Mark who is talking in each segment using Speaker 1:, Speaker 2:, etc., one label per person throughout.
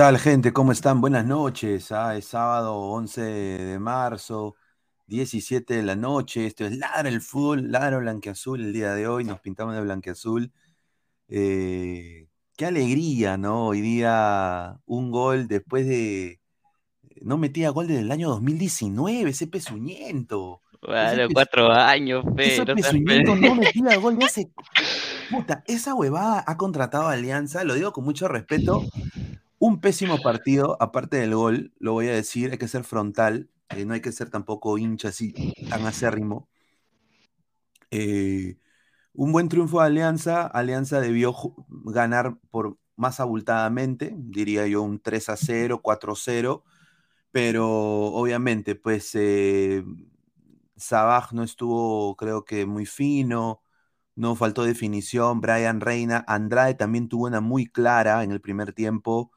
Speaker 1: tal, gente? ¿Cómo están? Buenas noches. Ah, es sábado 11 de marzo, 17 de la noche. Esto es Ladra el Fútbol, Ladra Blanqueazul el día de hoy. Nos pintamos de Blanqueazul. Eh, qué alegría, ¿no? Hoy día un gol después de. No metía gol desde el año 2019, ese pezuñento.
Speaker 2: Bueno, cuatro años, fe.
Speaker 1: Ese
Speaker 2: no
Speaker 1: pezuñento no metía gol de hace. Puta, esa huevada ha contratado a Alianza, lo digo con mucho respeto. Un pésimo partido, aparte del gol, lo voy a decir, hay que ser frontal, eh, no hay que ser tampoco hincha así tan acérrimo. Eh, un buen triunfo de Alianza, Alianza debió ganar por más abultadamente, diría yo un 3 a 0, 4 a 0, pero obviamente pues eh, Sabaj no estuvo creo que muy fino, no faltó definición, Brian Reina, Andrade también tuvo una muy clara en el primer tiempo,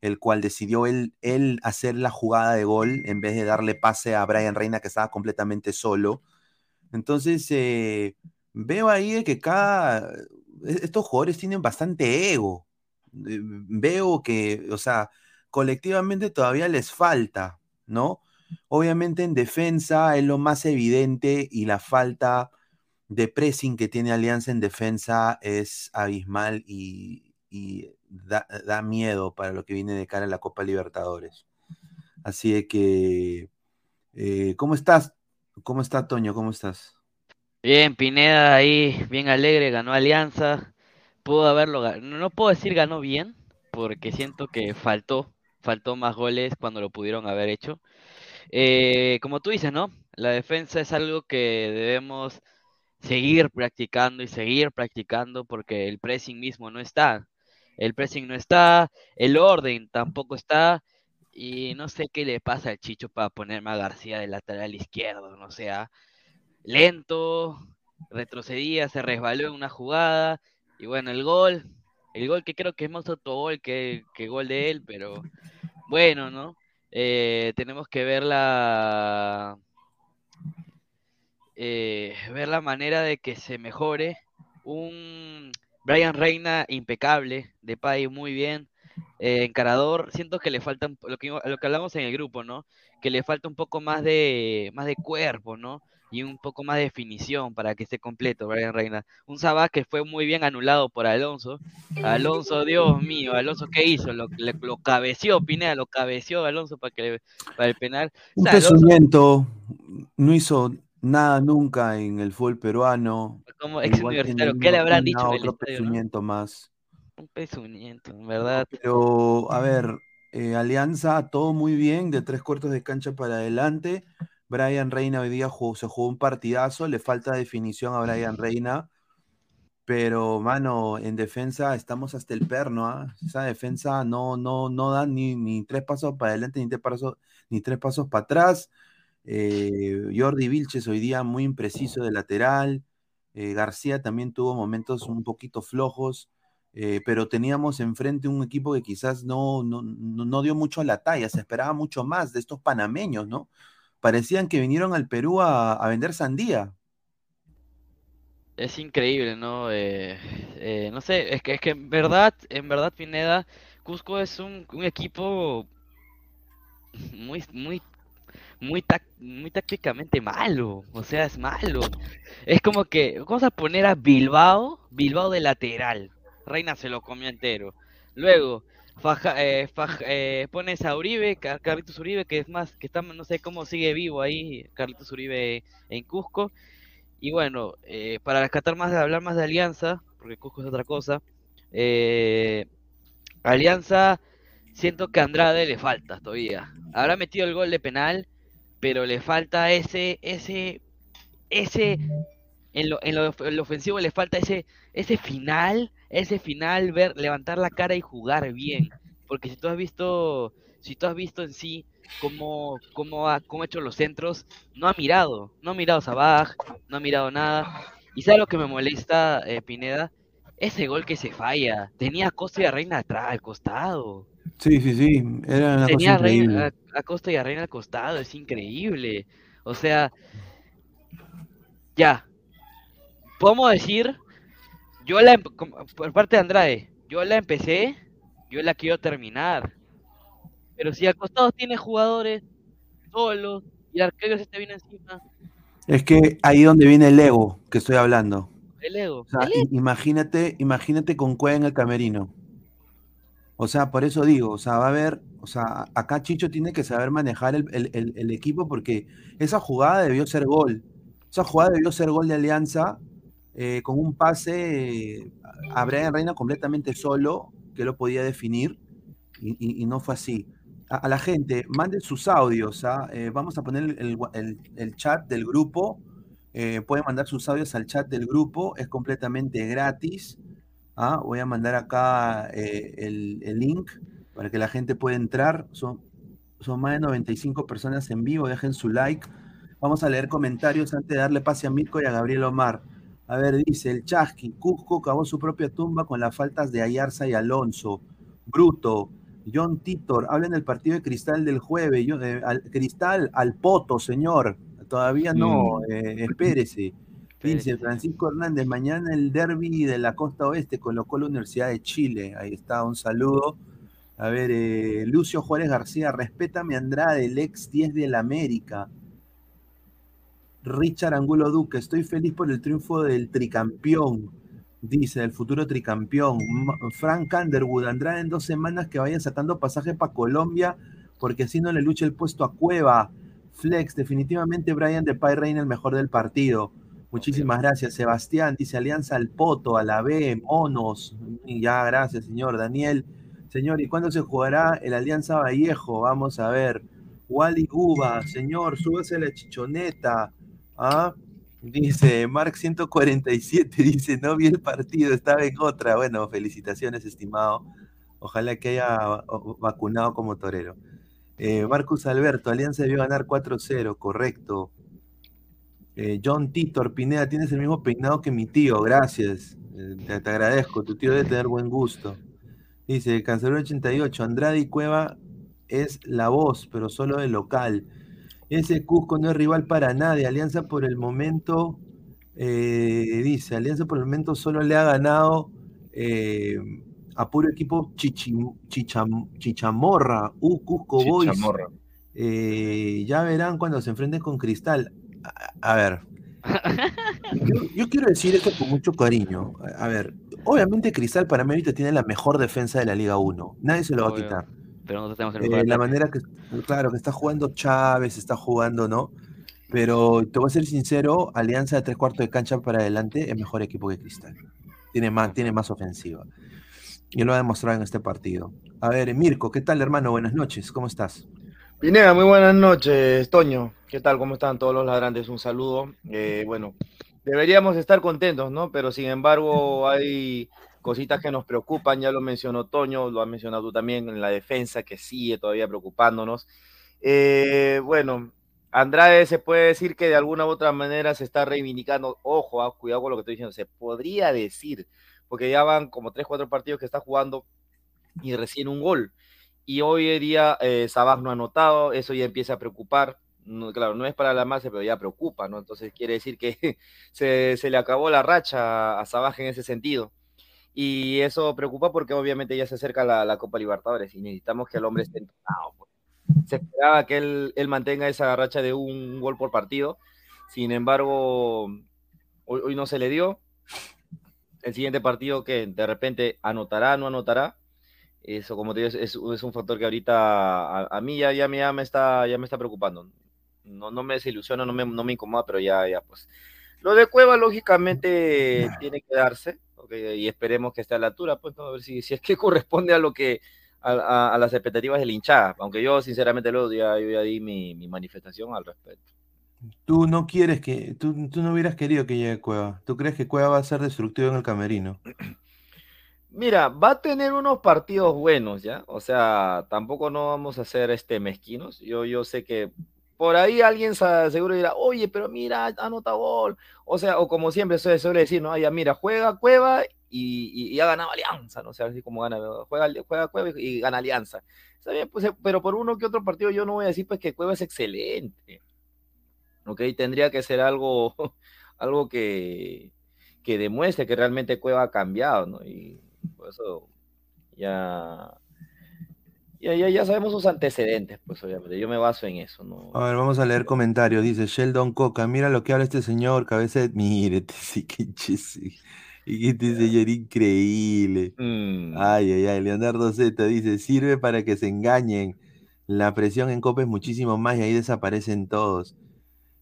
Speaker 1: el cual decidió él, él hacer la jugada de gol en vez de darle pase a Brian Reina que estaba completamente solo. Entonces, eh, veo ahí que cada, e- estos jugadores tienen bastante ego. Eh, Veo que, o sea, colectivamente todavía les falta, ¿no? Obviamente en defensa es lo más evidente y la falta de pressing que tiene Alianza en defensa es abismal y da, da miedo para lo que viene de cara a la Copa Libertadores. Así de que, eh, ¿cómo estás? ¿Cómo está Toño? ¿Cómo estás?
Speaker 2: Bien, Pineda ahí, bien alegre, ganó Alianza. Pudo haberlo ganado. No puedo decir ganó bien, porque siento que faltó, faltó más goles cuando lo pudieron haber hecho. Eh, como tú dices, ¿no? La defensa es algo que debemos seguir practicando y seguir practicando porque el pressing mismo no está. El pressing no está, el orden tampoco está, y no sé qué le pasa al Chicho para ponerme a García de lateral izquierdo, no sea lento, retrocedía, se resbaló en una jugada, y bueno, el gol, el gol que creo que es más autogol que, que gol de él, pero bueno, ¿no? Eh, tenemos que ver la, eh, ver la manera de que se mejore. Un Brian Reina impecable, de Depay muy bien, eh, encarador, siento que le falta un- lo que, lo que hablamos en el grupo, ¿no? Que le falta un poco más de, más de cuerpo, ¿no? Y un poco más de definición para que esté completo, Brian Reina. Un Sabah que fue muy bien anulado por Alonso. Alonso, Dios mío, Alonso, ¿qué hizo? Lo, le- lo cabeció, Pineda, lo cabeció Alonso para, que para el penal. O
Speaker 1: Un
Speaker 2: Alonso
Speaker 1: no hizo nada nunca en el fútbol peruano.
Speaker 2: como ex
Speaker 1: Igual
Speaker 2: universitario, ¿qué le habrán dicho en el
Speaker 1: otro
Speaker 2: estadio, no?
Speaker 1: pezuñento más.
Speaker 2: Un pezuñento, en verdad.
Speaker 1: Pero, a ver, eh, Alianza, todo muy bien, de tres cuartos de cancha para adelante. Brian Reina hoy día jugó- se jugó un partidazo, le falta definición a Brian Reina, pero, mano, en defensa estamos hasta el perno, ¿ah? Esa defensa no, no, no da ni, ni tres pasos para adelante, ni tres pasos, ni tres pasos para atrás. Eh, Jordi Vilches hoy día muy impreciso de lateral. Eh, García también tuvo momentos un poquito flojos, eh, pero teníamos enfrente un equipo que quizás no, no, no, dio mucho a la talla, se esperaba mucho más de estos panameños, ¿no? Parecían que vinieron al Perú a, a vender sandía.
Speaker 2: Es increíble, ¿no? No sé, es que, es que en verdad, en verdad, Pineda, Cusco es un, un equipo muy, muy, muy, muy tácticamente malo. O sea, es malo. Es como que, vamos a poner a Bilbao, Bilbao de lateral. Reina se lo comió entero. Luego, Faja- eh, Faj- eh, pones a Uribe, Car- Carlitos Uribe, que es más, que está, no sé cómo sigue vivo ahí, Carlitos Uribe en Cusco. Y bueno, eh, para rescatar más, hablar más de Alianza, porque Cusco es otra cosa, Alianza, siento que Andrade le falta todavía. Habrá metido el gol de penal, pero le falta ese, ese, ese, en lo, en lo, en lo ofensivo le falta ese, ese final, ese final, ver, levantar la cara y jugar bien. Porque si tú has visto, si tú has visto en sí cómo, cómo ha, cómo ha hecho los centros, no ha mirado, no ha mirado Sabaj, no ha mirado nada. Y sabes lo que me molesta, eh, Pineda, ese gol que se falla, tenía a Costa y a Reina atrás, al costado.
Speaker 1: Sí, sí, sí, era una cosa
Speaker 2: Tenía a, Reina, a, a Costa y a Reina al costado, es increíble. O sea, ya, podemos decir, yo la, por parte de Andrade, yo la empecé, yo la quiero terminar. Pero si al costado tiene jugadores solos y Arquero se te viene encima.
Speaker 1: Es que ahí donde viene el ego que estoy hablando.
Speaker 2: El ego.
Speaker 1: O sea, imagínate, imagínate con Cueva en el camerino. O sea, por eso digo, o sea, va a haber, o sea, acá Chicho tiene que saber manejar el, equipo porque esa jugada debió ser gol. Esa jugada debió ser gol de Alianza eh, con un pase a Brian Reina completamente solo, que lo podía definir, y, no fue así. A, la gente, manden sus audios, ¿ah? eh, vamos a poner el, chat del grupo, eh, pueden mandar sus audios al chat del grupo, es completamente gratis. ¿Ah? Voy a mandar acá eh, el, link para que la gente pueda entrar. Son, son más de 95 personas en vivo, dejen su like. Vamos a leer comentarios antes de darle pase a Mirko y a Gabriel Omar. A ver, dice el Chasqui, Cusco cavó su propia tumba con las faltas de Ayarza y Alonso. Bruto, John Titor, hablen del partido de Cristal del jueves. Yo, eh, Cristal al poto, señor. Todavía no, mm. eh, espérese. Dice Francisco Hernández, mañana el derby de la costa oeste colocó la Universidad de Chile. Ahí está, un saludo. A ver, eh, Lucio Juárez García, respétame Andrade, el ex 10 del América. Richard Angulo Duque, estoy feliz por el triunfo del tricampeón, dice, el futuro tricampeón. Frank Underwood, Andrade en dos semanas que vayan sacando pasaje para Colombia, porque así no le lucha el puesto a Cueva. Flex, definitivamente Brian de Pay Reina el mejor del partido. Muchísimas gracias, Sebastián. Dice Alianza al Poto, a la B, Monos. Ya, gracias, señor. Daniel, señor, ¿y cuándo se jugará el Alianza Vallejo? Vamos a ver. Wally Uba, señor, súbase la chichoneta. ¿Ah? Dice Mark 147, dice, no vi el partido, estaba en otra. Bueno, felicitaciones, estimado. Ojalá que haya vacunado como torero. Eh, Marcus Alberto, Alianza debió ganar 4-0, correcto. Eh, John Titor, Pineda, tienes el mismo peinado que mi tío, gracias. Eh, te, agradezco, tu tío debe tener buen gusto. Dice, Cancelero 88, Andrade y Cueva es la voz, pero solo de local. Ese Cusco no es rival para nadie. Alianza por el momento, eh, dice, Alianza por el momento solo le ha ganado a puro equipo Chichamorra, U Cusco Boys. Eh, ya verán cuando se enfrenten con Cristal. A, ver, yo, quiero decir esto con mucho cariño. A, ver, obviamente Cristal para mí ahorita tiene la mejor defensa de la Liga 1. Nadie se lo va a quitar
Speaker 2: pero tenemos
Speaker 1: eh, La manera que, claro, que está jugando Chávez, está jugando, ¿no? Pero te voy a ser sincero, Alianza de tres cuartos de cancha para adelante es mejor equipo que Cristal. Tiene más, tiene más ofensiva. Y lo ha demostrado en este partido. A ver, Mirko, ¿qué tal, hermano? Buenas noches, ¿cómo estás?
Speaker 3: Pineda, muy buenas noches, Toño. ¿Qué tal? ¿Cómo están todos los ladrantes? Un saludo. Eh, bueno, deberíamos estar contentos, ¿no? Pero sin embargo, hay cositas que nos preocupan, ya lo mencionó Toño, lo has mencionado tú también en la defensa, que sigue todavía preocupándonos. Eh, bueno, Andrade se puede decir que de alguna u otra manera se está reivindicando. Ojo, ah, cuidado con lo que estoy diciendo, se podría decir, porque ya van como tres, cuatro partidos que está jugando y recién un gol. Y hoy día eh, Sabas no ha anotado, eso ya empieza a preocupar. Claro, no es para la masa, pero ya preocupa, ¿no? Entonces quiere decir que se, se le acabó la racha a Sabaj en ese sentido. Y eso preocupa porque obviamente ya se acerca la, Copa Libertadores y necesitamos que el hombre esté entrenado. Pues. Se esperaba que él, él, mantenga esa racha de un gol por partido. Sin embargo, hoy, no se le dio. El siguiente partido que de repente anotará, no anotará. Eso, como te digo, es, es un factor que ahorita a, mí ya, ya, ya, me está, ya me está preocupando. No, no me desilusiona, no me, no me incomoda, pero ya, ya, pues. Lo de Cueva, lógicamente, tiene que darse y esperemos que esté a la altura, pues, a ver si, si es que corresponde a lo que, a, las expectativas del hinchada, aunque yo sinceramente lo ya, yo ya di mi, manifestación al respecto.
Speaker 1: Tú no quieres que, tú, no hubieras querido que llegue Cueva. ¿Tú crees que Cueva va a ser destructivo en el camerino?
Speaker 3: Mira, va a tener unos partidos buenos, ¿ya? O sea, tampoco no vamos a ser este mezquinos. Yo, yo sé que por ahí alguien seguro dirá, oye, pero mira, anota gol. O sea, o como siempre se suele decir, ¿no? Ya mira, juega Cueva y, y, ha ganado Alianza, ¿no? O sea, así como gana, juega, juega Cueva y, gana Alianza. Está bien, pues, pero por uno que otro partido yo no voy a decir pues que Cueva es excelente. ¿Ok? Tendría que ser algo, algo que, que demuestre que realmente Cueva ha cambiado, ¿no? Y por eso ya ya, ya, ya sabemos sus antecedentes, pues obviamente. Yo me baso en eso. ¿no?
Speaker 1: A ver, vamos a leer comentarios. Dice Sheldon Coca, mira lo que habla este señor, cabeza de... Mire, sí, qué chiste. Y este señor increíble.
Speaker 3: Mm.
Speaker 1: Ay, ay, ay. Leonardo Z dice, sirve para que se engañen. La presión en Copa es muchísimo más y ahí desaparecen todos.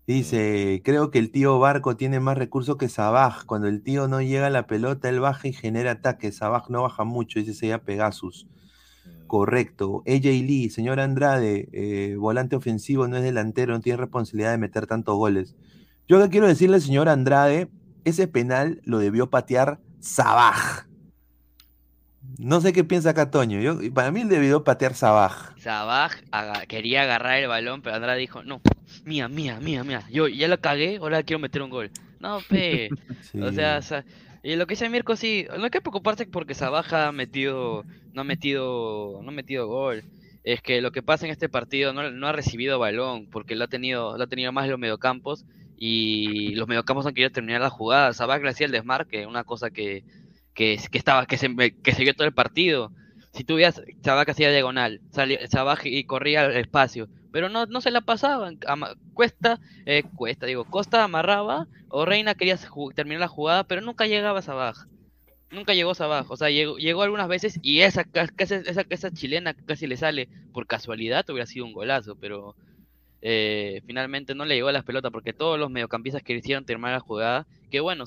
Speaker 1: Dice, creo que el tío Barco tiene más recursos que Sabaj. Cuando el tío no llega a la pelota, él baja y genera ataques. Sabaj no baja mucho, dice sería Pegasus. Correcto. AJ Lee, señor Andrade, eh, volante ofensivo, no es delantero, no tiene responsabilidad de meter tantos goles. Yo acá quiero decirle, señor Andrade, ese penal lo debió patear Sabaj. No sé qué piensa acá Toño. Yo, para mí él debió patear Sabaj.
Speaker 2: Sabaj aga- quería agarrar el balón, pero Andrade dijo, no, mía, mía, mía, mía. Yo ya lo cagué, ahora quiero meter un gol. No, pe. O sea, y lo que dice Mirko, sí, no hay que preocuparse porque Sabaja ha metido, no ha metido, no ha metido gol. Es que lo que pasa en este partido no, ha recibido balón, porque lo ha tenido, lo ha tenido más los mediocampos, y los mediocampos han querido terminar la jugada. Sabaja le hacía el desmarque, una cosa que, que, que estaba, que se, que se vio todo el partido. Si tú veías, Sabaja hacía diagonal, Sabaja y corría al espacio, pero no, no se la pasaban. Cuesta, eh, Cuesta, digo, Costa amarraba, o Reina quería terminar la jugada, pero nunca llegaba a Sabaj. Nunca llegó Sabaj. O sea, llegó, llegó algunas veces y esa, ca- casi- esa, esa chilena casi le sale por casualidad, hubiera sido un golazo, pero eh, finalmente no le llegó a las pelotas porque todos los mediocampistas que hicieron terminar la jugada, que bueno,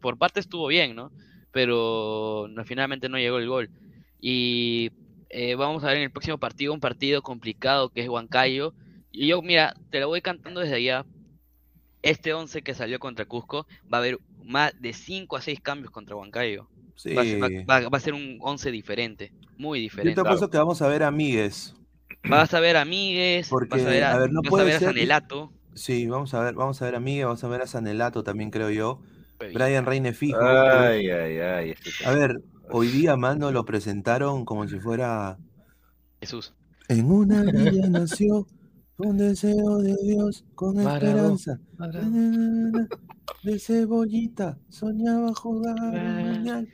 Speaker 2: por parte estuvo bien, ¿no? Pero no, finalmente no llegó el gol. Y eh, vamos a ver en el próximo partido un partido complicado que es Huancayo. Y yo, mira, te lo voy cantando desde allá. Este 11 que salió contra Cusco va a haber más de 5 a 6 cambios contra Huancayo.
Speaker 1: Sí.
Speaker 2: Va, a ser, va- va- va a ser un 11 diferente, muy
Speaker 1: Yo
Speaker 2: diferente.
Speaker 1: te apuesto que vamos a ver a Migues.
Speaker 2: Vas a ver a Migues, vas
Speaker 1: Porque,
Speaker 2: a ver a,
Speaker 1: a ver, no
Speaker 2: vas a,
Speaker 1: puede
Speaker 2: ver a
Speaker 1: ser-
Speaker 2: Sanelato.
Speaker 1: Sí, vamos a ver, vamos a ver a Migues, vamos a ver a Sanelato también, creo yo. Brian Reine fijo.
Speaker 3: Ay, ay, ay. este-
Speaker 1: A ver, hoy día, mano, lo presentaron como si fuera.
Speaker 2: Jesús.
Speaker 1: En una villa nació un deseo de Dios con esperanza. De cebollita soñaba jugar mundial.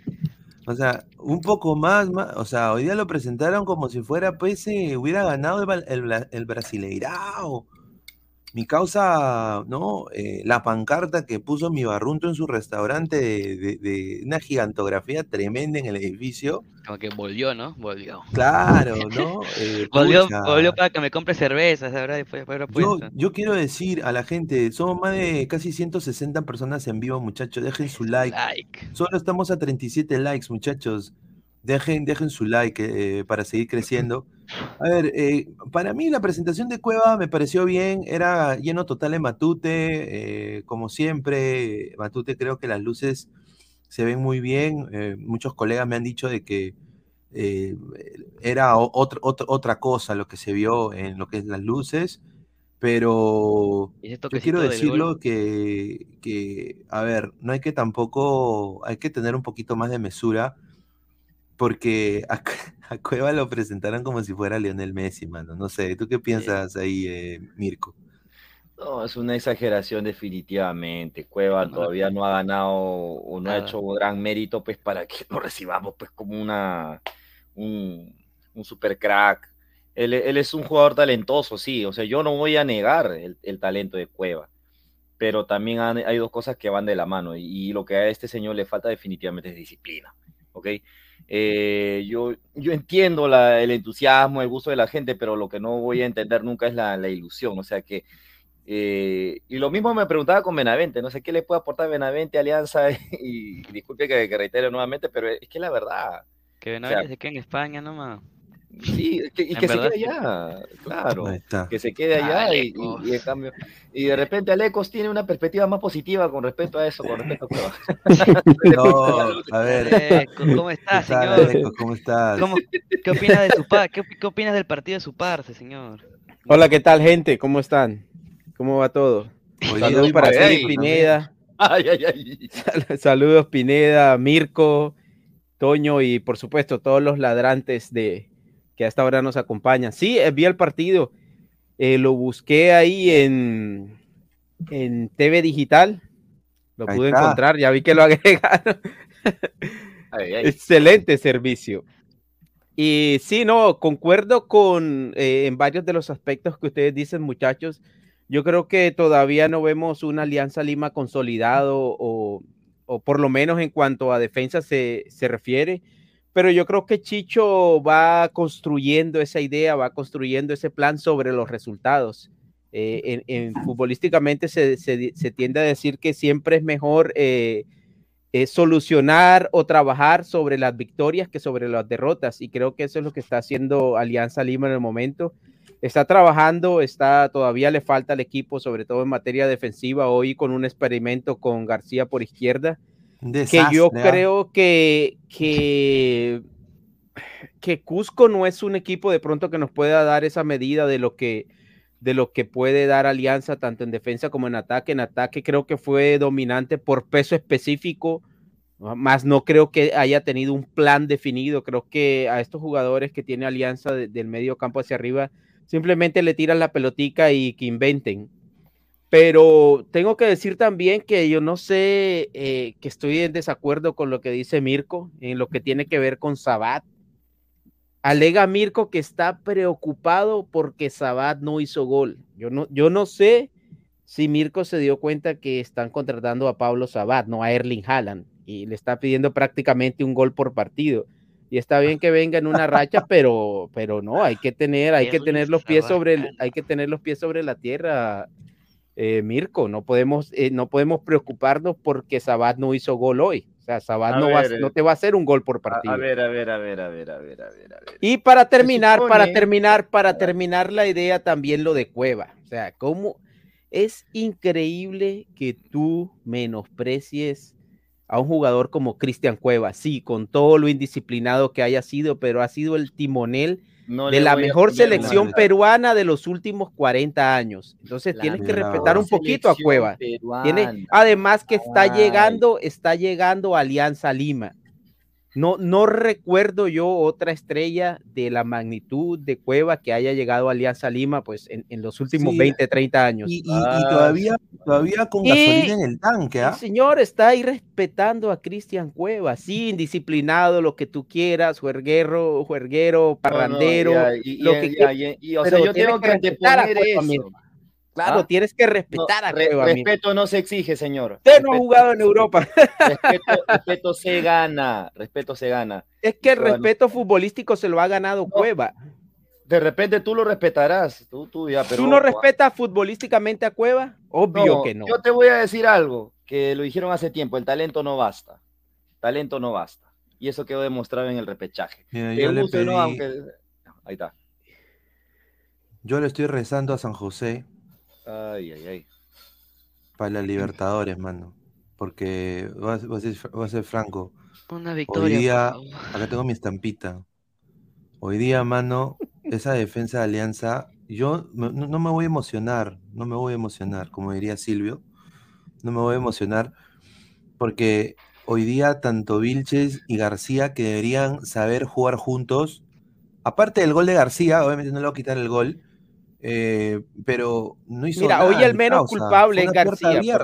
Speaker 1: O sea, un poco más, más, o sea, hoy día lo presentaron como si fuera, pues, eh, hubiera ganado el, el, el Brasileirao. Mi causa, ¿no? Eh, la pancarta que puso mi barrunto en su restaurante de, de- de una gigantografía tremenda en el edificio.
Speaker 2: Como que volvió, ¿no? Volvió.
Speaker 1: Claro, ¿no? Eh,
Speaker 2: Volvió, volvió para que me compre cervezas, ¿verdad? Después de haber
Speaker 1: Yo, yo quiero decir a la gente, somos más de casi 160 personas en vivo, muchachos. Dejen su like.
Speaker 2: Like.
Speaker 1: Solo estamos a 37 likes, muchachos. Dejen, dejen su like eh, para seguir creciendo. A ver, eh, para mí la presentación de Cueva me pareció bien, era lleno total de Matute, eh, como siempre, Matute creo que las luces se ven muy bien, muchos colegas me han dicho de que era otro- otro- otra cosa lo que se vio en lo que es las luces, pero yo quiero decirlo que, que, a ver, no hay que tampoco, hay que tener un poquito más de mesura, porque a, a Cueva lo presentaron como si fuera Lionel Messi, mano. No sé, ¿tú qué piensas ahí, eh, Mirko?
Speaker 3: No, es una exageración definitivamente. Cueva
Speaker 2: No,
Speaker 3: todavía no ha ganado o no ha hecho gran mérito pues para que lo recibamos pues como una un, un super crack. Él, él es un jugador talentoso, sí. O sea, yo no voy a negar el, el talento de Cueva, pero también han- hay dos cosas que van de la mano y, y lo que a este señor le falta definitivamente es disciplina, ¿ok? Eh, yo, yo entiendo la- el entusiasmo, el gusto de la gente, pero lo que no voy a entender nunca es la, la ilusión, o sea que eh, y lo mismo me preguntaba con Benavente, no sé qué le puede aportar Benavente Alianza y, disculpe que, que reitere nuevamente, pero es que la verdad,
Speaker 2: Que
Speaker 3: o sea,
Speaker 2: se en España nomás.
Speaker 3: Sí, que- y que se quede allá, claro, que se quede allá y, y-
Speaker 2: Alecos.
Speaker 3: y en cambio, y de repente Alecos tiene una perspectiva más positiva con respecto a eso, con respecto a Cueva.
Speaker 1: No, a ver,
Speaker 2: ¿cómo- ¿Cómo
Speaker 1: ¿qué
Speaker 2: está, señor?
Speaker 1: ¿Cómo estás?
Speaker 2: ¿Cómo- ¿Qué opina de su par? ¿Qué, qué opinas del partido de su parce, señor?
Speaker 4: Hola, ¿qué tal, gente? ¿Cómo están? ¿Cómo va todo? Saludos para Celi Pineda,
Speaker 3: Ay, ay, ay.
Speaker 4: saludos Pineda, Mirko, Toño y por supuesto todos los ladrantes de que hasta ahora nos acompañan. Sí, eh, vi el partido, eh, lo busqué ahí en, en TV Digital, lo
Speaker 1: Ahí
Speaker 4: pude
Speaker 1: está.
Speaker 4: encontrar, ya vi que lo agregaron.
Speaker 3: Ay, ay.
Speaker 4: Excelente servicio. Y sí, no, concuerdo con eh, en varios de los aspectos que ustedes dicen, muchachos. Yo creo que todavía no vemos una Alianza Lima consolidado o, o por lo menos en cuanto a defensa se, se refiere pero yo creo que Chicho va construyendo esa idea, va construyendo ese plan sobre los resultados. Eh, en, futbolísticamente se, se, se, tiende a decir que siempre es mejor eh, eh, solucionar o trabajar sobre las victorias que sobre las derrotas. Y creo que eso es lo que está haciendo Alianza Lima en el momento. Está trabajando, está todavía le falta al equipo, sobre todo en materia defensiva, hoy con un experimento con García por izquierda que yo ¿ah? creo que, que, que Cusco no es un equipo de pronto que nos pueda dar esa medida de lo que de lo que puede dar Alianza tanto en defensa como en ataque. En ataque creo que fue dominante por peso específico, más no creo que haya tenido un plan definido. Creo que a estos jugadores que tiene Alianza del medio campo hacia arriba simplemente le tiran la pelotica y que inventen. Pero tengo que decir también que yo no sé, eh, que estoy en desacuerdo con lo que dice Mirko en lo que tiene que ver con Sabat. Alega Mirko que está preocupado porque Sabat no hizo gol. Yo no, yo no sé si Mirko se dio cuenta que están contratando a Pablo Sabat, no a Erling Haaland, y le está pidiendo prácticamente un gol por partido. Y está bien que venga en una racha, pero, pero no, hay que tener, hay que tener los pies sobre, hay que tener los pies sobre la tierra, eh, Mirko, no podemos, eh, no podemos preocuparnos porque Sabat no hizo gol hoy. O sea, Sabat no, va, no, te va a hacer un gol por partido.
Speaker 5: A, ver, a ver, a ver, a ver, a ver, a ver, a ver.
Speaker 4: Y para terminar, para terminar, para terminar la idea también lo de Cueva. O sea, cómo es increíble que tú menosprecies a un jugador como Cristian Cueva, sí, con todo lo indisciplinado que haya sido, pero ha sido el timonel de la mejor selección peruana de los últimos 40 años. Entonces tienes que respetar un poquito a Cueva. Tiene, además que está llegando, está llegando Alianza Lima. No, no recuerdo yo otra estrella de la magnitud de Cueva que haya llegado a Alianza Lima pues en, en los últimos 20, 30 años.
Speaker 1: Y, todavía, todavía con gasolina en el tanque. ¿ah?
Speaker 4: El señor está ahí respetando a Cristian Cueva, sí, indisciplinado, lo que tú quieras, juerguero, juerguero, parrandero, lo que
Speaker 5: yo tengo que respetar eso.
Speaker 4: Claro, ¿Ah? tienes que respetar a Cueva.
Speaker 5: respeto no se exige, señor.
Speaker 4: Usted no ha jugado en Europa.
Speaker 5: Respeto, se gana, respeto se gana.
Speaker 4: Es que el respeto futbolístico se lo ha ganado Cueva.
Speaker 5: De repente tú lo respetarás. Tú, tú, ya, pero,
Speaker 4: ¿Tú no respetas futbolísticamente a Cueva? Obvio que no.
Speaker 5: Yo te voy a decir algo que lo dijeron hace tiempo. El talento no basta. Talento no basta. Y eso quedó demostrado en el repechaje. Ahí está.
Speaker 1: Yo le estoy rezando a San José
Speaker 5: Ay, ay, ay.
Speaker 1: Para la Libertadores, mano. Porque voy a, ser, franco.
Speaker 2: Una victoria.
Speaker 1: Hoy día, acá tengo mi estampita. Hoy día, mano, esa defensa de Alianza, yo no, me voy a emocionar, no me voy a emocionar, como diría Silvio, no me voy a emocionar, porque hoy día tanto Vilches y García que deberían saber jugar juntos, aparte del gol de García, obviamente no le voy a quitar el gol, eh, pero no hizo
Speaker 4: Mira, hoy el menos culpable es García.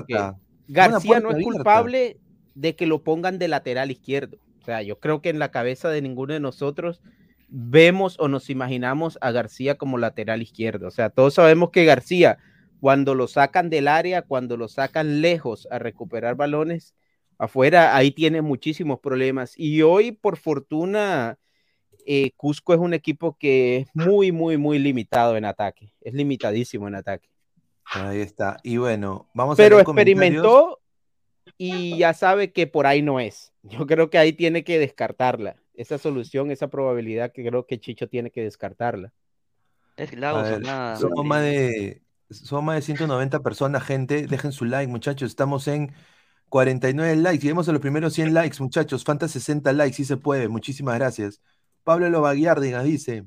Speaker 4: García no es culpable de que lo pongan de lateral izquierdo. O sea, yo creo que en la cabeza de ninguno de nosotros vemos o nos imaginamos a García como lateral izquierdo. O sea, todos sabemos que García, cuando lo sacan del área, cuando lo sacan lejos a recuperar balones afuera, ahí tiene muchísimos problemas. Y hoy, por fortuna, eh, Cusco es un equipo que es muy, muy, muy limitado en ataque. Es limitadísimo en ataque.
Speaker 1: Ahí está. Y bueno, vamos
Speaker 4: Pero a Pero experimentó y ya sabe que por ahí no es. Yo creo que ahí tiene que descartarla. Esa solución, esa probabilidad que creo que Chicho tiene que descartarla.
Speaker 2: Es nada.
Speaker 1: somos, más de, somos más de 190 personas, gente. Dejen su like, muchachos. Estamos en 49 likes. Lleguemos a los primeros 100 likes, muchachos. Falta 60 likes, si se puede. Muchísimas gracias. Pablo Lobaguiárdiga dice,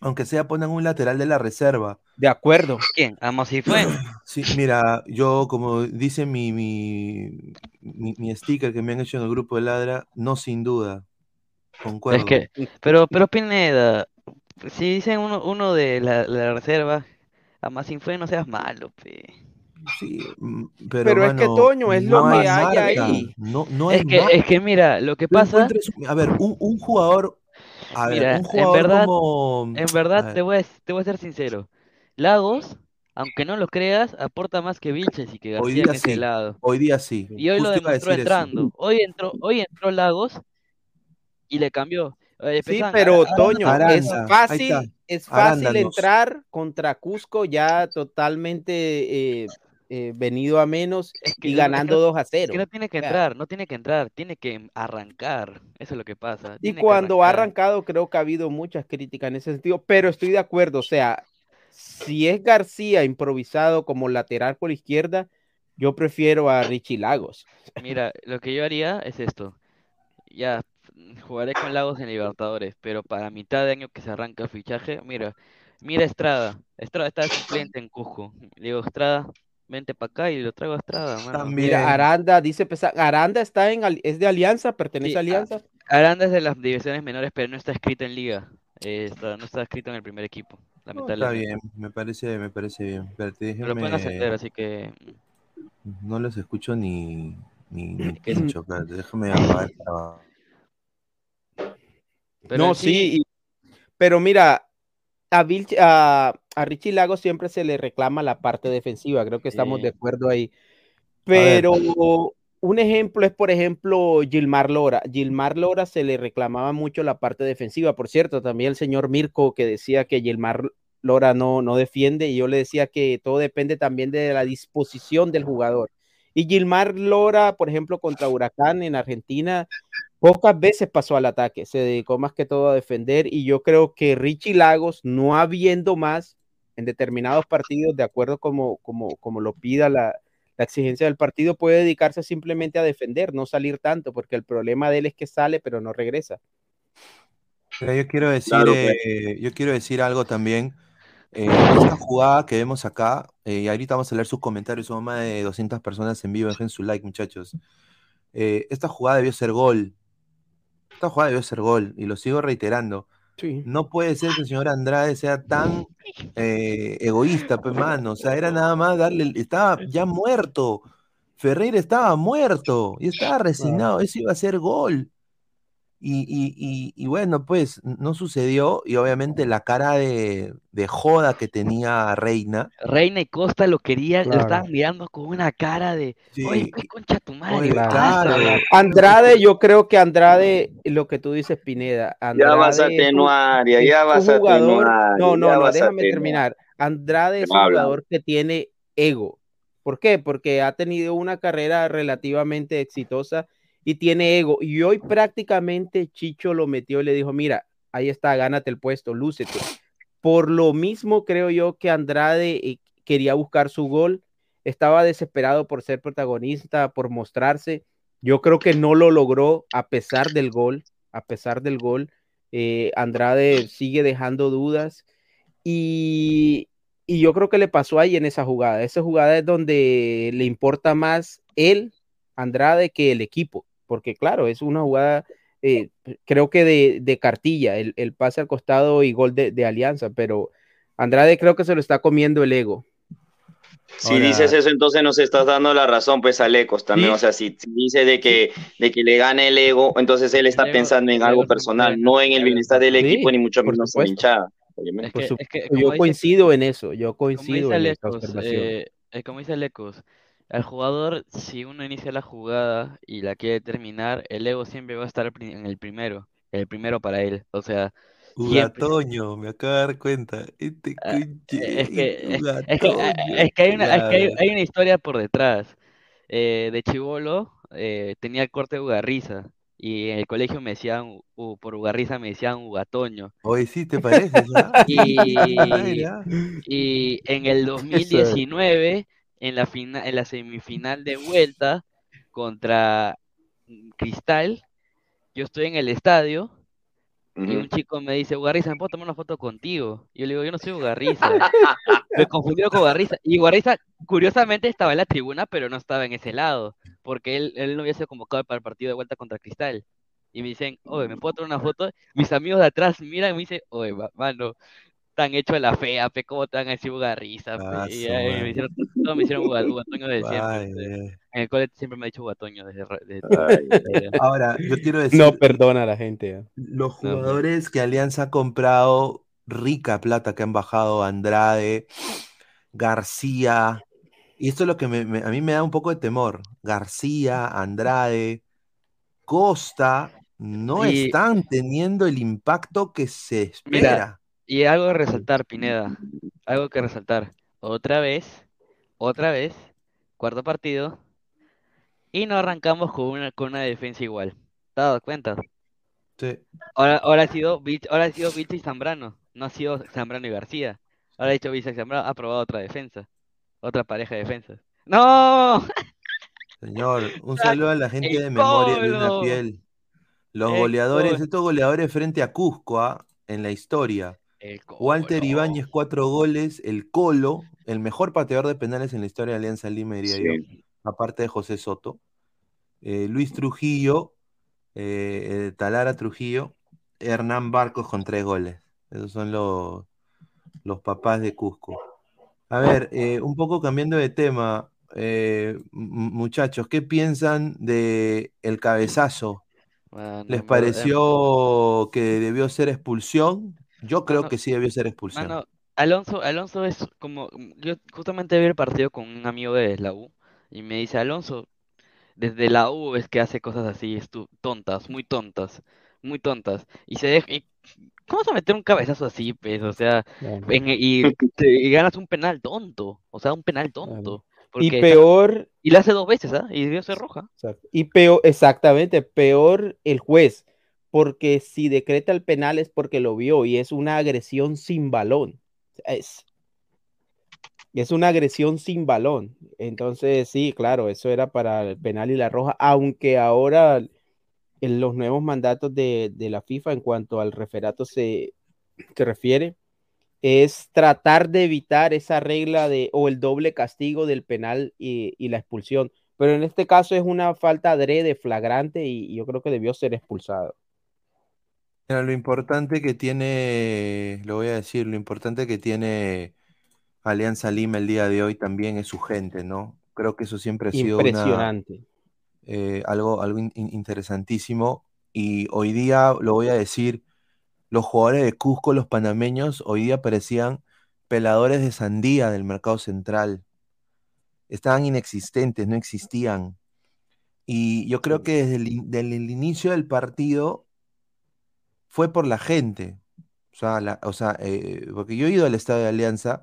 Speaker 1: aunque sea pongan un lateral de la reserva.
Speaker 4: De acuerdo.
Speaker 2: ¿Quién? ¿Amos si fue?
Speaker 1: Sí, mira, yo como dice mi, mi, mi, sticker que me han hecho en el grupo de Ladra, no sin duda. Concuerdo.
Speaker 2: Es que, pero, pero Pineda, si dicen uno, uno de la, la reserva, a más fue, no seas malo, pe.
Speaker 1: Sí, mm, pero,
Speaker 4: pero es que Toño es lo que hay ahí.
Speaker 1: No, no
Speaker 2: es, que, es que mira, lo que pasa.
Speaker 1: A ver, un, un jugador A ver,
Speaker 2: Mira,
Speaker 1: un
Speaker 2: en
Speaker 1: jugador
Speaker 2: verdad,
Speaker 1: como.
Speaker 2: en
Speaker 1: a
Speaker 2: verdad
Speaker 1: ver,
Speaker 2: te voy a, te voy a ser sincero. Lagos, aunque no lo creas, aporta más que Vilches y que
Speaker 1: hoy
Speaker 2: García en
Speaker 1: día
Speaker 2: ese
Speaker 1: sí.
Speaker 2: lado.
Speaker 1: Hoy día sí.
Speaker 2: Y hoy lo
Speaker 1: Justo iba a
Speaker 2: demostró
Speaker 1: decir eso.
Speaker 2: entrando. Hoy entró, hoy entró Lagos y le cambió. Eh,
Speaker 4: Sí,
Speaker 2: Pesan,
Speaker 4: pero Toño, es
Speaker 1: Aranda, ahí está.
Speaker 4: fácil, es fácil
Speaker 1: Arándanos.
Speaker 4: entrar contra Cusco ya totalmente eh, eh, venido a menos
Speaker 2: es que
Speaker 4: y ganando
Speaker 2: no-
Speaker 4: 2 a
Speaker 2: es que
Speaker 4: 0.
Speaker 2: no tiene que entrar, no tiene que entrar, tiene que arrancar. Eso es lo que pasa.
Speaker 4: Y
Speaker 2: Tiene
Speaker 4: cuando ha arrancado, creo que ha habido muchas críticas en ese sentido, pero estoy de acuerdo. O sea, si es García improvisado como lateral por izquierda, yo prefiero a Richie Lagos.
Speaker 2: Mira, lo que yo haría es esto. Ya jugaré con Lagos en Libertadores, pero para mitad de año que se arranca el fichaje, mira, mira Estrada. Estrada está suplente en Cusco. Le digo, Estrada, vente para acá y lo traigo a Estrada, mano.
Speaker 1: También.
Speaker 4: Mira, Aranda dice Pesa- Aranda está en es de Alianza, pertenece
Speaker 2: Sí,
Speaker 4: a
Speaker 2: a-
Speaker 4: Alianza.
Speaker 2: Aranda es de las divisiones menores, pero no está escrito en liga. Eh, está- no está escrito en el primer equipo,
Speaker 1: No, está
Speaker 2: lamentablemente.
Speaker 1: bien, me parece, me parece bien.
Speaker 2: Pero lo pueden ascender, así que
Speaker 1: No los escucho ni, ni, ni espérate, déjame apagar
Speaker 2: pero
Speaker 4: no, sí, y- pero mira, a, Vilch- a, a Richie Lagos siempre se le reclama la parte defensiva, creo que estamos
Speaker 2: Sí.
Speaker 4: de acuerdo ahí. Pero un ejemplo es, por ejemplo, Gilmar Lora. Gilmar Lora se le reclamaba mucho la parte defensiva. Por cierto, también el señor Mirko que decía que Gilmar Lora no, no defiende y yo le decía que todo depende también de la disposición del jugador. Y Gilmar Lora, por ejemplo, contra Huracán en Argentina, pocas veces pasó al ataque, se dedicó más que todo a defender y yo creo que Richie Lagos, no habiendo más en determinados partidos, de acuerdo como, como, como lo pida la, la exigencia del partido, puede dedicarse simplemente a defender, no salir tanto, porque el problema de él es que sale pero no regresa.
Speaker 1: Mira, yo quiero decir,
Speaker 3: Claro, pues.
Speaker 1: eh, yo quiero decir algo también. Eh, esta jugada que vemos acá, eh, y ahorita vamos a leer sus comentarios, son más de 200 personas en vivo, dejen su like, muchachos. Eh, esta jugada debió ser gol. Esta jugada debió ser gol, y lo sigo reiterando.
Speaker 4: Sí.
Speaker 1: No puede ser que el señor Andrade sea tan eh, egoísta, pues, mano. O sea, era nada más darle, estaba ya muerto. Ferreira estaba muerto y estaba resignado. Eso iba a ser gol. Y, y- y- y bueno, pues no sucedió. Y obviamente la cara de, de joda que tenía Reina.
Speaker 2: Reina y Costa lo querían,
Speaker 4: Claro.
Speaker 2: lo estaban mirando con una cara de,
Speaker 1: Sí,
Speaker 2: oye, pues concha tu madre,
Speaker 1: oye,
Speaker 2: ¿qué
Speaker 4: claro.
Speaker 2: pasa?".
Speaker 1: claro.
Speaker 4: Andrade, yo creo que Andrade, lo que tú dices, Pineda, Andrade
Speaker 3: Ya vas a atenuar, ya, ya vas a
Speaker 4: jugador,
Speaker 3: atenuar.
Speaker 4: no, no, no, déjame
Speaker 3: atenuar.
Speaker 4: terminar. Andrade es un
Speaker 3: habla.
Speaker 4: jugador que tiene ego. ¿Por qué? Porque ha tenido una carrera relativamente exitosa y tiene ego. Y hoy prácticamente Chicho lo metió y le dijo, mira, ahí está, gánate el puesto, lúcete. Por lo mismo creo yo que Andrade eh, quería buscar su gol, estaba desesperado por ser protagonista, por mostrarse. Yo creo que no lo logró a pesar del gol, a pesar del gol. Eh, Andrade sigue dejando dudas y, y yo creo que le pasó ahí en esa jugada. Esa jugada es donde le importa más él, Andrade, que el equipo, porque claro, es una jugada, eh, creo que de, de cartilla, el, el, pase al costado y gol de, de, Alianza, pero Andrade creo que se lo está comiendo el ego.
Speaker 3: Si Ahora, dices eso, entonces nos estás dando la razón, pues, a Lecos también. ¿sí? O sea, si, si dice de que, de que le gane el ego, entonces él está ego, pensando en algo personal, no en el bienestar del sí, equipo, ni mucho menos en la hinchada.
Speaker 4: Es que, es que, yo dice, coincido en eso, yo coincido en
Speaker 2: Lecos,
Speaker 4: esa observación.
Speaker 2: Eh, como dice Lecos, al jugador, si uno inicia la jugada y la quiere terminar, el ego siempre va a estar en el primero, el primero para él. O sea,
Speaker 1: Ugatoño, me acabo de dar cuenta. Este
Speaker 2: Ah, es, que, es, es, que,
Speaker 1: Ugatoño,
Speaker 2: es que hay una, es que hay,
Speaker 1: claro.
Speaker 2: hay una historia por detrás. Eh, de chivolo eh, tenía el corte de Ugarriza y en el colegio me decían, uh, por Ugarriza me decían Ugatoño.
Speaker 1: Oye, sí, ¿te parece?
Speaker 2: y, y en el 2019, en la, fina, en la semifinal de vuelta contra Cristal, yo estoy en el estadio y un chico me dice, Ugarriza, ¿me puedo tomar una foto contigo? Y yo le digo, yo no soy Ugarriza. me confundió con Ugarriza. Y Ugarriza, curiosamente, estaba en la tribuna, pero no estaba en ese lado, porque él, él no había sido convocado para el partido de vuelta contra Cristal. Y me dicen, oye, ¿me puedo tomar una foto? Mis amigos de atrás miran y me dicen, oye, mano, tan hecho de la fea, pe, cómo te van a decir bugarriza, pe.
Speaker 1: Ah,
Speaker 2: ahí me hicieron, todos me hicieron bugatoño de siempre.
Speaker 1: Ay, eh.
Speaker 2: En el cole siempre me ha dicho bugatoño desde, re- desde-
Speaker 3: Ay,
Speaker 2: desde-
Speaker 1: Ahora, yo quiero decir,
Speaker 4: No perdona a la gente. ¿eh?
Speaker 1: los
Speaker 2: No,
Speaker 1: jugadores que Alianza ha comprado, rica plata que han bajado, Andrade, García, y esto es lo que me- me- a mí me da un poco de temor. García, Andrade, Costa, no
Speaker 2: Y-
Speaker 1: están teniendo el impacto que se
Speaker 2: Mira,
Speaker 1: espera.
Speaker 2: Y algo que resaltar, Pineda, algo que resaltar. Otra vez, otra vez, cuarto partido, y no arrancamos con una, con una defensa igual. ¿Te has dado cuenta?
Speaker 1: Sí.
Speaker 2: Ahora, ahora ha sido, ahora ha sido Bicho y Zambrano, no ha sido Zambrano y García. Ahora ha dicho Bicho y Zambrano, ha probado otra defensa, otra pareja de defensas. ¡No!
Speaker 1: Señor, un saludo a la gente
Speaker 2: El
Speaker 1: de memoria de una piel. Los
Speaker 2: El
Speaker 1: goleadores, estos goleadores frente a Cusco, ¿ah? en la historia. Walter. Ibáñez, cuatro goles. El Colo, el mejor pateador de penales en la historia de Alianza Lima, diría yo. Aparte de José Soto. Eh, Luis Trujillo, eh, eh, Talara Trujillo. Hernán Barcos con tres goles. Esos son los, los papás de Cusco. A ver, eh, un poco cambiando de tema. eh, muchachos, ¿qué piensan de el cabezazo?
Speaker 2: Bueno,
Speaker 1: ¿Les pareció que debió ser expulsión? Yo creo
Speaker 2: Mano,
Speaker 1: que sí debió ser expulsión.
Speaker 2: Mano, Alonso, Alonso es como, yo justamente vi el partido con un amigo de la U y me dice, Alonso, desde la U es que hace cosas así, tontas, muy tontas, muy tontas. Y se deja, y- ¿cómo vas a meter un cabezazo así, pues? O sea, en- y, te- y ganas un penal tonto, o sea, un penal tonto.
Speaker 4: Y peor,
Speaker 2: y lo hace dos veces, ¿ah? Y debió ser roja.
Speaker 4: Y peor, exactamente, peor el juez, porque si decreta el penal es porque lo vio y es una agresión sin balón. Es, es una agresión sin balón. Entonces, sí, claro, eso era para el penal y la roja, aunque ahora en los nuevos mandatos de, de la FIFA en cuanto al referato se, se refiere, es tratar de evitar esa regla de o el doble castigo del penal y, y la expulsión. Pero en este caso es una falta adrede, flagrante, y, y yo creo que debió ser expulsado.
Speaker 1: Mira, lo importante que tiene, lo voy a decir, lo importante que tiene Alianza Lima el día de hoy también es su gente, ¿no? Creo que eso siempre ha sido una, eh, algo, algo in- in- interesantísimo. Y hoy día, lo voy a decir, los jugadores de Cusco, los panameños, hoy día parecían peladores de sandía del mercado central. Estaban inexistentes, no existían. Y yo creo que desde el, in- desde el inicio del partido fue por la gente. O sea, la- o sea, eh, porque yo he ido al estadio de Alianza.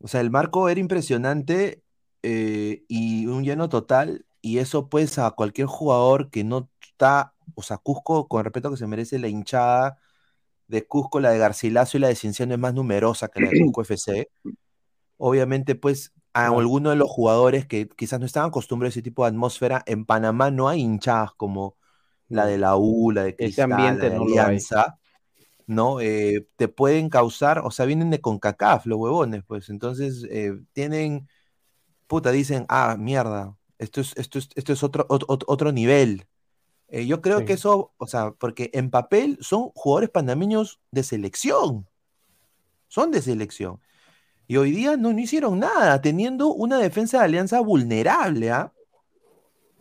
Speaker 1: O sea, el marco era impresionante eh, y un lleno total. Y eso, pues, a cualquier jugador que no está, o sea, Cusco, con respeto que se merece la hinchada de Cusco, la de Garcilaso y la de Cienciano es más numerosa que la de Cusco FC. Obviamente, pues, a algunos de los jugadores que quizás no estaban acostumbrados a ese tipo de atmósfera, en Panamá no hay hinchadas como la de la U, la de Cristal,
Speaker 4: ambiente
Speaker 1: la de
Speaker 4: no.
Speaker 1: Alianza, ¿no? Eh, te pueden causar, o sea, vienen de CONCACAF los huevones, pues, entonces eh, tienen, puta, dicen, ah, mierda, esto es, esto es, esto es otro, ot- ot- otro nivel. Eh, yo creo
Speaker 4: Sí.
Speaker 1: que eso, o sea, porque en papel son jugadores panameños de selección, son de selección. Y hoy día no, no hicieron nada, teniendo una defensa de alianza vulnerable, ¿ah?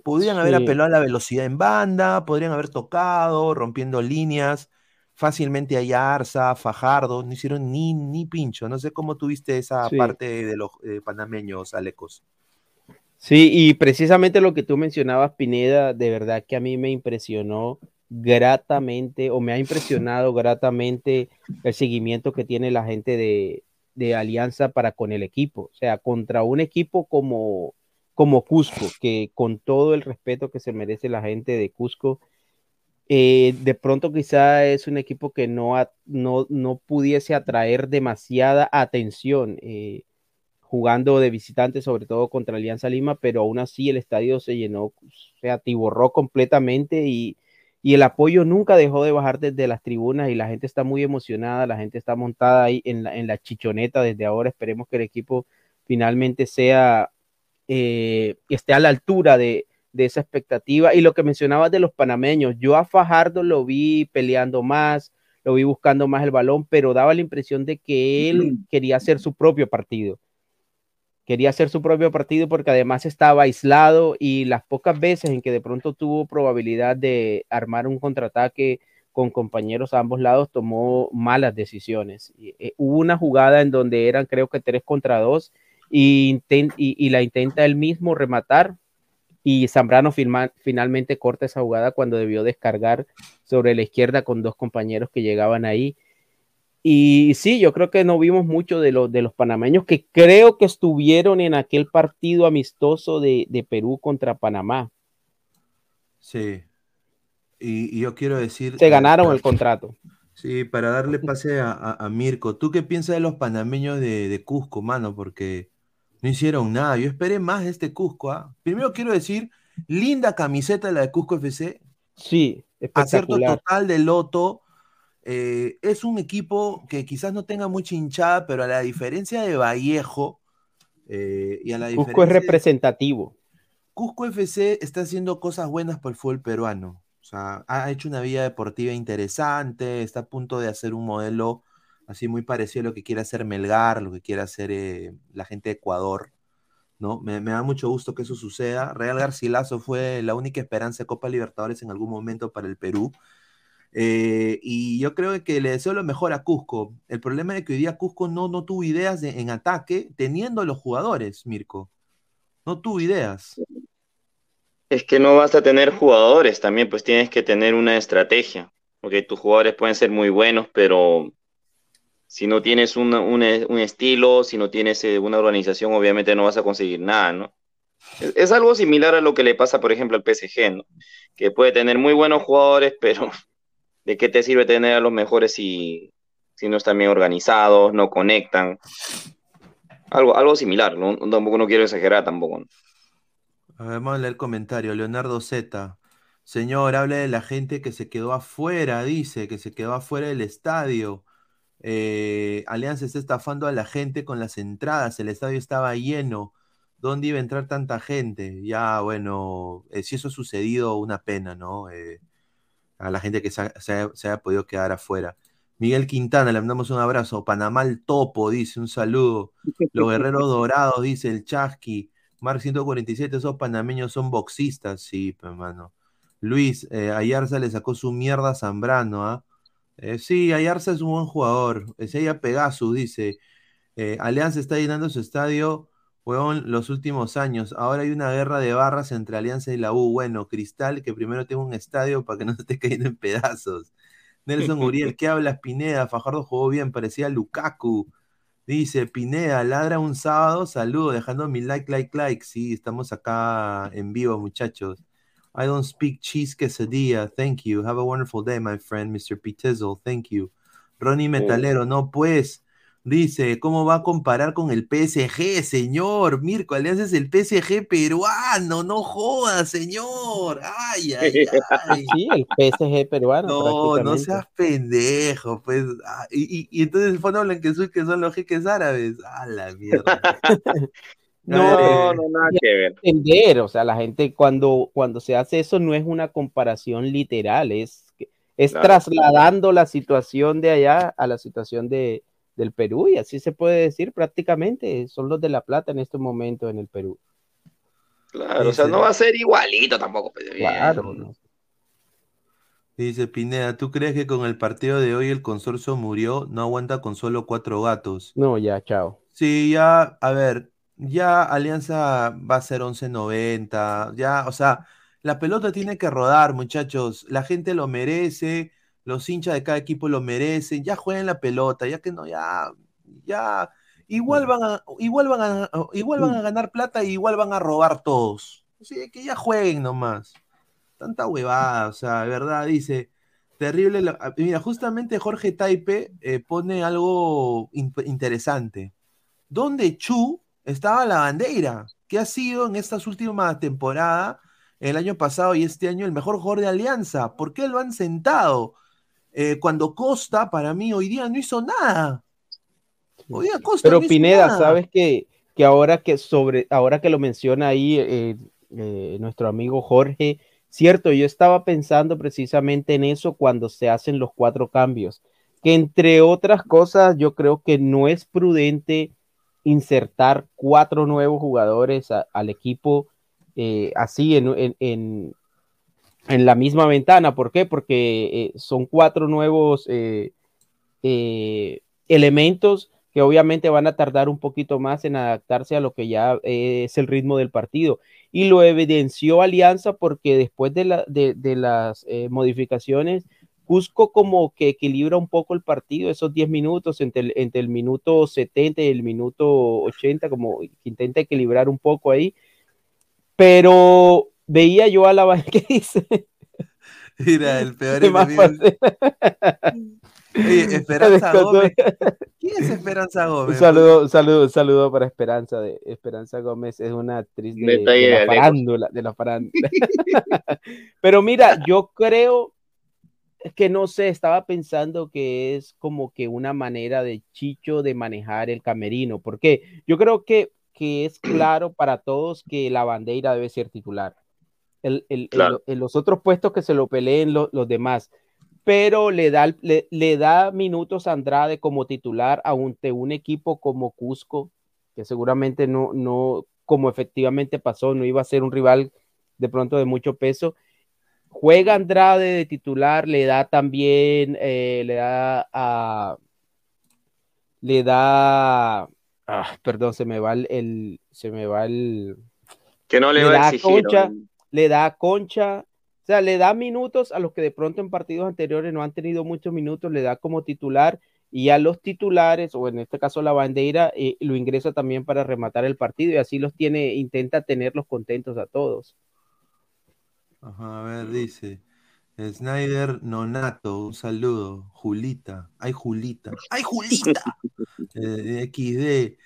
Speaker 1: Podrían haber
Speaker 4: Sí.
Speaker 1: apelado a la velocidad en banda, podrían haber tocado, rompiendo líneas, fácilmente a Arza, Fajardo, no hicieron ni, ni pincho. No sé cómo tuviste esa
Speaker 4: Sí.
Speaker 1: parte de los eh, panameños, Alecos.
Speaker 4: Sí, y precisamente lo que tú mencionabas, Pineda, de verdad que a mí me impresionó gratamente o me ha impresionado gratamente el seguimiento que tiene la gente de, de Alianza para con el equipo. O sea, contra un equipo como, como Cusco, que con todo el respeto que se merece la gente de Cusco, eh, de pronto quizá es un equipo que no, no, no pudiese atraer demasiada atención. eh, jugando de visitante, sobre todo contra Alianza Lima, pero aún así el estadio se llenó, se atiborró completamente y, y el apoyo nunca dejó de bajar desde las tribunas y la gente está muy emocionada, la gente está montada ahí en la, en la chichoneta desde ahora, esperemos que el equipo finalmente sea, eh, esté a la altura de, de esa expectativa y lo que mencionabas de los panameños, yo a Fajardo lo vi peleando más, lo vi buscando más el balón, pero daba la impresión de que él quería hacer su propio partido. Quería hacer su propio partido porque además estaba aislado y las pocas veces en que de pronto tuvo probabilidad de armar un contraataque con compañeros a ambos lados, tomó malas decisiones. Eh, hubo una jugada en donde eran creo que tres contra dos y, y, la intenta él mismo rematar y Zambrano finalmente corta esa jugada cuando debió descargar sobre la izquierda con dos compañeros que llegaban ahí. Y sí, yo creo que no vimos mucho de, los de los panameños que creo que estuvieron en aquel partido amistoso de, Perú contra Panamá.
Speaker 1: Sí. Y, yo quiero decir...
Speaker 4: Se ganaron el contrato.
Speaker 1: Sí, para darle pase a, Mirko. ¿Tú qué piensas de los panameños de, de Cusco, mano? Porque no hicieron nada. Yo esperé más de este Cusco. ¿ah? Primero quiero decir, linda camiseta la de Cusco FC.
Speaker 4: Sí,
Speaker 1: espectacular. Acierto total de Loto. Eh, es un equipo que quizás no tenga mucha hinchada, pero a la diferencia de Vallejo eh, y a la
Speaker 4: Cusco es representativo.
Speaker 1: Cusco FC está haciendo cosas buenas por el fútbol peruano. O sea, ha hecho una vida deportiva interesante, está a punto de hacer un modelo así muy parecido a lo que quiere hacer Melgar, lo que quiere hacer eh, la gente de Ecuador, ¿no? Me, da mucho gusto que eso suceda. Real Garcilaso fue la única esperanza de Copa Libertadores en algún momento para el Perú. Eh, y yo creo que le deseo lo mejor a Cusco. El problema es que hoy día Cusco no, no tuvo ideas en ataque teniendo los jugadores, Mirko. No tuvo ideas.
Speaker 3: Es que no vas a tener jugadores también, pues tienes que tener una estrategia. Porque tus jugadores pueden ser muy buenos, pero si no tienes un, estilo, si no tienes eh, una organización, obviamente no vas a conseguir nada, ¿no? Es, algo similar a lo que le pasa, por ejemplo, al PSG, ¿no? Que puede tener muy buenos jugadores, pero ¿de qué te sirve tener a los mejores si, si no están bien organizados, no conectan? Algo, algo similar, ¿no? Tampoco no quiero exagerar tampoco.
Speaker 1: vamos a leer el comentario. Leonardo Z. Señor, hable de la gente que se quedó afuera, dice, que se quedó afuera del estadio. Eh, Alianza está estafando a la gente con las entradas, el estadio estaba lleno. ¿Dónde iba a entrar tanta gente? Ya, bueno, eh, si eso ha sucedido, una pena, ¿no? Eh, a la gente que se, haya podido quedar afuera. Miguel Quintana, le mandamos un abrazo. Panamá el topo, dice, un saludo. Los guerreros dorados, dice el Chasqui. Mar 147, esos panameños son boxistas, sí, hermano. Luis, Ayarza le sacó su mierda a Zambrano, ¿ah? Eh, sí, Ayarza es un buen jugador. ella Pegasus dice, eh, Alianza está llenando su estadio, huevón, los últimos años. Ahora hay una guerra de barras entre Alianza y la U. Bueno, Cristal, que primero tenga un estadio para que no se esté cayendo en pedazos. Nelson Uriel, ¿qué hablas, Pineda? Fajardo jugó bien, parecía Lukaku. Dice, Pineda, ladra un sábado, saludo, dejando mi like, like, like. Sí, estamos acá en vivo, muchachos. I don't speak cheese quesadilla. Thank you. Have a wonderful day, my friend, Mr. Pitizzle. Thank you. Ronnie Metalero, no pues. Dice, ¿cómo va a comparar con el PSG, señor? Mirko Alianza es el PSG peruano, no joda, señor. Ay, ay, ay.
Speaker 4: Sí, el PSG peruano.
Speaker 1: No, no seas pendejo, pues. Ah, y, y, entonces el fondo que son los jeques árabes. A la mierda.
Speaker 4: No, no, nada que ver. Entender, o sea, la gente cuando, cuando se hace eso no es una comparación literal, es, es trasladando la situación de allá a la situación de, del Perú, y así se puede decir prácticamente, son los de La Plata en este momento en el Perú.
Speaker 3: Claro, o sea, no va a ser igualito tampoco.
Speaker 1: Pues, claro. Dice Pineda, ¿tú crees que con el partido de hoy el consorcio murió? No aguanta con solo cuatro gatos.
Speaker 4: No, ya, chao.
Speaker 1: Sí, ya, a ver, ya Alianza va a ser 11.90, ya, o sea, la pelota tiene que rodar, muchachos, la gente lo merece, los hinchas de cada equipo lo merecen, ya jueguen la pelota, ya que no, ya, ya, igual van a, igual van a, igual van a ganar plata y igual van a robar todos. Así que ya jueguen nomás. Tanta huevada, o sea, de verdad, dice, terrible. mira, justamente Jorge Taipe eh, pone algo interesante. Donde Chu estaba la bandera, que ha sido en estas últimas temporadas, el año pasado y este año, el mejor jugador de Alianza. ¿Por qué lo han sentado? Eh, cuando Costa, para mí, hoy día no hizo nada.
Speaker 4: Hoy día Costa Pero Pineda, sabes que, que, ahora que sobre, ahora que lo menciona ahí eh, eh, nuestro amigo Jorge, cierto, yo estaba pensando precisamente en eso cuando se hacen los cuatro cambios. que entre otras cosas yo creo que no es prudente insertar cuatro nuevos jugadores al equipo eh, así en, en, en, la misma ventana. ¿Por qué? Porque eh, son cuatro nuevos eh, elementos que obviamente van a tardar un poquito más en adaptarse a lo que ya es el ritmo del partido. Y lo evidenció Alianza porque después de, la, de, de las modificaciones, Cusco como que equilibra un poco el partido, esos 10 minutos entre el, entre el minuto 70 y el minuto 80, como que intenta equilibrar un poco ahí. Pero veía yo a la que dice.
Speaker 1: Mira, el peor enemigo. Oye, Esperanza Gómez. ¿Quién es Esperanza Gómez?
Speaker 4: Un saludo, un saludo, un saludo para Esperanza. De, Esperanza Gómez es una actriz de, de la farándula, de la farándula. Pero mira, yo creo que no sé, estaba pensando que es como que una manera de Chicho de manejar el camerino, porque yo creo que, que es claro para todos que la bandera debe ser titular. El, el, en los otros puestos que se lo peleen los demás, pero le da, le, le, da minutos a Andrade como titular ante un equipo como Cusco, que seguramente no, no, como efectivamente pasó, no iba a ser un rival de pronto de mucho peso Juega Andrade de titular, le da también, eh, le da a. Le da. Ah, perdón, se me va el, Se me va el.
Speaker 3: Que no le, va a exigir.
Speaker 4: Concha, Le da Concha. O sea, le da minutos a los que de pronto en partidos anteriores no han tenido muchos minutos, le da como titular y a los titulares, o en este caso la bandera, eh, lo ingresa también para rematar el partido y así los tiene, intenta tenerlos contentos a todos.
Speaker 1: Ajá, a ver, dice. Snyder Nonato, un saludo. Julita. ¡Ay, Julita! ¡Ay, Julita! eh, XD.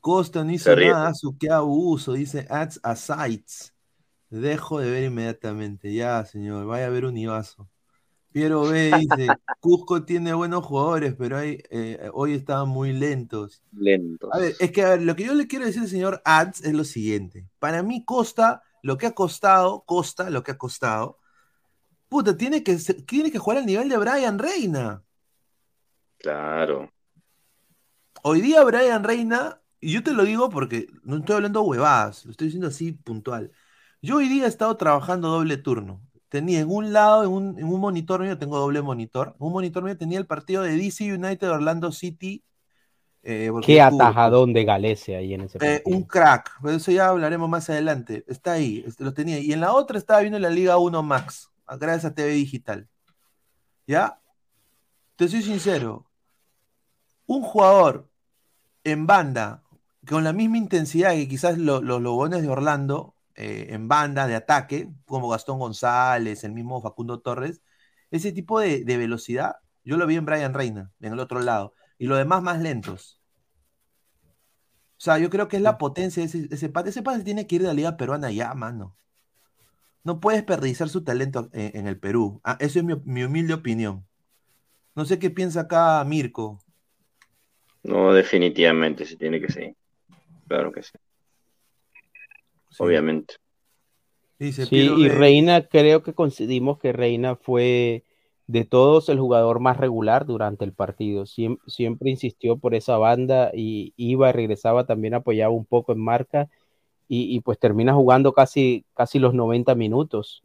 Speaker 1: Costa no hizo nada, su qué abuso. Dice ads a sites. Dejo de ver inmediatamente. Ya, señor, vaya a ver un Ibazo. Piero B dice, Cusco tiene buenos jugadores, pero hay, eh, hoy estaban muy lentos.
Speaker 3: Lentos.
Speaker 1: A ver, es que a ver, lo que yo le quiero decir al señor Ads es lo siguiente. Para mí Costa lo que ha costado, Costa, lo que ha costado, puta, tiene que, tiene que jugar al nivel de Brian Reina.
Speaker 3: Claro.
Speaker 1: Hoy día Brian Reina, y yo te lo digo porque no estoy hablando huevadas, lo estoy diciendo así puntual. Yo hoy día he estado trabajando doble turno. Tenía en un lado, en un, en un monitor mío, tengo doble monitor. En un monitor mío tenía el partido de DC United Orlando City
Speaker 4: eh, Qué atajadón de Galecia ahí en ese
Speaker 1: eh, Un crack, pero eso ya hablaremos más adelante. Está ahí, este, lo tenía. Y en la otra estaba viendo la Liga 1 Max, gracias a TV Digital. ¿Ya? Te soy sincero. Un jugador en banda, con la misma intensidad que quizás los Lobones de Orlando, eh, en banda de ataque, como Gastón González, el mismo Facundo Torres, ese tipo de, de velocidad, yo lo vi en Brian Reina, en el otro lado y los demás más lentos. O sea, yo creo que es la potencia de ese, ese pate. Ese pate tiene que ir de la Liga Peruana ya, mano. No puedes desperdiciar su talento en, el Perú. Ah, eso es mi, humilde opinión. No sé qué piensa acá Mirko.
Speaker 3: No, definitivamente se tiene que ser. Claro que sí. Obviamente.
Speaker 4: sí, y Reina, creo que coincidimos que Reina fue de todos el jugador más regular durante el partido. Siempre, insistió por esa banda y iba y regresaba, también apoyaba un poco en marca y, pues termina jugando casi, casi los 90 minutos.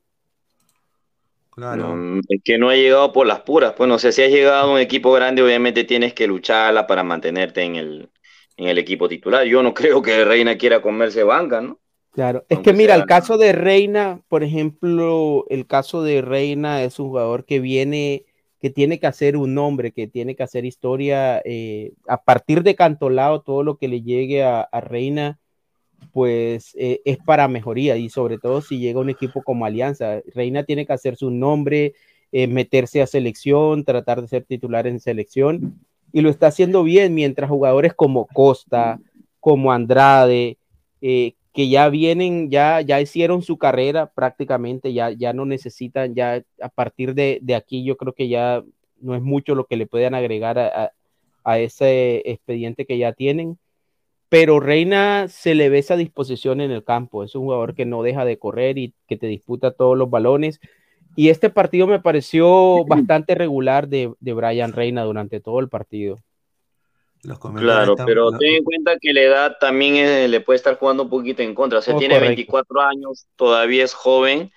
Speaker 3: Claro. es que no ha llegado por las puras. Pues no sé, si has llegado a un equipo grande, obviamente tienes que lucharla para mantenerte en el, en el equipo titular. Yo no creo que Reina quiera comerse banca, ¿no?
Speaker 4: Claro, es que mira, el caso de Reina, por ejemplo, el caso de Reina es un jugador que viene, que tiene que hacer un nombre, que tiene que hacer historia. Eh, a partir de Cantolao, todo lo que le llegue a, Reina, pues eh, es para mejoría y sobre todo si llega un equipo como Alianza. Reina tiene que hacer su nombre, eh, meterse a selección, tratar de ser titular en selección y lo está haciendo bien mientras jugadores como Costa, como Andrade, que ya vienen, ya, ya hicieron su carrera prácticamente, ya, ya no necesitan, ya a partir de, aquí yo creo que ya no es mucho lo que le puedan agregar a, ese expediente que ya tienen, pero Reina se le ve esa disposición en el campo, es un jugador que no deja de correr y que te disputa todos los balones. Y este partido me pareció bastante regular de, de Brian Reina durante todo el partido.
Speaker 3: Claro, pero ten en cuenta que la edad también le puede estar jugando un poquito en contra. O sea, oh, tiene 24 años, todavía es joven,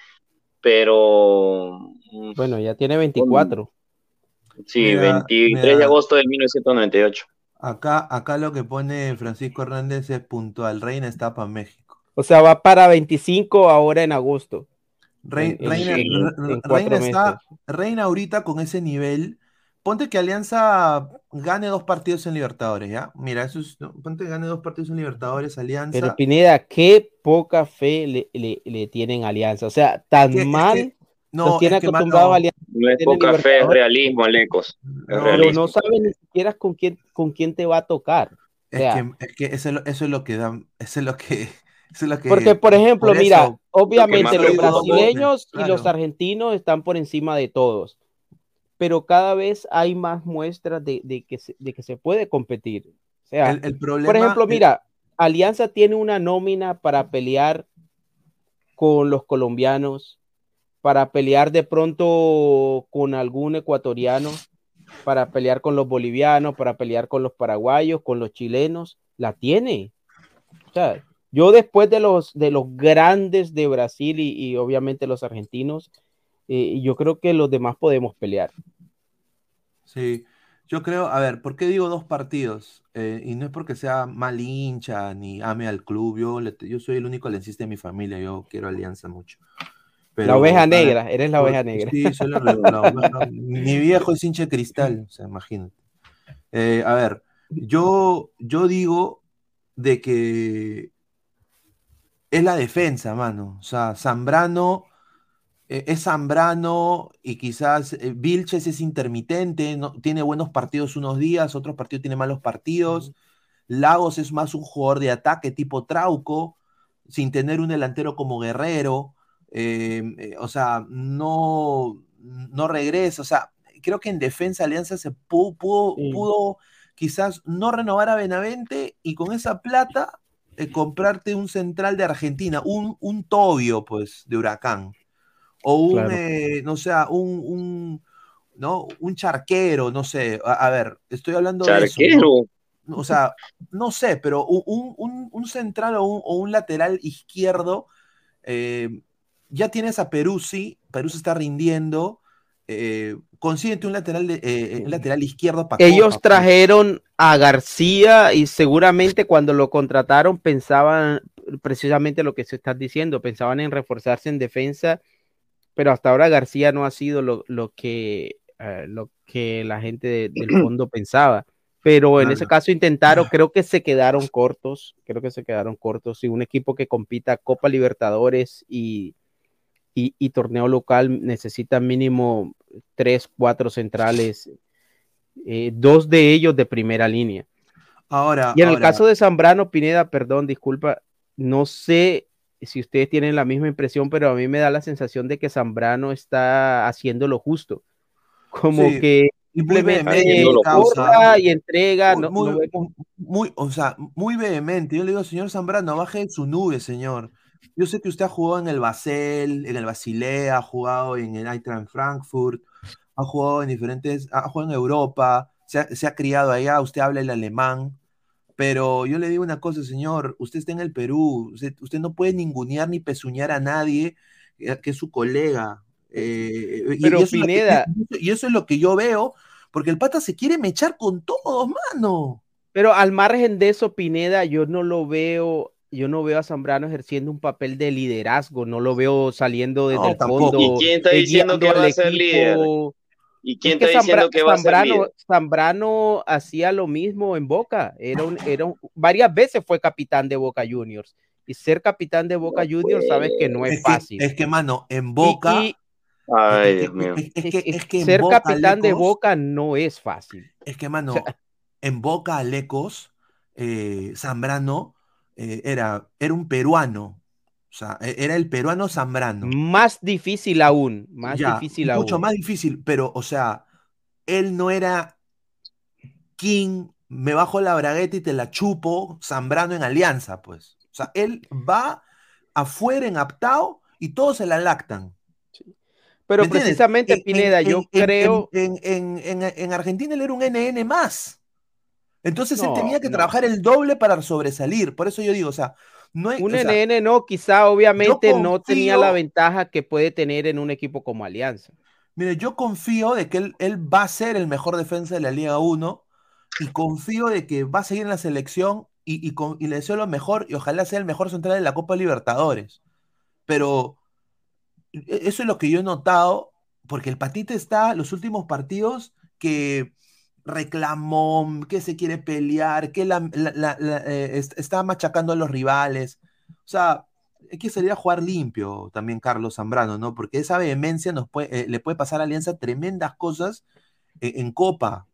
Speaker 3: pero.
Speaker 4: Mm, bueno, ya tiene 24.
Speaker 3: Sí, 23 de agosto del 1998.
Speaker 1: Acá, acá lo que pone Francisco Hernández es puntual. Reina está para México.
Speaker 4: O sea, va para 25 ahora en agosto.
Speaker 1: Reina, está, Reina ahorita con ese nivel. Ponte que Alianza gane dos partidos en Libertadores, ¿ya? Mira, eso es, ponte que gane dos partidos en Libertadores, Alianza.
Speaker 4: Pero Pineda, qué poca fe le, tienen a Alianza. O sea, tan mal
Speaker 3: no, tiene acostumbrado Alianza. No es poca fe, es realismo, Alecos.
Speaker 4: Pero no sabe ni siquiera con quién, con quién te va a tocar.
Speaker 1: es, que, eso, es lo que da, eso es lo que,
Speaker 4: Porque, por ejemplo, mira, obviamente los brasileños y los argentinos están por encima de todos, pero cada vez hay más muestras de, que, se, de que se puede competir. O sea, el, problema por ejemplo, mira, Alianza tiene una nómina para pelear con los colombianos, para pelear de pronto con algún ecuatoriano, para pelear con los bolivianos, para pelear con los paraguayos, con los chilenos, la tiene. O sea, yo después de los, de los grandes de Brasil y, obviamente los argentinos, eh, yo creo que los demás podemos pelear.
Speaker 1: Sí, yo creo, a ver, ¿por qué digo dos partidos? Eh, y no es porque sea mal hincha ni ame al club, yo, yo soy el único lencista de mi familia, yo quiero Alianza mucho
Speaker 4: la oveja negra, eres la oveja negra.
Speaker 1: Sí, soy la, Mi viejo es hincha de cristal, o sea, imagínate. Eh, a ver, yo, yo digo de que es la defensa, mano. O sea, Zambrano es Zambrano y quizás eh, Vilches es intermitente, no, tiene buenos partidos unos días, otros partidos tiene malos partidos. Lagos es más un jugador de ataque tipo Trauco, sin tener un delantero como Guerrero. Em, eh, o sea, no, no regresa, o sea, creo que en defensa Alianza se pudo, pudo, quizás no renovar a Benavente y con esa plata eh, comprarte un central de Argentina, un, un Tobio, pues, de Huracán, o un, eh, no sé, un, un, ¿no? un charquero, no sé, a, ver, estoy hablando de eso. O sea, no sé, pero un, un central o un, lateral izquierdo eh, ya tienes a Peruzzi, Peruzzi está rindiendo, eh, consíguete un lateral, de, eh, lateral izquierdo
Speaker 4: para Ellos trajeron a García y seguramente cuando lo contrataron pensaban precisamente lo que se está diciendo, pensaban en reforzarse en defensa, pero hasta ahora García no ha sido lo, que, eh, lo que la gente del fondo pensaba. Pero en ese caso intentaron, creo que se quedaron cortos, creo que se quedaron cortos. Y un equipo que compita Copa Libertadores y, y, torneo local necesita mínimo tres, cuatro centrales, eh, dos de ellos de primera línea.
Speaker 1: Ahora,
Speaker 4: y en el caso de Zambrano, Pineda, perdón, disculpa, no sé si ustedes tienen la misma impresión, pero a mí me da la sensación de que Zambrano está haciendo lo justo. Como que simplemente y entrega.
Speaker 1: Muy, muy, o sea, muy vehemente. Yo le digo, señor Zambrano, baje su nube, señor. Yo sé que usted ha jugado en el Basel, en el Basilea, ha jugado en el Eintracht Frankfurt, ha jugado en diferentes, ha jugado en Europa, se ha, criado allá, usted habla el alemán, pero yo le digo una cosa, señor, usted está en el Perú, usted, no puede ningunear ni pezuñar a nadie eh, que es su colega. Eh,
Speaker 4: pero y, eso Pineda.
Speaker 1: y eso es lo que yo veo, porque el pata se quiere mechar con todos, mano.
Speaker 4: Pero al margen de eso, Pineda, yo no lo veo yo no veo a Zambrano ejerciendo un papel de liderazgo, no lo veo saliendo desde el fondo.
Speaker 3: ¿Y quién está diciendo que va a ser líder? ¿Y quién está diciendo que va a ser líder?
Speaker 4: Zambrano hacía lo mismo en Boca, era un, era varias veces fue capitán de Boca Juniors. Y ser capitán de Boca Juniors, sabes que no es, fácil.
Speaker 1: es que, mano, en Boca.
Speaker 3: Ay, Dios mío.
Speaker 4: Es que, ser capitán de Boca no es fácil.
Speaker 1: Es que, mano, en Boca, Alecos, eh, Zambrano eh, era, era un peruano. O sea, e, era el peruano Zambrano.
Speaker 4: Más difícil aún, más difícil
Speaker 1: aún. Mucho más difícil, pero, o sea, él no era King, me bajo la bragueta y te la chupo, Zambrano en alianza, pues. O sea, él va afuera en Aptao y todos se la lactan.
Speaker 4: Pero precisamente,
Speaker 1: En- en-
Speaker 4: Pineda, yo
Speaker 1: en-
Speaker 4: creo.
Speaker 1: En, en- en- en Argentina él era un NN más. Entonces él tenía que
Speaker 4: no.
Speaker 1: trabajar el doble para sobresalir. Por eso yo digo, o sea, no hay.
Speaker 4: Un
Speaker 1: sea,
Speaker 4: NN no, quizá obviamente no tenía la ventaja que puede tener en un equipo como Alianza.
Speaker 1: Mire, yo confío de que él, él va a ser el mejor defensa de la Liga 1 y confío de que va a seguir en la selección y, y con- y le deseo lo mejor y ojalá sea el mejor central de la Copa Libertadores. Pero e- eso es lo que yo he notado, porque el Patita está los últimos partidos que reclamó, que se quiere pelear, que la, la- la- la- eh, est- está machacando a los rivales. O sea, hay que salir a jugar limpio también Carlos Zambrano, ¿no? Porque esa vehemencia nos puede, eh, le puede pasar a Alianza tremendas cosas en, en Copa.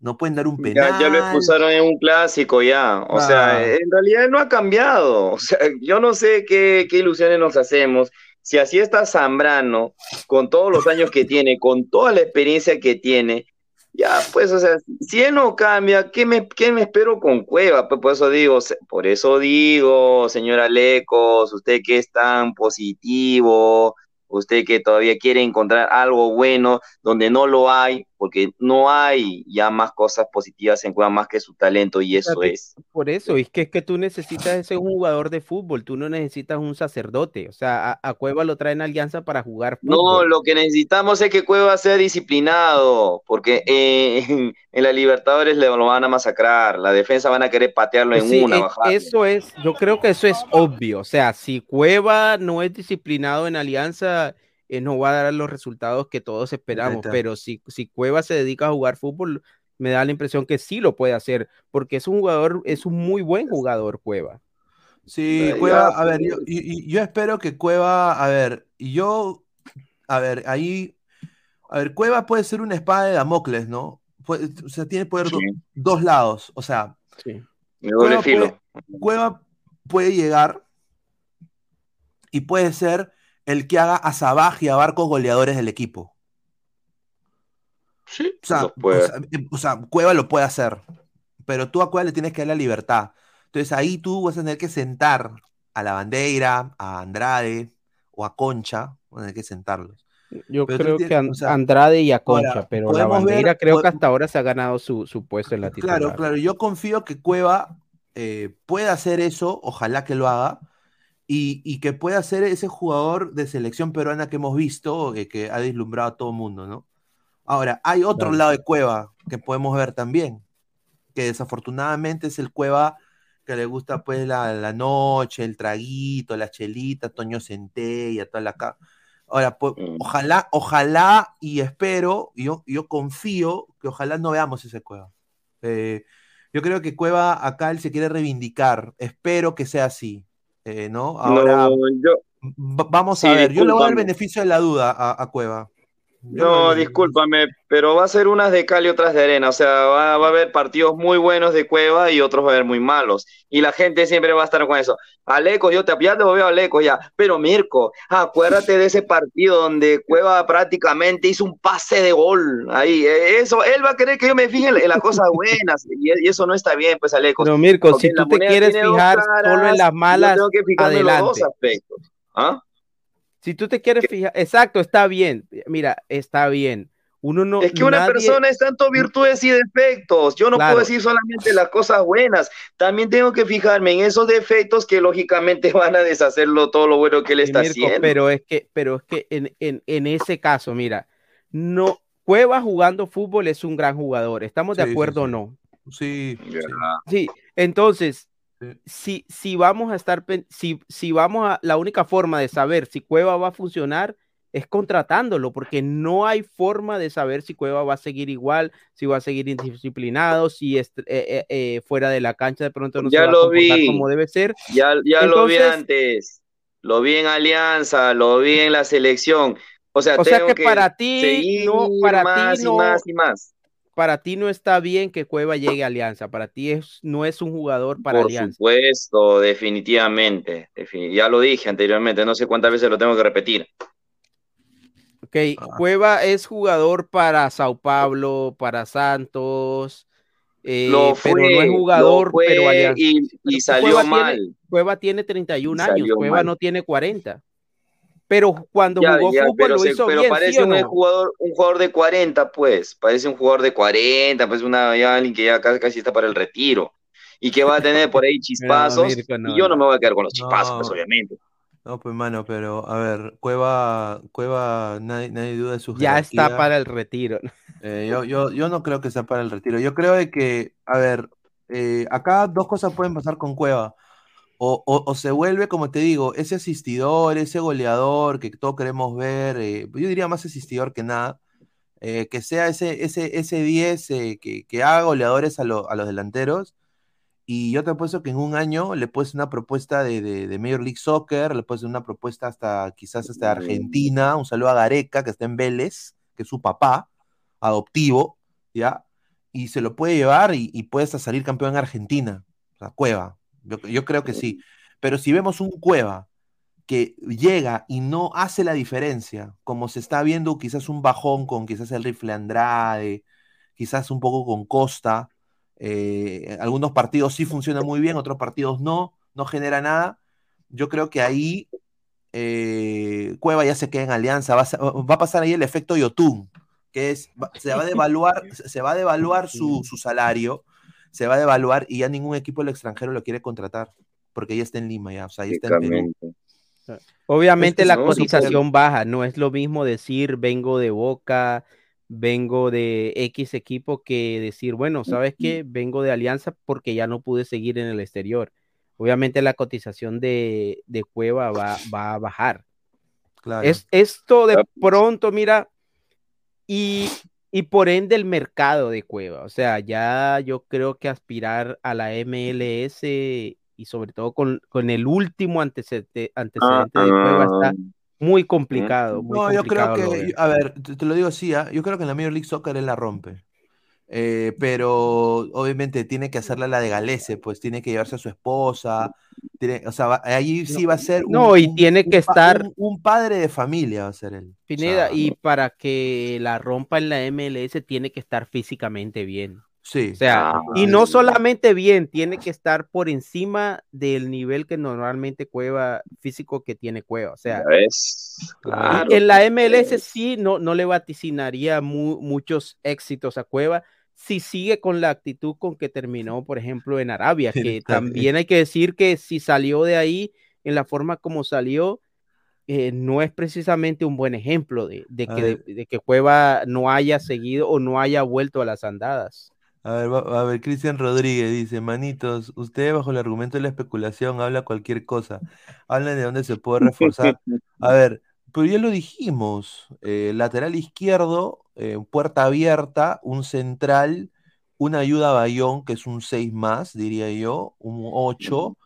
Speaker 1: No pueden dar un penal.
Speaker 3: Ya, ya lo expulsaron en un clásico ya. O
Speaker 1: Ah.
Speaker 3: sea, en realidad no ha cambiado. O sea, yo no sé qué, qué ilusiones nos hacemos. Si así está Zambrano, con todos los años que tiene, con toda la experiencia que tiene, ya, pues, o sea, si él no cambia, ¿qué me, qué me espero con Cueva? Pues por eso digo, por eso digo, señora Lecos, usted que es tan positivo, usted que todavía quiere encontrar algo bueno donde no lo hay, porque no hay ya más cosas positivas en Cueva más que su talento y eso es.
Speaker 4: Por eso, es que es que tú necesitas ese jugador de fútbol, tú no necesitas un sacerdote. O sea, a, a Cueva lo traen a Alianza para jugar
Speaker 3: No, lo que necesitamos es que Cueva sea disciplinado, porque eh, en, en la Libertadores le lo van a masacrar, la defensa van a querer patearlo en
Speaker 4: sí,
Speaker 3: una,
Speaker 4: es- eso es, yo creo que eso es obvio. O sea, si Cueva no es disciplinado en Alianza, eh, no va a dar los resultados que todos esperamos. Pero si, si Cueva se dedica a jugar fútbol, me da la impresión que sí lo puede hacer, porque es un jugador, es un muy buen jugador, Cueva.
Speaker 1: Sí, Cueva,
Speaker 3: ya,
Speaker 1: a ver,
Speaker 3: pues.
Speaker 1: yo, y- yo espero que Cueva, a ver, y yo, a ver, ahí, a ver, Cueva puede ser una espada de Damocles, ¿no? Puede- o sea, tiene poder do-
Speaker 3: Sí.
Speaker 1: dos lados, o sea,
Speaker 4: Sí.
Speaker 1: Cueva puede llegar y puede ser el que haga a Sabaj y a Barcos goleadores del equipo.
Speaker 3: Sí,
Speaker 1: O sea,
Speaker 3: puede.
Speaker 1: o sea, eh, o sea, Cueva lo puede hacer, pero tú a Cueva le tienes que dar la libertad. Entonces ahí tú vas a tener que sentar a la bandera, a Andrade o a Concha, vas a tener que sentarlos.
Speaker 4: Yo
Speaker 1: Pero
Speaker 4: creo
Speaker 1: tienes-
Speaker 4: que An-
Speaker 1: o sea,
Speaker 4: Andrade y Aconcha,
Speaker 1: ahora,
Speaker 4: pero la
Speaker 1: ver-
Speaker 4: bandera creo que hasta ahora se ha ganado su, su puesto en la titular.
Speaker 1: Claro, claro, yo confío que Cueva eh, pueda hacer eso, ojalá que lo haga, y, y que pueda ser ese jugador de selección peruana que hemos visto, eh, que ha deslumbrado a todo el mundo, ¿no? Ahora, hay otro
Speaker 4: Claro.
Speaker 1: lado de Cueva que podemos ver también, que desafortunadamente es el Cueva que le gusta pues la, la noche, el traguito, la chelita, Toño Centella, toda la... ca- Ahora, pues, ojalá, ojalá y espero, y yo, yo confío que ojalá no veamos ese Cueva. Eh, yo creo que Cueva acá él se quiere reivindicar. Espero que sea así. Eh, ¿no? Ahora
Speaker 3: No, yo,
Speaker 1: v- vamos
Speaker 3: Sí,
Speaker 1: a ver. Yo le voy a dar el beneficio de la duda a, a Cueva.
Speaker 3: No, discúlpame, pero va a ser unas de cal y otras de arena. O sea, va, va a haber partidos muy buenos de Cueva y otros va a haber muy malos. Y la gente siempre va a estar con eso. Alecos, yo te, ya te veo Alecos ya. Pero Mirko, acuérdate de ese partido donde Cueva prácticamente hizo un pase de gol. Ahí, eh, eso, él va a querer que yo me fije en, en las cosas buenas. Y, y eso no está bien, pues Alecos.
Speaker 4: Pero Mirko,
Speaker 3: Porque
Speaker 4: si tú te quieres fijar
Speaker 3: caras,
Speaker 4: solo en las
Speaker 3: yo
Speaker 4: malas,
Speaker 3: tengo que fijarme en los dos
Speaker 4: adelante.
Speaker 3: aspectos. ¿Ah?
Speaker 4: Si tú te quieres fijar, exacto, está bien. Mira, está bien. Uno no.
Speaker 3: Es que una
Speaker 4: nadie-
Speaker 3: persona es tanto virtudes y defectos. Yo no
Speaker 4: Claro.
Speaker 3: puedo decir solamente las cosas buenas. También tengo que fijarme en esos defectos que lógicamente van a deshacerlo todo lo bueno que él está
Speaker 4: Mirko,
Speaker 3: haciendo.
Speaker 4: pero es que, pero es que en, en, en ese caso, mira, no, Cueva jugando fútbol es un gran jugador. ¿Estamos de
Speaker 1: Sí, sí,
Speaker 4: acuerdo o no?
Speaker 1: Sí, sí.
Speaker 4: Sí, entonces. Si, si vamos a estar, si, si vamos a, la única forma de saber si Cueva va a funcionar es contratándolo, porque no hay forma de saber si Cueva va a seguir igual, si va a seguir indisciplinado, si es, eh, eh, eh, fuera de la cancha de pronto no
Speaker 3: Ya
Speaker 4: se va a
Speaker 3: lo
Speaker 4: comportar
Speaker 3: vi.
Speaker 4: como debe ser.
Speaker 3: Ya, ya lo vi antes. Lo vi en Alianza, lo vi en la selección. O sea,
Speaker 4: O sea
Speaker 3: tengo
Speaker 4: que para ti no, para
Speaker 3: más
Speaker 4: ti
Speaker 3: y
Speaker 4: no,
Speaker 3: más y más.
Speaker 4: Para ti no está bien que Cueva llegue a Alianza, para ti es, no es un jugador para
Speaker 3: Por
Speaker 4: Alianza.
Speaker 3: supuesto, definitivamente. Defini- ya lo dije anteriormente, no sé cuántas veces lo tengo que repetir.
Speaker 4: Ok,
Speaker 1: Ah.
Speaker 4: Cueva es jugador para Sao Paulo, para Santos, eh,
Speaker 3: Lo
Speaker 4: pero
Speaker 3: fue,
Speaker 4: no es jugador,
Speaker 3: fue
Speaker 4: pero Alianza.
Speaker 3: y, y
Speaker 4: Pero
Speaker 3: salió
Speaker 4: Cueva tiene-
Speaker 3: mal.
Speaker 4: Cueva tiene 31
Speaker 3: Y
Speaker 4: años, Cueva
Speaker 3: mal.
Speaker 4: no tiene 40. Pero cuando
Speaker 3: Ya,
Speaker 4: jugó
Speaker 3: ya,
Speaker 4: fútbol
Speaker 3: pero,
Speaker 4: lo
Speaker 3: se-
Speaker 4: hizo
Speaker 3: pero
Speaker 4: bien,
Speaker 3: parece
Speaker 4: ¿sí o
Speaker 3: un
Speaker 4: no?
Speaker 3: jugador, un jugador de 40, pues. Parece un jugador de 40, pues una, ya alguien que ya casi, casi está para el retiro. Y que va a tener por ahí chispazos.
Speaker 4: Mirko, no,
Speaker 3: y yo no, me voy a quedar con los chispazos, pues obviamente.
Speaker 1: No, pues mano, pero a ver, Cueva, Cueva, nadie, nadie duda de su
Speaker 4: Ya está para el retiro.
Speaker 1: Eh, yo, yo, yo no creo que sea para el retiro. Yo creo de que, a ver, eh, acá dos cosas pueden pasar con Cueva. O, se vuelve, como te digo, ese asistidor, ese goleador que todos queremos ver. eh, yo diría más asistidor que nada. eh, que sea ese, ese, ese 10 eh, que, que haga goleadores a, lo- a los delanteros. Y yo te apuesto que en un año le puedes una propuesta de, de, Major League Soccer, le puedes una propuesta hasta quizás hasta Argentina. Un saludo a Gareca, que está en Vélez, que es su papá adoptivo, ¿ya? Y se lo puede llevar y, y puede salir campeón en Argentina. O sea, Cueva. Yo, yo creo que sí. Pero si vemos un Cueva que llega y no hace la diferencia, como se está viendo quizás un bajón con quizás el rifle Andrade, quizás un poco con Costa, eh, algunos partidos sí funcionan muy bien, otros partidos no, no genera nada. Yo creo que ahí eh, Cueva ya se queda en alianza, va a, va a pasar ahí el efecto Yotun, que es, se va a devaluar, se va a devaluar su, su salario, se va a devaluar y ya ningún equipo del extranjero lo quiere contratar, porque ya está en Lima ya, o sea, ya está en Perú.
Speaker 4: Obviamente la
Speaker 3: no,
Speaker 4: cotización baja, no es lo mismo decir vengo de Boca, vengo de X equipo que decir, bueno, ¿sabes qué? Vengo de Alianza porque ya no pude seguir en el exterior. Obviamente la cotización de, de Cueva va, va a bajar.
Speaker 1: Claro.
Speaker 4: Es, esto de
Speaker 3: Ah,
Speaker 4: pronto, mira, y, y por ende el mercado de Cueva. O sea, ya yo creo que aspirar a la MLS y sobre todo con, con el último antecedente, antecedente de Cueva está
Speaker 3: Ah,
Speaker 4: muy complicado. Muy
Speaker 1: No, yo creo que, a ver, te, te lo digo así, ¿ah? yo creo que en la Major League Soccer él la rompe. Eh, pero obviamente tiene que hacerla la de Galese, pues tiene que llevarse a su esposa, tiene, o sea, va- ahí sí va a ser un,
Speaker 4: No, y
Speaker 1: un-
Speaker 4: tiene
Speaker 1: un
Speaker 4: que
Speaker 1: pa-
Speaker 4: estar-
Speaker 1: un, un padre de familia va a ser él. O
Speaker 4: Pineda,
Speaker 1: sea,
Speaker 4: y para que la rompa en la MLS tiene que estar físicamente bien.
Speaker 1: sí,
Speaker 4: O sea,
Speaker 3: Ah,
Speaker 4: y no
Speaker 3: sí.
Speaker 4: solamente bien, tiene que estar por encima del nivel que normalmente Cueva, físico que tiene Cueva. O sea.
Speaker 3: Claro.
Speaker 4: en la MLS sí no, no le vaticinaría mu- muchos éxitos a Cueva si sigue con la actitud con que terminó, por ejemplo, en Arabia, que también hay que decir que si salió de ahí en la forma como salió, eh, no es precisamente un buen ejemplo de, de que, de, de que Cueva no haya seguido o no haya vuelto a las andadas.
Speaker 1: A ver, a ver, Cristian Rodríguez dice, manitos, usted bajo el argumento de la especulación habla cualquier cosa, hablan de dónde se puede reforzar. A ver, pero ya lo dijimos, eh, lateral izquierdo, eh, puerta abierta, un central, una ayuda a Bayón, que es un 6 más, diría yo, un 8,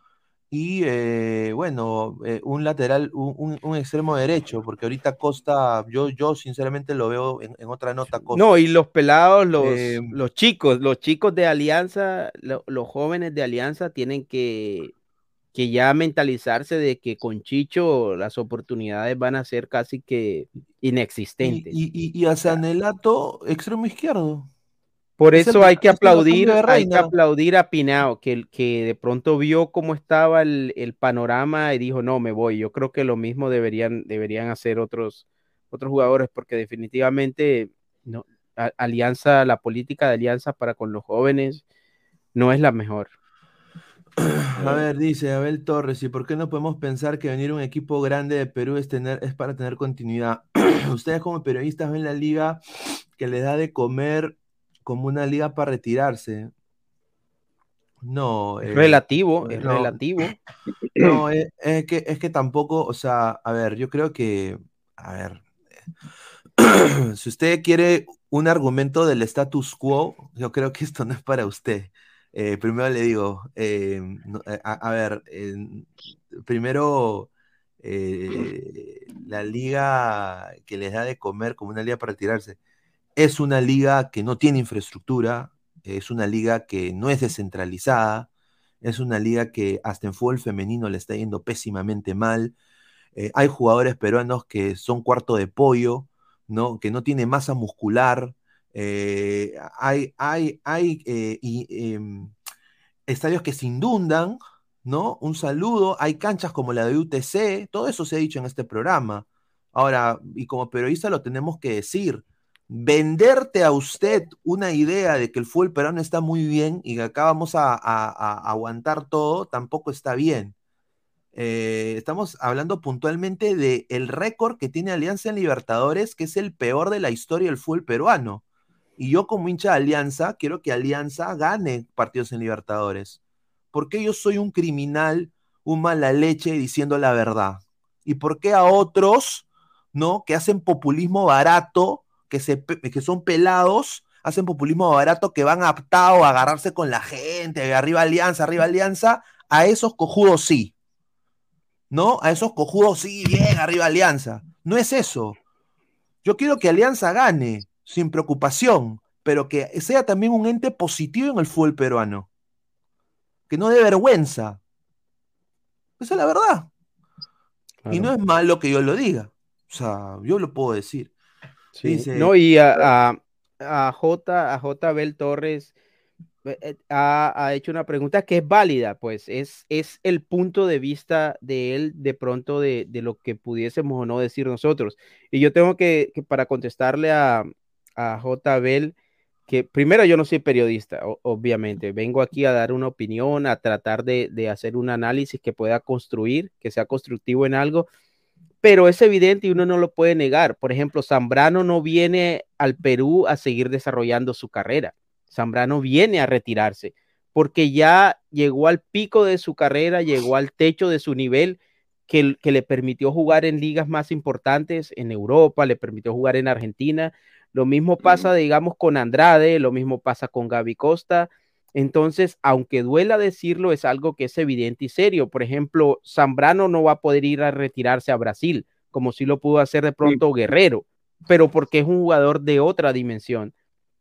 Speaker 1: y eh, bueno, eh, un lateral, un, un- un extremo derecho, porque ahorita Costa, yo, yo sinceramente lo veo en, en otra nota Costa.
Speaker 4: No, y los pelados, los,
Speaker 1: Eh,
Speaker 4: los chicos, los chicos de Alianza, lo- los jóvenes de Alianza tienen que, que ya mentalizarse de que con Chicho las oportunidades van a ser casi que inexistentes.
Speaker 1: y, y, y a Sanelato, extremo izquierdo.
Speaker 4: Por
Speaker 1: es el
Speaker 4: eso hay que aplaudir, hay que aplaudir a Pinao, que, que de pronto vio cómo estaba el, el panorama y dijo, no, me voy. Yo creo que lo mismo deberían, deberían hacer otros, otros jugadores, porque definitivamente no, a- Alianza, la política de Alianza para con los jóvenes no es la mejor.
Speaker 1: A ver, dice Abel Torres, ¿y por qué no podemos pensar que venir un equipo grande de Perú es, tener, es para tener continuidad? Ustedes como periodistas ven la liga que les da de comer como una liga para retirarse. No,
Speaker 4: Es
Speaker 1: eh,
Speaker 4: relativo, es
Speaker 1: no.
Speaker 4: relativo.
Speaker 1: no, es, es que, es que tampoco, o sea, a ver, yo creo que, a ver, si usted quiere un argumento del status quo, yo creo que esto no es para usted. Eh, primero le digo, eh, eh, a, ver, primero la liga que les da de comer como una liga para retirarse es una liga que no tiene infraestructura, es una liga que no es descentralizada, es una liga que hasta en fútbol femenino le está yendo pésimamente mal. Hay jugadores peruanos que son cuarto de pollo, ¿no? que no tienen masa muscular. Eh, hay hay, hay eh, em, estadios que se inundan, ¿no? Un saludo. Hay canchas como la de UTC, todo eso se ha dicho en este programa. Ahora, y como periodista lo tenemos que decir, venderte a usted una idea de que el fútbol peruano está muy bien y que acá vamos a, aguantar todo, tampoco está bien. Eh, estamos hablando puntualmente del el récord que tiene Alianza en Libertadores, que es el peor de la historia del fútbol peruano. Y yo como hincha de Alianza, quiero que Alianza gane partidos en Libertadores. ¿Por qué yo soy un criminal, un mala leche diciendo la verdad? ¿Y por qué a otros, ¿no? Que hacen populismo barato, que, se, que son pelados, hacen populismo barato, que van aptados a agarrarse con la gente, arriba Alianza, arriba Alianza, a esos cojudos sí. ¿No? A esos cojudos sí, bien, arriba Alianza. No es eso. Yo quiero que Alianza gane, sin preocupación, pero que sea también un ente positivo en el fútbol peruano. Que no dé vergüenza. Esa es la verdad. Y no es malo que yo lo diga. O sea, yo lo puedo decir
Speaker 4: no, y a, a, J, a J. Bel Torres eh, eh, ha, hecho una pregunta que es válida, pues es, es el punto de vista de él de pronto de, lo que pudiésemos o no decir nosotros. Y yo tengo que, para contestarle a, a J. Bel, que primero yo no soy periodista, obviamente, vengo aquí a dar una opinión, a tratar de, de hacer un análisis que pueda construir, que sea constructivo en algo pero es evidente y uno no lo puede negar. Por ejemplo, Zambrano no viene al Perú a seguir desarrollando su carrera. Zambrano viene a retirarse porque ya llegó al pico de su carrera, llegó al techo de su nivel que, que le permitió jugar en ligas más importantes en Europa, le permitió jugar en Argentina. Lo mismo pasa, digamos, con Andrade, lo mismo pasa con Gaby Costa. Entonces, aunque duela decirlo, es algo que es evidente y serio. Por ejemplo, Zambrano no va a poder ir a retirarse a Brasil, como si lo pudo hacer de pronto Guerrero, pero porque es un jugador de otra dimensión.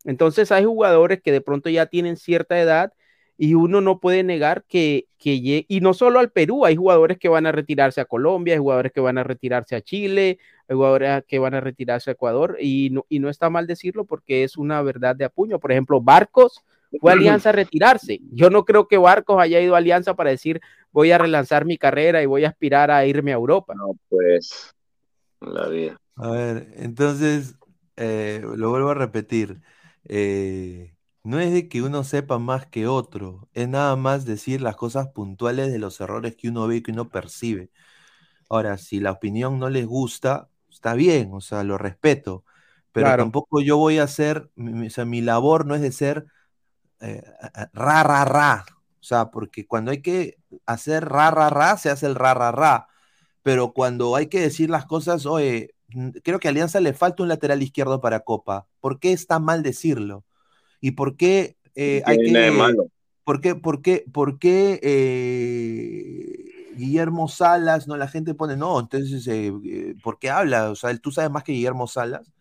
Speaker 4: Entonces, hay jugadores que de pronto ya tienen cierta edad y uno no puede negar que, que y no solo al Perú, hay jugadores que van a retirarse a Colombia, hay jugadores que van a retirarse a Chile, hay jugadores que van a retirarse a Ecuador, y no, y no está mal decirlo porque es una verdad de apuño. Por ejemplo, Barcos fue Alianza a retirarse. Yo no creo que Barcos haya ido a Alianza para decir voy a relanzar mi carrera y voy a aspirar a irme a Europa.
Speaker 3: No, pues, la vida.
Speaker 1: A ver, entonces, eh, lo vuelvo a repetir. Eh, no es de que uno sepa más que otro, es nada más decir las cosas puntuales de los errores que uno ve y que uno percibe. Ahora, si la opinión no les gusta, está bien, o sea, lo respeto, pero tampoco yo voy a hacer, o sea, mi labor no es de ser eh, ra, ra, ra. O sea, porque cuando hay que hacer ra, ra, ra, se hace el ra, ra, ra. Pero cuando hay que decir las cosas, oye, creo que a Alianza le falta un lateral izquierdo para Copa. ¿Por qué está mal decirlo? ¿Y por qué eh, hay que... ¿Por qué, por qué, por qué eh, Guillermo Salas, no, la gente pone, no, entonces, ¿por qué habla? O sea, tú sabes más que Guillermo Salas.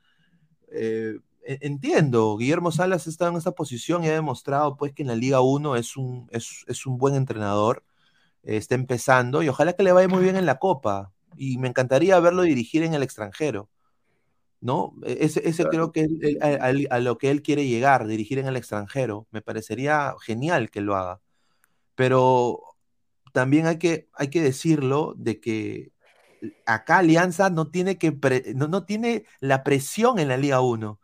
Speaker 1: E-, entiendo, Guillermo Salas está en esta posición y ha demostrado pues que en la Liga 1 es un, es, un buen entrenador, está empezando y ojalá que le vaya muy bien en la Copa y me encantaría verlo dirigir en el extranjero, ¿no? E-, ese, creo que es a, lo que él quiere llegar, dirigir en el extranjero, me parecería genial que lo haga, pero también hay que, hay que decirlo de que acá Alianza no tiene, que no, no tiene la presión en la Liga 1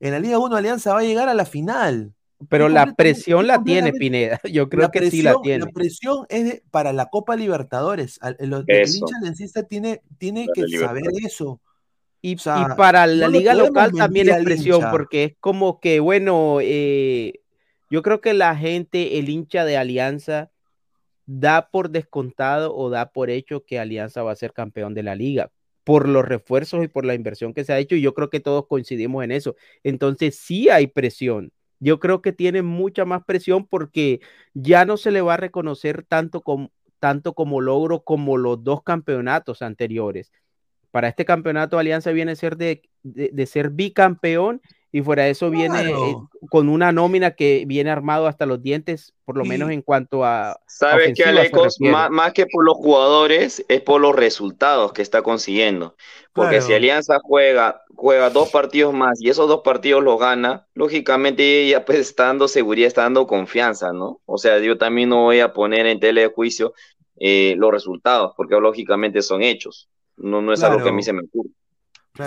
Speaker 1: en la Liga 1 Alianza va a llegar a la final.
Speaker 4: Pero la presión la tiene Pineda, yo creo que sí la tiene.
Speaker 1: La presión es para la Copa Libertadores. El, hincha tiene, tiene que saber eso.
Speaker 4: Y, para la liga local también es presión, porque es como que, bueno, eh, yo creo que la gente, el hincha de Alianza, da por descontado o da por hecho que Alianza va a ser campeón de la liga por los refuerzos y por la inversión que se ha hecho, y yo creo que todos coincidimos en eso. Entonces, sí hay presión. Yo creo que tiene mucha más presión porque ya no se le va a reconocer tanto como, tanto como logro como los dos campeonatos anteriores. Para este campeonato, Alianza viene a ser de, de ser bicampeón y fuera de eso viene eh, con una nómina que viene armado hasta los dientes, por lo menos en cuanto a...
Speaker 3: Sabes que Alecos, más, que por los jugadores, es por los resultados que está consiguiendo. Porque si Alianza juega, juega dos partidos más y esos dos partidos los gana, lógicamente ya pues está dando seguridad, está dando confianza, ¿no? O sea, yo también no voy a poner en tele de juicio eh, los resultados, porque lógicamente son hechos. No, no es algo que a mí se me ocurre.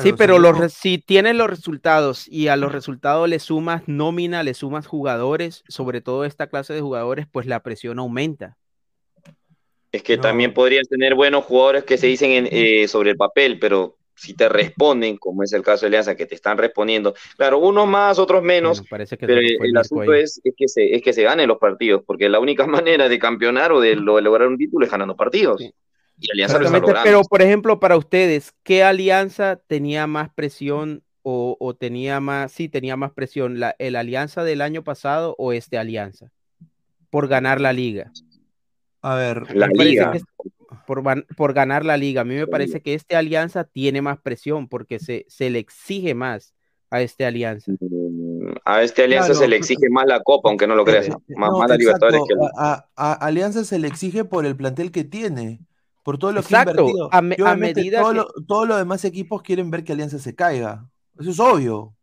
Speaker 4: sí, pero los, si tienes los resultados y a los resultados le sumas nómina, le sumas jugadores, sobre todo esta clase de jugadores, pues la presión aumenta.
Speaker 3: Es que también podrías tener buenos jugadores que se dicen eh, sobre el papel, pero si te responden, como es el caso de Alianza, que te están respondiendo, claro, unos más, otros menos, parece que pero el asunto es, que se, es que se ganen los partidos, porque la única manera de campeonar o de, lograr un título es ganando partidos. Y Alianza lo está logrando.
Speaker 4: Pero, por ejemplo, para ustedes, ¿qué alianza tenía más presión o, tenía más, sí, tenía más presión, la, el alianza del año pasado o este alianza? Por ganar la liga.
Speaker 1: A ver,
Speaker 3: la liga.
Speaker 4: por, por, ganar la liga. A mí me parece que esta alianza tiene más presión porque se, se le exige más a esta alianza.
Speaker 3: Mm, a esta alianza se le exige más la copa, aunque no lo creas. Eh, más, la Libertadores que
Speaker 1: a, a, Alianza se le exige por el plantel que tiene, por todo lo que ha invertido.
Speaker 4: A, medida
Speaker 1: todos los demás equipos quieren ver que Alianza se caiga. Eso es obvio.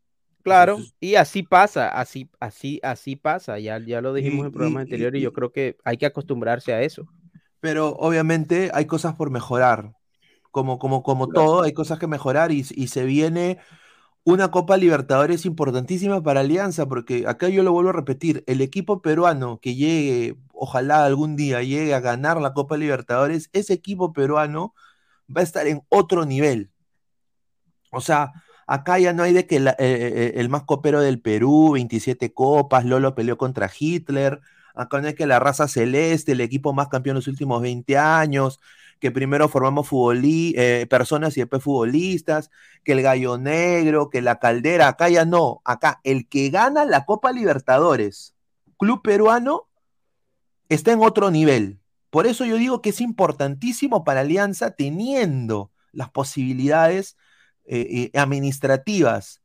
Speaker 4: Claro, y así pasa, así, así, así pasa, ya, ya lo dijimos en programas anteriores y yo creo que hay que acostumbrarse a eso.
Speaker 1: Pero obviamente hay cosas por mejorar, como, como, como todo, hay cosas que mejorar y, y, se viene una Copa Libertadores importantísima para Alianza, porque acá yo lo vuelvo a repetir, el equipo peruano que llegue, ojalá algún día llegue a ganar la Copa Libertadores, ese equipo peruano va a estar en otro nivel. O sea, Acá ya no hay de que eh, eh, eh, el más copero del Perú, 27 copas, Lolo peleó contra Hitler. Acá no hay que la raza celeste, el equipo más campeón en los últimos 20 años, que primero formamos personas y después futbolistas, que el gallo negro, que la caldera. Acá ya no. Acá el que gana la Copa Libertadores, club peruano, está en otro nivel. Por eso yo digo que es importantísimo para Alianza teniendo las posibilidades eh, eh, administrativas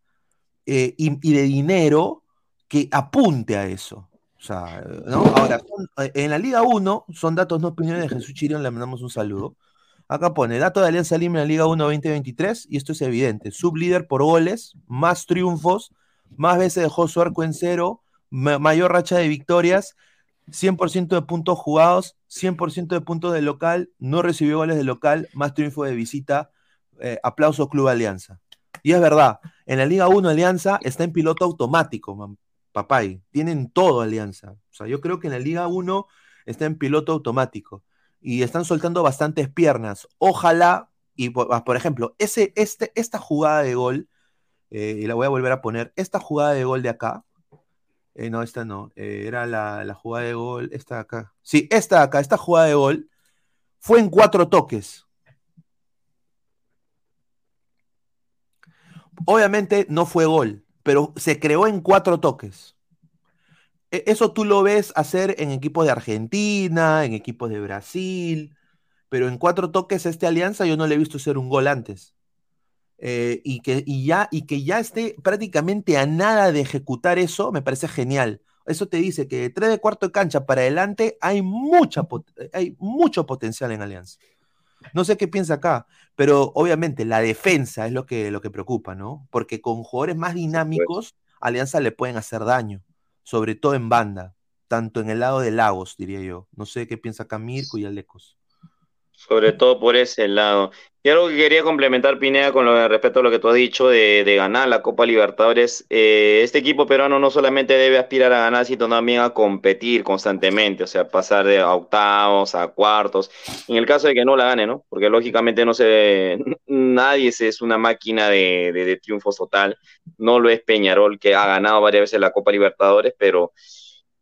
Speaker 1: eh, y, de dinero que apunte a eso. O sea, Ahora, en la Liga 1, son datos no opiniones de Jesús Chirión, le mandamos un saludo. Acá pone, dato de Alianza Lima en la Liga 1 2023, y esto es evidente, sublíder por goles, más triunfos, más veces dejó su arco en cero, mayor racha de victorias, 100% de puntos jugados, 100% de puntos de local, no recibió goles de local, más triunfo de visita, eh, aplauso Club Alianza. Y es verdad, en la Liga 1 Alianza está en piloto automático, papay. Tienen todo Alianza. O sea, yo creo que en la Liga 1 está en piloto automático. Y están soltando bastantes piernas. Ojalá, y por, ah, ejemplo, ese, este, esta jugada de gol, eh, y la voy a volver a poner, esta jugada de gol de acá, eh, no, esta no, era la, la, jugada de gol, esta de acá. Sí, esta de acá, esta jugada de gol, fue en cuatro toques. Obviamente no fue gol, pero se creó en cuatro toques. E, eso tú lo ves hacer en equipos de Argentina, en equipos de Brasil, pero en cuatro toques esta alianza yo no le he visto hacer un gol antes. Eh, y, que, ya, y que ya esté prácticamente a nada de ejecutar eso, me parece genial. Eso te dice que de tres de cuarto de cancha para adelante hay, mucha, hay mucho potencial en Alianza. No sé qué piensa acá, pero obviamente la defensa es lo que, lo que preocupa, ¿no? Porque con jugadores más dinámicos, Alianza le pueden hacer daño, sobre todo en banda, tanto en el lado de Lagos, diría yo. No sé qué piensa acá Mirko y Alecos
Speaker 3: sobre todo por ese lado. Y algo que quería complementar, Pineda, con lo respecto a lo que tú has dicho de, ganar la Copa Libertadores, eh, este equipo peruano no solamente debe aspirar a ganar, sino también a competir constantemente, o sea, pasar de octavos a cuartos, en el caso de que no la gane, ¿no? Porque lógicamente no se, nadie es una máquina de, de, triunfos total, no lo es Peñarol, que ha ganado varias veces la Copa Libertadores, pero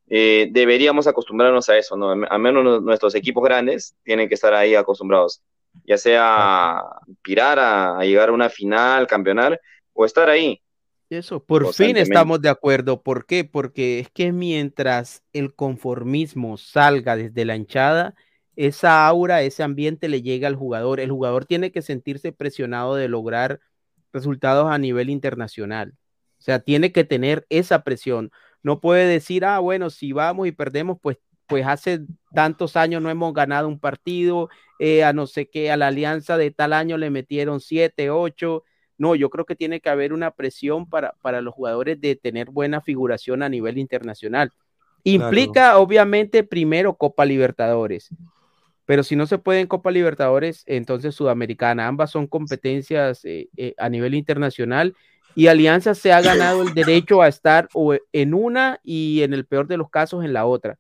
Speaker 3: eh, deberíamos acostumbrarnos a eso, ¿no? Al menos nuestros equipos grandes tienen que estar ahí acostumbrados, ya sea aspirar a, llegar a una final, campeonar o estar ahí.
Speaker 4: Eso, por fin estamos de acuerdo. ¿Por qué? Porque es que mientras el conformismo salga desde la hinchada, esa aura, ese ambiente le llega al jugador. El jugador tiene que sentirse presionado de lograr resultados a nivel internacional. O sea, tiene que tener esa presión no puede decir, ah, bueno, si vamos y perdemos, pues, pues hace tantos años no hemos ganado un partido, eh, a no sé qué, a la alianza de tal año le metieron siete, ocho. No, yo creo que tiene que haber una presión para, para los jugadores de tener buena figuración a nivel internacional. Implica, obviamente, primero Copa Libertadores. Pero si no se puede en Copa Libertadores, entonces Sudamericana. Ambas son competencias eh, eh, a nivel internacional y Alianza se ha ganado el derecho a estar en una y en el peor de los casos en la otra.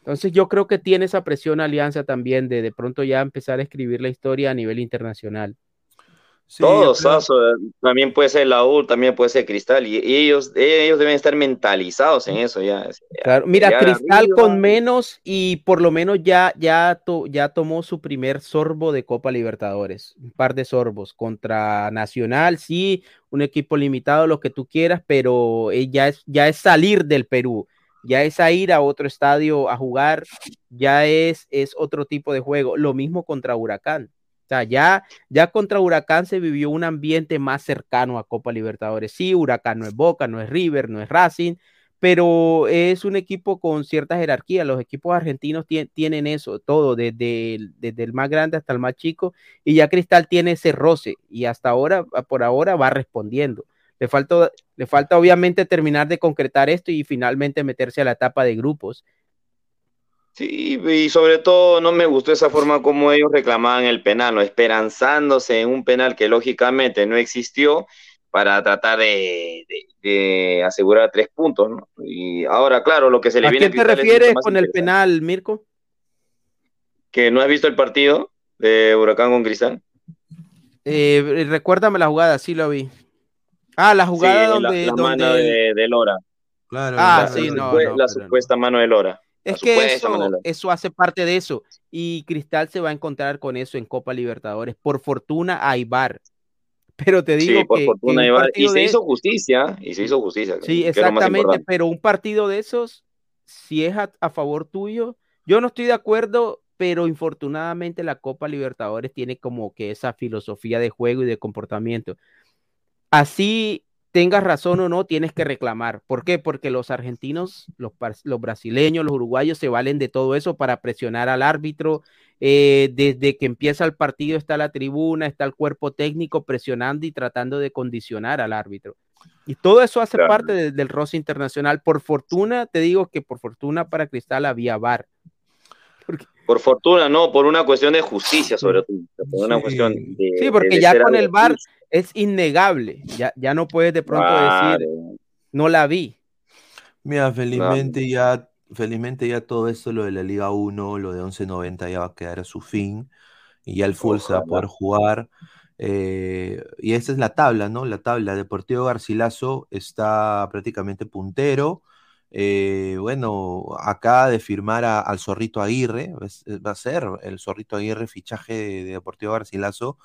Speaker 4: Entonces yo creo que tiene esa presión Alianza también de de pronto ya empezar a escribir la historia a nivel internacional.
Speaker 3: Todos, también puede ser la U, también puede ser Cristal, y ellos, ellos deben estar mentalizados en eso ya.
Speaker 4: mira, Cristal con menos y por lo menos ya, ya, ya tomó su primer sorbo de Copa Libertadores, un par de sorbos contra Nacional, sí, un equipo limitado, lo que tú quieras, pero eh, ya es, ya es salir del Perú, ya es a ir a otro estadio a jugar, ya es, es otro tipo de juego, lo mismo contra Huracán o sea, ya, ya contra Huracán se vivió un ambiente más cercano a Copa Libertadores. Sí, Huracán no es Boca, no es River, no es Racing, pero es un equipo con cierta jerarquía. Los equipos argentinos tienen eso, todo, desde el, desde el, más grande hasta el más chico, y ya Cristal tiene ese roce, y hasta ahora, por ahora, va respondiendo. Le falta, le falta obviamente terminar de concretar esto y finalmente meterse a la etapa de grupos.
Speaker 3: Sí, y sobre todo no me gustó esa forma como ellos reclamaban el penal, ¿no? esperanzándose en un penal que lógicamente no existió para tratar de, asegurar tres puntos. ¿no? Y ahora, claro, lo que se le
Speaker 4: ¿A
Speaker 3: viene
Speaker 4: ¿A qué te refieres con el penal, Mirko?
Speaker 3: ¿Que no has visto el partido de Huracán con Cristal?
Speaker 4: Eh, recuérdame la jugada, sí lo vi. Ah, la jugada donde.
Speaker 3: La, mano de, Lora.
Speaker 1: Claro,
Speaker 4: ah, sí, no,
Speaker 3: la supuesta mano de Lora.
Speaker 4: Es que eso, hace parte de eso. Y Cristal se va a encontrar con eso en Copa Libertadores. Por fortuna hay VAR. Pero te digo
Speaker 3: por fortuna hay VAR. Y se hizo justicia. Y se hizo justicia.
Speaker 4: Sí, exactamente. Pero un partido de esos, si es a, favor tuyo, yo no estoy de acuerdo, pero infortunadamente la Copa Libertadores tiene como que esa filosofía de juego y de comportamiento. Así tengas razón o no, tienes que reclamar. ¿Por qué? Porque los argentinos, los, los brasileños, los uruguayos se valen de todo eso para presionar al árbitro. Eh, desde que empieza el partido está la tribuna, está el cuerpo técnico presionando y tratando de condicionar al árbitro. Y todo eso hace parte del roce internacional. Por fortuna, te digo que por fortuna para Cristal había VAR.
Speaker 3: Por fortuna, no, por una cuestión de justicia, sobre todo. Por una cuestión de,
Speaker 4: sí, porque ya con el VAR es innegable. Ya, ya no puedes de pronto decir, no la vi.
Speaker 1: Mira, felizmente ya, felizmente ya todo esto, lo de la Liga 1, lo de 11.90 ya va a quedar a su fin. Y ya el full se va a poder jugar. Eh, y esa es la tabla, ¿no? La tabla. Deportivo Garcilaso está prácticamente puntero. Eh, bueno, acá de firmar al Zorrito Aguirre, va a ser el Zorrito Aguirre fichaje de, de Deportivo Garcilaso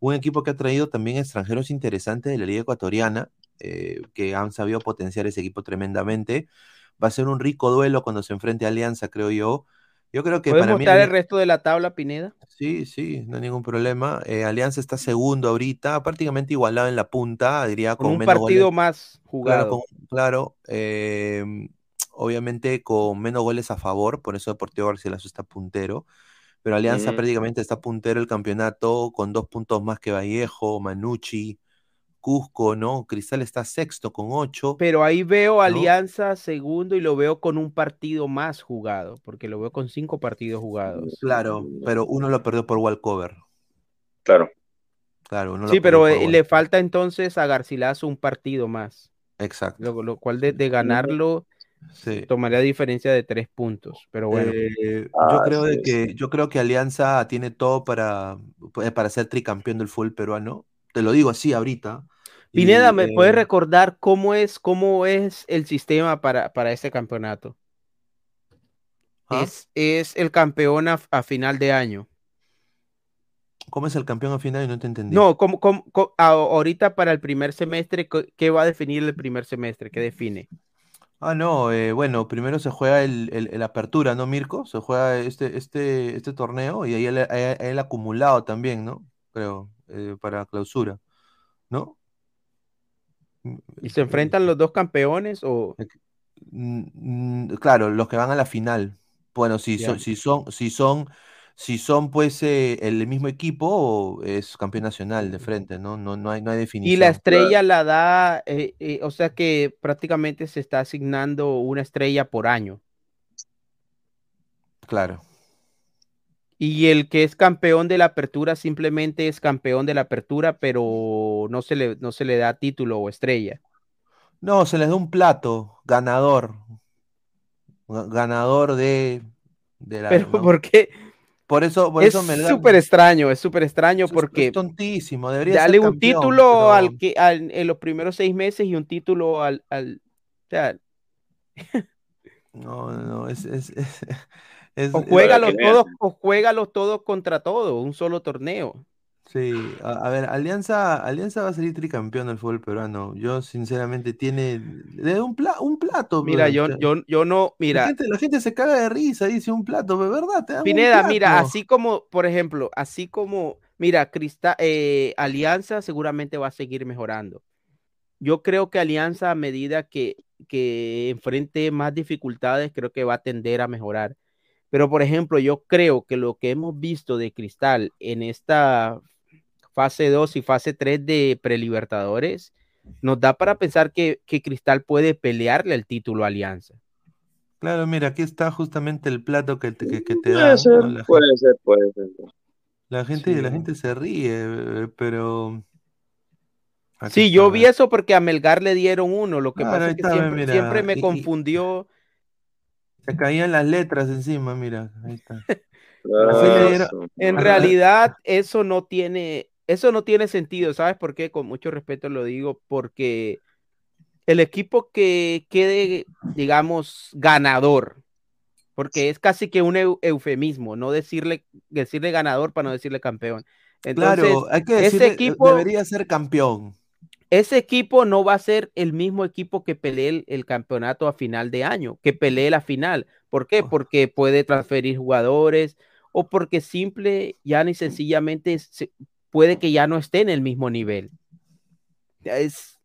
Speaker 1: un equipo que ha traído también extranjeros interesantes de la Liga Ecuatoriana, eh, que han sabido potenciar ese equipo tremendamente. Va a ser un rico duelo cuando se enfrente a Alianza, creo yo. Yo creo que
Speaker 4: ¿Puedes mostrar el resto de la tabla, Pineda?
Speaker 1: Sí, sí, no hay ningún problema. Eh, Alianza está segundo ahorita, prácticamente igualado en la punta, diría
Speaker 4: con, un partido más jugado.
Speaker 1: Claro, em, obviamente con menos goles a favor, por eso Deportivo Barcelona está puntero pero Alianza prácticamente está puntero el campeonato con dos puntos más que Vallejo, Manucci, Cusco, ¿no? Cristal está sexto con ocho.
Speaker 4: Pero ahí veo Alianza segundo y lo veo con un partido más jugado, porque lo veo con cinco partidos jugados.
Speaker 1: Claro, pero uno lo perdió por Walcover.
Speaker 3: Claro.
Speaker 1: Claro, uno
Speaker 4: sí, pero eh, le falta entonces a Garcilaso un partido más.
Speaker 1: Exacto.
Speaker 4: Lo, cual de, de ganarlo Tomaría diferencia de tres puntos, pero bueno.
Speaker 1: Eh, yo, ah, creo de que, yo creo que Alianza tiene todo para, eh, para ser tricampeón del fútbol peruano. Te lo digo así ahorita.
Speaker 4: Pineda, ¿me puedes eh, recordar cómo es, cómo es el sistema para, para este campeonato? ¿Ah? Es, es, el campeón a, final de año.
Speaker 1: ¿Cómo es el campeón a final? No te entendí.
Speaker 4: No, ¿cómo, ahorita para el primer semestre, ¿qué va a definir el primer semestre? ¿Qué define?
Speaker 1: Ah, no, eh, bueno, primero se juega el, apertura, ¿no, Mirko? Se juega este, este, este torneo y ahí el, acumulado también, ¿no? Creo, eh, para clausura, ¿no?
Speaker 4: ¿Y se enfrentan los dos campeones o...?
Speaker 1: Mm, mm, claro, los que van a la final. Bueno, si son, si son, si son si son pues eh, el mismo equipo, es campeón nacional de frente, ¿no? No, no, hay, no hay definición.
Speaker 4: Y la estrella la da, eh, eh, o sea que prácticamente se está asignando una estrella por año.
Speaker 1: Claro.
Speaker 4: Y el que es campeón de la apertura simplemente es campeón de la apertura, pero no se le, no se le da título o estrella.
Speaker 1: No, se les da un plato ganador. Ganador de, de la.
Speaker 4: Pero
Speaker 1: ¿no?
Speaker 4: ¿por qué?
Speaker 1: Por eso, por
Speaker 4: es
Speaker 1: da-
Speaker 4: súper extraño, es súper extraño
Speaker 1: es-
Speaker 4: porque
Speaker 1: es tontísimo. Debería
Speaker 4: dale
Speaker 1: ser
Speaker 4: un título
Speaker 1: pero-
Speaker 4: al que al- en los primeros seis meses y un título al, al o sea,
Speaker 1: No, no, es, es, es,
Speaker 4: o juégalos todos, o juégalos todos contra todos, un solo torneo.
Speaker 1: Sí, a, a ver, Alianza, Alianza va a salir tricampeón del fútbol peruano. Yo, sinceramente, tiene. Le da un, pla- un plato.
Speaker 4: Mira, yo, yo, yo no,
Speaker 1: la
Speaker 4: mira,
Speaker 1: gente, la gente se caga de risa, dice un plato, pero ¿verdad? Te
Speaker 4: Pineda, mira, así como, por ejemplo, así como, mira, Crista, eh, Alianza seguramente va a seguir mejorando. Yo creo que Alianza a medida que, que enfrente más dificultades, creo que va a tender a mejorar. Pero, por ejemplo, yo creo que lo que hemos visto de Cristal en esta fase 2 y fase 3 de prelibertadores, nos da para pensar que, que Cristal puede pelearle el título a Alianza.
Speaker 1: Claro, mira, aquí está justamente el plato que te, que, que te
Speaker 3: Puede
Speaker 1: dan.
Speaker 3: ser, puede ser, puede ser.
Speaker 1: la gente,
Speaker 4: Sí.
Speaker 1: la gente se ríe, eh, pero. aquí
Speaker 4: Sí,
Speaker 1: está,
Speaker 4: yo vi eso porque a Melgar le dieron uno. Lo que
Speaker 1: Claro,
Speaker 4: pasa es que
Speaker 1: está,
Speaker 4: siempre,
Speaker 1: mira,
Speaker 4: siempre me
Speaker 1: y-
Speaker 4: confundió.
Speaker 1: Se caían las letras encima, mira, ahí está.
Speaker 3: Ah,
Speaker 1: le dieron-
Speaker 3: su-
Speaker 4: En realidad, eso no tiene, eso no tiene sentido. ¿Sabes por qué? Con mucho respeto lo digo, porque el equipo que quede, digamos, ganador, porque es casi que un eu- eufemismo, no decirle, decirle ganador para no decirle campeón. Entonces,
Speaker 1: Claro, hay que
Speaker 4: ese
Speaker 1: decirle, eh,
Speaker 4: equipo-
Speaker 1: debería ser campeón.
Speaker 4: ese equipo no va a ser el mismo equipo que pelee el, el campeonato a final de año, que pelee la final. ¿Por qué?
Speaker 1: Oh.
Speaker 4: Porque puede transferir jugadores o porque simple, ya ni sencillamente se- puede que ya no esté en el mismo nivel. Es,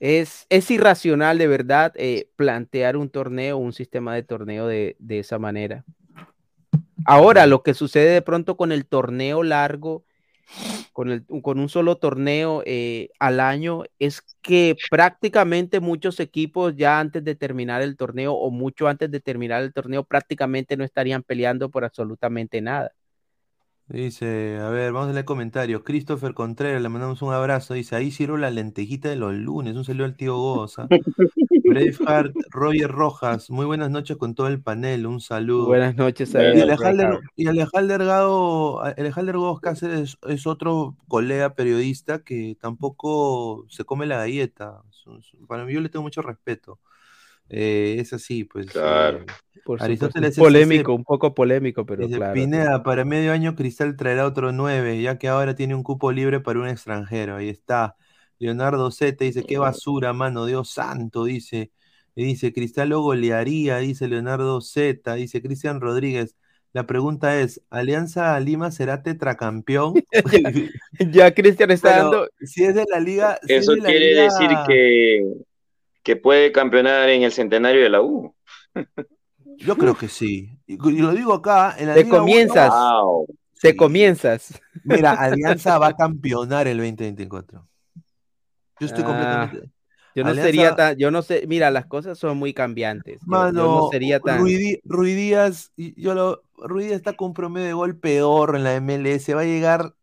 Speaker 4: es, es irracional de verdad eh, plantear un torneo, un sistema de torneo de, de esa manera. Ahora, lo que sucede de pronto con el torneo largo, con, el, con un solo torneo eh, al año, es que prácticamente muchos equipos ya antes de terminar el torneo o mucho antes de terminar el torneo prácticamente no estarían peleando por absolutamente nada.
Speaker 1: Dice, a ver, vamos a leer comentarios. Christopher Contreras, le mandamos un abrazo. Dice, ahí sirvo la lentejita de los lunes. Un saludo al tío Goza. Braveheart, Roger Rojas, muy buenas noches con todo el panel. Un saludo.
Speaker 4: Buenas noches.
Speaker 3: Buenas
Speaker 1: Y
Speaker 4: a-
Speaker 1: Alejandro, y Alejandro Delgado, Alejandro Gómez Cáceres es, es otro colega periodista que tampoco se come la galleta. Para mí yo le tengo mucho respeto. Eh, es así, pues.
Speaker 3: Claro.
Speaker 1: eh,
Speaker 4: por
Speaker 1: Aristóteles
Speaker 4: supuesto,
Speaker 1: es ese-
Speaker 4: polémico, un poco polémico, pero
Speaker 1: Dice,
Speaker 4: claro.
Speaker 1: Pineda, para medio año Cristal traerá otro 9, ya que ahora tiene un cupo libre para un extranjero. Ahí está. Leonardo Zeta dice, qué basura, mano, Dios santo, dice. Y dice, Cristal lo golearía, dice Leonardo Zeta, dice Cristian Rodríguez. La pregunta es, ¿Alianza Lima será tetracampeón?
Speaker 4: Ya Cristian está
Speaker 1: Pero
Speaker 4: dando,
Speaker 1: si es de la liga... si es
Speaker 3: Eso
Speaker 1: de la
Speaker 3: quiere
Speaker 1: liga-
Speaker 3: decir que, que puede campeonar en el centenario de la U.
Speaker 1: Yo creo que sí. Y, lo digo acá, en la
Speaker 4: Te
Speaker 1: Liga uno,
Speaker 4: comienzas.
Speaker 3: Wow.
Speaker 4: te
Speaker 1: sí.
Speaker 4: comienzas.
Speaker 1: Mira, Alianza va a campeonar el 2024. Yo estoy
Speaker 4: Ah,
Speaker 1: completamente...
Speaker 4: Yo no
Speaker 1: Alianza-
Speaker 4: sería tan, yo no sé, mira, las cosas son muy cambiantes. Yo- yo,
Speaker 1: Mano,
Speaker 4: no sería tan.
Speaker 1: Díaz, yo lo, Rui Díaz está con un promedio de gol peor en la MLS, va a llegar,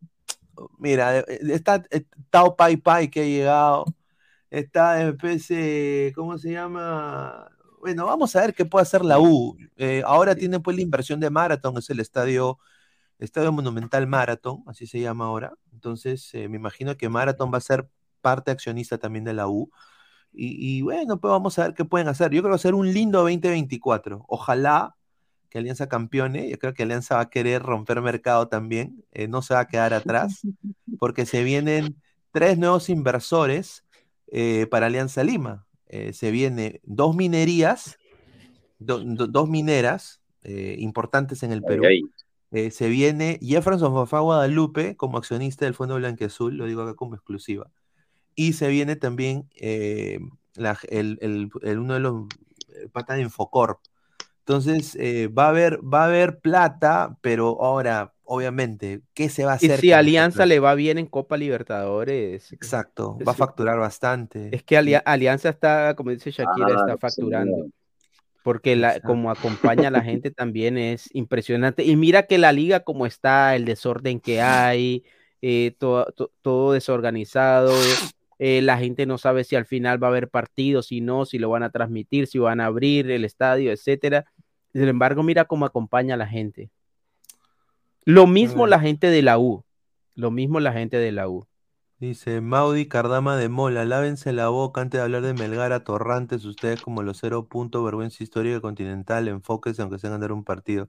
Speaker 1: mira, eh, está eh, Tao Pai Pai que ha llegado, está después, eh, ¿cómo se llama? Bueno, vamos a ver qué puede hacer la U. Eh, ahora tiene pues la inversión de Marathon, es el estadio, Estadio Monumental Marathon, así se llama ahora. Entonces, eh, me imagino que Marathon va a ser parte accionista también de la U. Y, y bueno, pues vamos a ver qué pueden hacer. Yo creo que va a ser un lindo 2024. Ojalá que Alianza campeone. Yo creo que Alianza va a querer romper mercado también. eh, no se va a quedar atrás, porque se vienen tres nuevos inversores eh, para Alianza Lima. Eh, se viene dos minerías, do- do- dos mineras eh, importantes en el Perú. Se viene Jefferson Fafá Guadalupe como accionista del Fondo Blanqueazul, lo digo acá como exclusiva. Y se viene también la- el, el- el- uno de los patas de Infocorp. Entonces, va a haber, va a haber plata, pero ahora, obviamente, ¿qué se va a
Speaker 4: Y
Speaker 1: hacer?
Speaker 4: si Alianza le va bien en Copa Libertadores,
Speaker 1: Exacto,
Speaker 4: es
Speaker 1: va a facturar bastante.
Speaker 4: es que Alia- Alianza está, como dice Shakira,
Speaker 3: Ah,
Speaker 4: está
Speaker 3: sí,
Speaker 4: facturando. porque la, como acompaña a la gente también es impresionante. Y mira que la liga como está, el desorden que hay, eh, todo, todo, desorganizado, eh, la gente no sabe si al final va a haber partido, si no, si lo van a transmitir, si van a abrir el estadio, etcétera. Sin embargo, mira cómo acompaña a la gente. Lo mismo la gente de la U, lo mismo la gente de la U.
Speaker 1: Dice Maudi Cardama de Mola, lávense la boca antes de hablar de Melgar a Torrantes, ustedes como los cero puntos, vergüenza histórica continental, enfóquese aunque sea ganar un partido.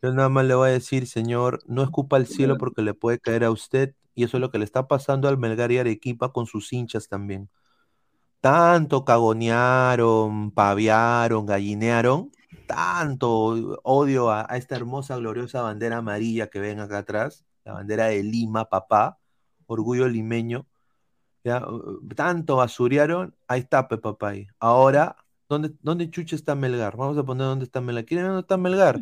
Speaker 1: Yo nada más le voy a decir, señor, no escupa al cielo porque le puede caer a usted, y eso es lo que le está pasando al Melgar y Arequipa con sus hinchas también. Tanto cagonearon, paviaron, gallinearon, tanto odio a, a esta hermosa, gloriosa bandera amarilla que ven acá atrás, la bandera de Lima, papá orgullo limeño. ¿ya? Tanto basurearon, ahí está Pepapay. Ahora, ¿dónde, ¿dónde chucha está Melgar? Vamos a poner dónde está Melgar. ¿Quieren ver dónde está Melgar?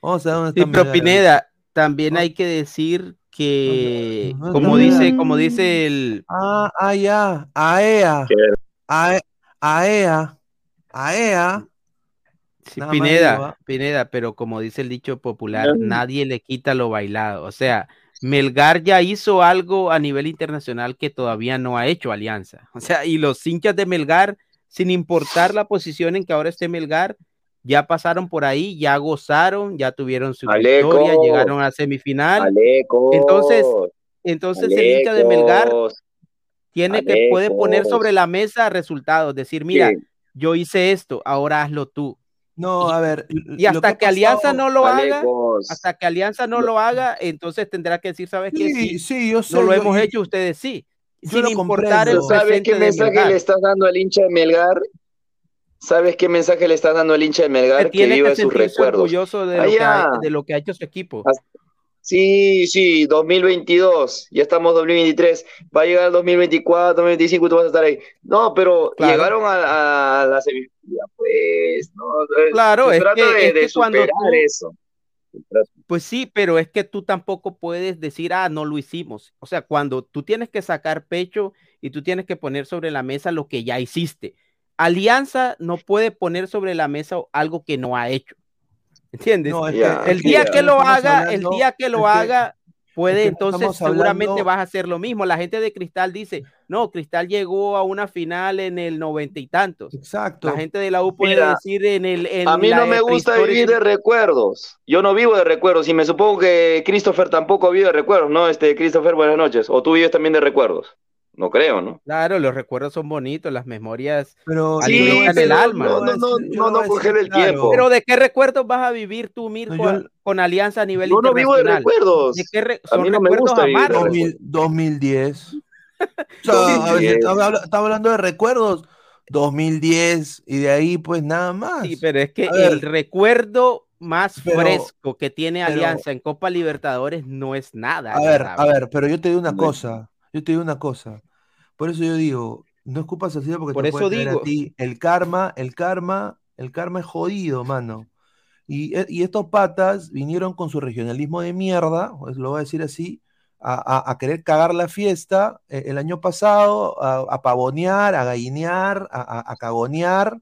Speaker 1: Vamos a ver dónde está
Speaker 4: sí, Melgar. Pero Pineda, también hay que decir que, como dice, como dice el.
Speaker 1: Ah, ah, ya, AEA. AEA. AEA. AEA.
Speaker 4: Sí, Pineda, Pineda, pero como dice el dicho popular, nadie le quita lo bailado. O sea, Melgar ya hizo algo a nivel internacional que todavía no ha hecho Alianza. O sea, y los hinchas de Melgar, sin importar la posición en que ahora esté Melgar, ya pasaron por ahí, ya gozaron, ya tuvieron su victoria, llegaron a semifinal. Entonces, entonces el hincha de Melgar tiene que puede poner sobre la mesa resultados, decir, mira, yo hice esto, ahora hazlo tú.
Speaker 1: No, a ver.
Speaker 4: Y hasta que, Alianza no lo haga, hasta que Alianza no lo haga, entonces tendrá que decir, ¿sabes qué?
Speaker 1: Sí, sí, yo sé.
Speaker 4: No lo hemos hecho, ustedes sí. Sin importar el
Speaker 3: ¿Sabes qué mensaje le estás dando al hincha de Melgar? ¿Sabes qué mensaje le estás dando al hincha de Melgar?
Speaker 4: Que, que viva sus recuerdos. orgulloso de lo, que ha, de lo que ha hecho su equipo.
Speaker 3: Sí, sí, 2022, ya estamos 2023, va a llegar el 2024, 2025 y tú vas a estar ahí. No, pero llegaron a, a la semifinal, pues, no,
Speaker 4: claro, es que,
Speaker 3: de,
Speaker 4: es
Speaker 3: de
Speaker 4: que cuando tú,
Speaker 3: eso.
Speaker 4: Pues sí, pero es que tú tampoco puedes decir, ah, no lo hicimos. O sea, cuando tú tienes que sacar pecho y tú tienes que poner sobre la mesa lo que ya hiciste. Alianza no puede poner sobre la mesa algo que no ha hecho. ¿Entiendes?
Speaker 1: No, es
Speaker 3: Ya.
Speaker 1: que-
Speaker 4: el día que lo haga,
Speaker 1: hablando-
Speaker 4: el día que lo haga, puede
Speaker 1: es que
Speaker 4: entonces seguramente
Speaker 1: hablando-
Speaker 4: vas a hacer lo mismo. La gente de Cristal dice, no, Cristal llegó a una final en el noventa y tantos.
Speaker 1: Exacto.
Speaker 4: La gente de la U puede
Speaker 3: Mira,
Speaker 4: decir en el... En
Speaker 3: A mí
Speaker 4: la
Speaker 3: no me gusta vivir de recuerdos. Yo no vivo de recuerdos y me supongo que Christopher tampoco vive de recuerdos, ¿no? Este, Christopher, buenas noches. ¿O tú vives también de recuerdos? No creo, ¿no?
Speaker 4: Claro, los recuerdos son bonitos, las memorias...
Speaker 1: Pero
Speaker 4: Sí, el alma.
Speaker 3: No, no, no, no
Speaker 1: decir
Speaker 3: coger el
Speaker 1: claro.
Speaker 3: tiempo.
Speaker 4: Pero ¿de qué recuerdos vas a vivir tú, Mirko,
Speaker 1: No, yo-
Speaker 4: con Alianza a nivel
Speaker 3: Yo no vivo de
Speaker 4: internacional?
Speaker 3: recuerdos.
Speaker 4: ¿De qué re-
Speaker 3: A
Speaker 4: son
Speaker 3: mí no me
Speaker 4: recuerdos
Speaker 3: gusta vivir de
Speaker 4: amargos.
Speaker 1: 2000 2010. O sea,
Speaker 3: 2010.
Speaker 1: a ver, estaba habla- estaba hablando de recuerdos. 2010 y de ahí pues nada más.
Speaker 4: Sí, pero es que
Speaker 1: A ver.
Speaker 4: el recuerdo más
Speaker 1: Pero-
Speaker 4: fresco que tiene
Speaker 1: pero-
Speaker 4: Alianza en Copa Libertadores no es nada.
Speaker 1: A ver, a ver, pero yo te digo una
Speaker 3: No.
Speaker 1: cosa, yo te digo una cosa. Por eso yo digo, no escupas al cielo porque
Speaker 4: Por
Speaker 1: te
Speaker 4: eso digo.
Speaker 1: a ti. El karma, el karma, el karma es jodido, mano. Y, e- y estos patas vinieron con su regionalismo de mierda, lo voy a decir así, a, a- a querer cagar la fiesta eh, el año pasado, a, a pavonear, a gallinear, a, a- a cagonear,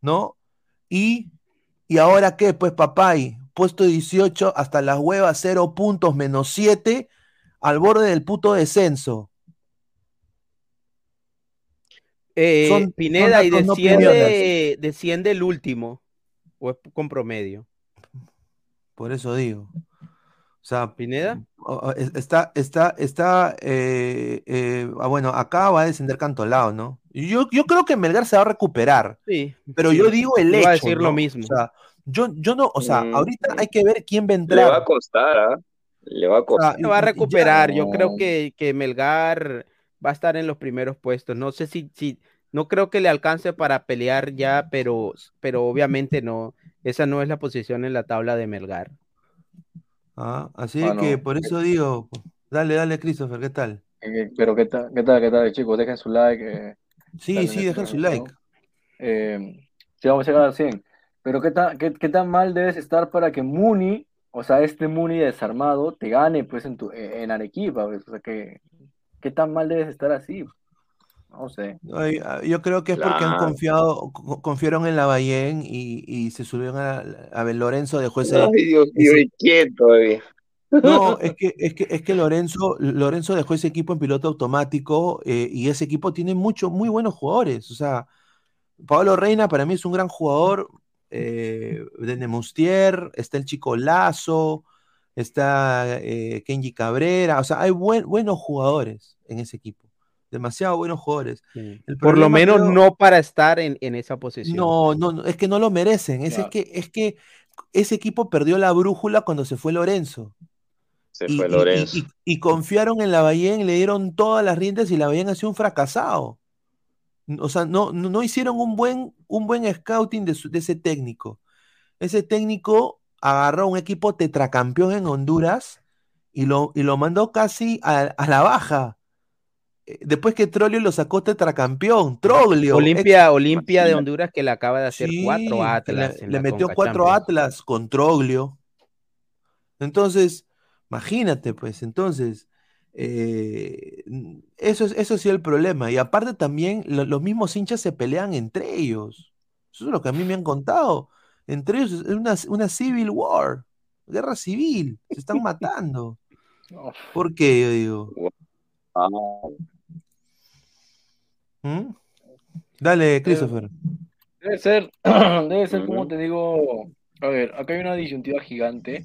Speaker 1: ¿no? Y, y ahora qué, pues papay, puesto 18 hasta las huevas, 0 puntos menos 7, al borde del puto descenso.
Speaker 4: Eh,
Speaker 1: son-
Speaker 4: Pineda,
Speaker 1: son
Speaker 4: y
Speaker 1: no
Speaker 4: desciende, desciende el último, o es con promedio.
Speaker 1: Por eso digo. O sea,
Speaker 4: Pineda,
Speaker 1: está, está, está, eh, eh, ah, bueno, acá va a descender Cantolao, ¿no? Yo, yo creo que Melgar se va a recuperar,
Speaker 4: sí.
Speaker 1: pero
Speaker 4: sí.
Speaker 1: yo digo el hecho,
Speaker 4: a decir lo mismo.
Speaker 1: O sea, yo, yo no, o sea,
Speaker 3: Mm,
Speaker 1: ahorita hay que ver quién va a
Speaker 3: Le va a costar, ¿ah? Le va a costar.
Speaker 4: Se va a
Speaker 1: ya-
Speaker 4: recuperar. Yo
Speaker 3: no.
Speaker 4: creo que, que Melgar va a estar en los primeros puestos. No sé si, si, no creo que le alcance para pelear ya, pero, pero obviamente no. Esa no es la posición en la tabla de Melgar.
Speaker 1: Ah, así
Speaker 6: Ah,
Speaker 1: que
Speaker 6: no.
Speaker 1: por eso digo, dale, dale, Christopher, ¿qué tal?
Speaker 6: Eh, Pero qué tal, qué tal, qué tal, chicos, dejen su like. eh,
Speaker 1: Sí, sí,
Speaker 6: en
Speaker 1: dejen
Speaker 6: este
Speaker 1: su like.
Speaker 6: Eh, sí, vamos a llegar al 100. Pero qué tan, qué, qué tan mal debes estar para que Muni, o sea, este Muni desarmado, te gane pues en tu, en Arequipa, pues, o sea, que, qué tan mal debes estar así. No sé.
Speaker 1: Ay, ah, Yo creo que es porque han confiado, co- confiaron en la Bayén y, y se subieron a, a ver, Lorenzo dejó ese,
Speaker 3: Ay, Dios mío,
Speaker 1: ese-
Speaker 3: ¿y quién todavía?
Speaker 1: No, es que, es que, es que Lorenzo, Lorenzo dejó ese equipo en piloto automático eh, y ese equipo tiene muchos, muy buenos jugadores. O sea, Pablo Reina para mí es un gran jugador. Eh, de Nemustier, está el chico Lazo, está eh, Kenji Cabrera. O sea, hay buen- buenos jugadores en ese equipo. Demasiado buenos jugadores. El
Speaker 4: Por lo menos
Speaker 1: creo-
Speaker 4: no para estar en, en esa posición.
Speaker 1: no, no, no, es que no lo merecen. Es, es que, es que ese equipo perdió la brújula cuando se fue Lorenzo.
Speaker 3: Se
Speaker 1: Y,
Speaker 3: fue
Speaker 1: y- y-
Speaker 3: Lorenzo.
Speaker 1: y- y confiaron en la Bayén, le dieron todas las riendas y la Bayén ha sido un fracasado. O sea, no, no, no hicieron un buen, un buen scouting de, su- de ese técnico. Ese técnico agarró un equipo tetracampeón en Honduras y lo, y lo mandó casi a, a la baja. Eh, Después que Troglio lo sacó tetracampeón, Troglio.
Speaker 4: Olimpia, Olimpia de. Honduras que le acaba de hacer
Speaker 1: Sí,
Speaker 4: cuatro Atlas.
Speaker 1: Le, metió
Speaker 4: Conca
Speaker 1: cuatro
Speaker 4: Champions.
Speaker 1: Atlas con Troglio. Entonces, imagínate, pues, entonces, eh, eso es, eso sí es el problema. Y aparte también lo- los mismos hinchas se pelean entre ellos. Eso es lo que a mí me han contado. Entre ellos es una, una civil war, guerra civil, se están matando. ¿Por qué? Yo digo. ¿Mm? Dale, Christopher.
Speaker 6: Debe ser, debe ser como te digo, a ver, acá hay una disyuntiva gigante.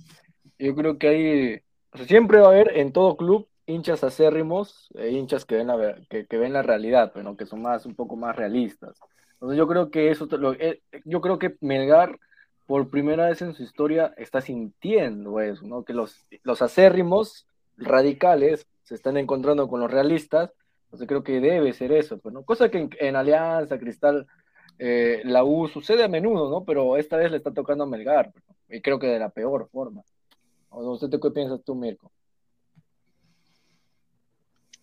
Speaker 6: Yo creo que hay, o sea, siempre va a haber en todo club hinchas acérrimos e hinchas que ven la, que, que ven la realidad, pero que son más, un poco más realistas. Entonces yo creo que eso, eh, yo creo que Melgar por primera vez en su historia está sintiendo eso, ¿no? Que los, los acérrimos radicales se están encontrando con los realistas. Entonces creo que debe ser eso, pues, ¿no? Cosa que en, en Alianza, Cristal, eh, la U sucede a menudo, ¿no? Pero esta vez le está tocando a Melgar, ¿no? y creo que de la peor forma. ¿O no sé qué piensas tú, Mirko?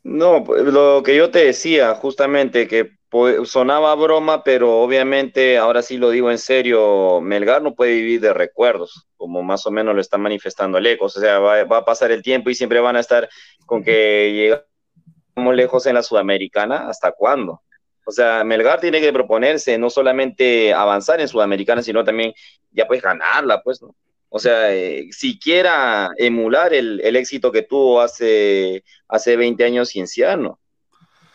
Speaker 3: No, pues, lo que yo te decía, justamente, que po- sonaba broma, pero obviamente, ahora sí lo digo en serio, Melgar no puede vivir de recuerdos, como más o menos lo está manifestando Lecos. O sea, va, va a pasar el tiempo y siempre van a estar con que llegamos lejos en la Sudamericana. ¿Hasta cuándo? O sea, Melgar tiene que proponerse no solamente avanzar en Sudamericana, sino también ya pues ganarla, pues, ¿no? O sea, eh, siquiera emular el, el éxito que tuvo hace, hace 20 años Cienciano.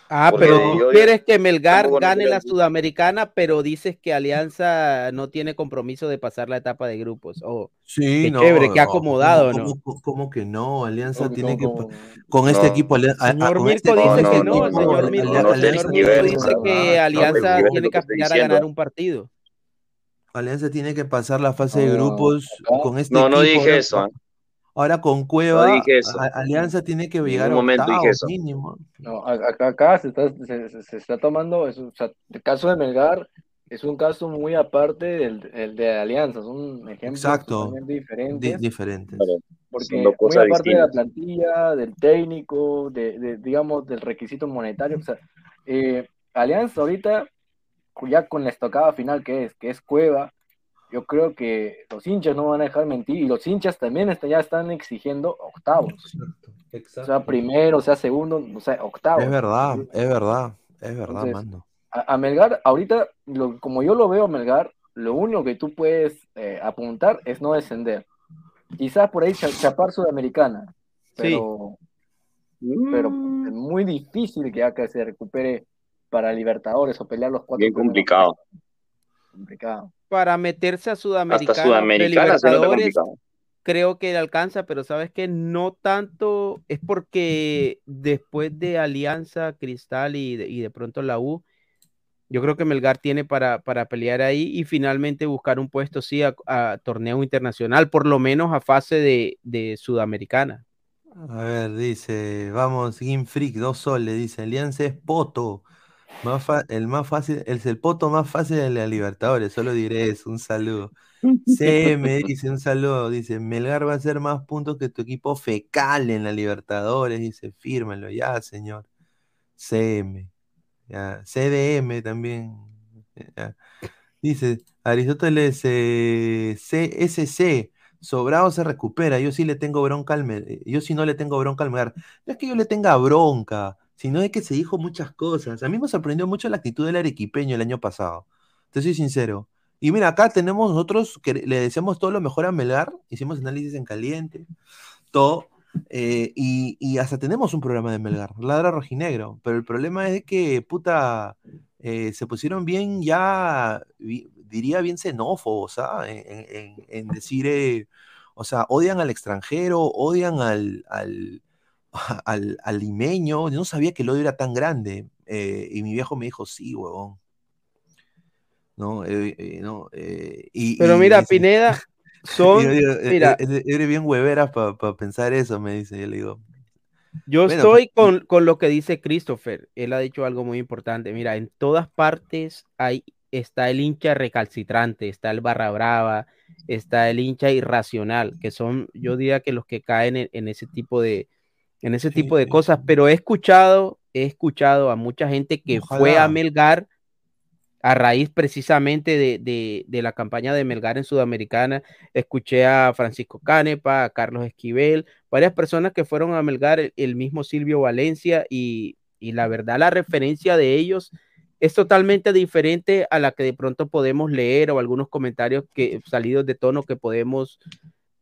Speaker 4: Ah,
Speaker 3: Porque
Speaker 4: pero tú
Speaker 3: yo-
Speaker 4: quieres que Melgar
Speaker 3: no
Speaker 4: gane la Sudamericana, pero dices que Alianza no tiene compromiso de pasar la etapa de grupos. Oh,
Speaker 1: Sí,
Speaker 4: Qué
Speaker 1: no.
Speaker 4: chévere, qué acomodado,
Speaker 1: ¿cómo-
Speaker 4: ¿no?
Speaker 1: cómo- cómo que no? Alianza tiene que. Con este equipo.
Speaker 4: Señor
Speaker 1: este
Speaker 4: Mirko dice que
Speaker 3: no,
Speaker 4: no, señor Mirko, dice que Alianza tiene
Speaker 3: que
Speaker 4: aspirar a ganar un partido.
Speaker 1: Alianza tiene que pasar la fase de
Speaker 6: No,
Speaker 1: grupos
Speaker 6: acá-
Speaker 1: con este
Speaker 3: No, no
Speaker 1: equipo.
Speaker 3: dije
Speaker 1: ahora-
Speaker 3: eso. ¿ah?
Speaker 1: Ahora con Cueva,
Speaker 3: dije eso.
Speaker 1: a- Alianza tiene que llegar a
Speaker 3: momento dije
Speaker 1: octavos
Speaker 3: eso.
Speaker 1: mínimo.
Speaker 6: No, a- acá, acá se, está, se, se- se está tomando, es, un- o sea, el caso de Melgar es un caso muy aparte del, el de Alianza, son ejemplos
Speaker 1: Exacto.
Speaker 6: totalmente
Speaker 1: Di-
Speaker 6: diferentes. Porque muy aparte de la
Speaker 3: distintas.
Speaker 6: plantilla, del técnico, de, de, digamos, del requisito monetario, o sea, eh, Alianza ahorita, ya con la estocada final que es, que es Cueva, yo creo que los hinchas no van a dejar mentir y los hinchas también está- ya están exigiendo octavos, o sea, primero, o sea, segundo, o sea, octavos.
Speaker 1: Es verdad, es verdad, es verdad,
Speaker 6: Entonces,
Speaker 1: mano.
Speaker 6: A, a Melgar, ahorita, lo- como yo lo veo a Melgar, lo único que tú puedes eh, apuntar es no descender. Quizás por ahí cha- chapar Sudamericana, pero, pero
Speaker 3: Mm,
Speaker 6: es muy difícil que acá se recupere para Libertadores o pelear los cuatro.
Speaker 3: Bien complicado.
Speaker 6: Complicado.
Speaker 4: Para meterse a
Speaker 3: Hasta
Speaker 4: Sudamericana,
Speaker 3: nota
Speaker 4: Libertadores, creo que le alcanza, pero sabes que no tanto es porque después de Alianza, Cristal y de, y de pronto la U, yo creo que Melgar tiene para, para pelear ahí y finalmente buscar un puesto, sí, a, a torneo internacional, por lo menos a fase de, de Sudamericana.
Speaker 1: A ver, dice, vamos, Game Freak, dos soles, dice, Alianza es poto. Más fa- el más fácil, es el poto más fácil de la Libertadores, solo diré eso, un saludo. CM dice, un saludo, dice, Melgar va a hacer más puntos que tu equipo fecal en la Libertadores, dice, fírmalo ya, señor. CM, ya, CDM también. ya. Dice, Aristóteles eh, CSC, Sobrado se recupera, yo sí le tengo bronca al yo sí no le tengo bronca al Melgar. No es que yo le tenga bronca, sino de que se dijo muchas cosas. A mí me sorprendió mucho la actitud del arequipeño el año pasado. Te soy sincero. Y mira, acá tenemos nosotros que le deseamos todo lo mejor a Melgar, hicimos análisis en caliente, todo, eh, y, y hasta tenemos un programa de Melgar, Ladra Rojinegro, pero el problema es que, puta, eh, se pusieron bien ya, diría bien xenófobos, ¿ah? En, en- en decir, eh, o sea, odian al extranjero, odian al, al, al limeño, yo no sabía que el odio era tan grande, eh, y mi viejo me dijo, sí, huevón. ¿no? Eh, eh, no, eh, y,
Speaker 4: Pero
Speaker 1: y
Speaker 4: mira, Pineda, son,
Speaker 1: yo "E-
Speaker 4: mira,
Speaker 1: e- eres bien huevera para pensar eso, me dice. Yo le digo,
Speaker 4: Yo
Speaker 1: Bueno,
Speaker 4: estoy
Speaker 1: pues,
Speaker 4: con, con lo que dice Christopher. Él ha dicho algo muy importante. Mira, en todas partes hay, está el hincha recalcitrante, está el barra brava, está el hincha irracional, que son, yo diría que los que caen en, en ese tipo de, en ese
Speaker 1: Sí,
Speaker 4: tipo de
Speaker 1: sí.
Speaker 4: cosas. Pero he escuchado, he escuchado a mucha gente que fue a. Melgar a raíz precisamente de, de- de la campaña de Melgar en Sudamericana, escuché a Francisco Canepa, a Carlos Esquivel, varias personas que fueron a Melgar, el, el mismo Silvio Valencia, y, y la verdad la referencia de ellos es totalmente diferente a la que de pronto podemos leer o algunos comentarios que salidos de tono que podemos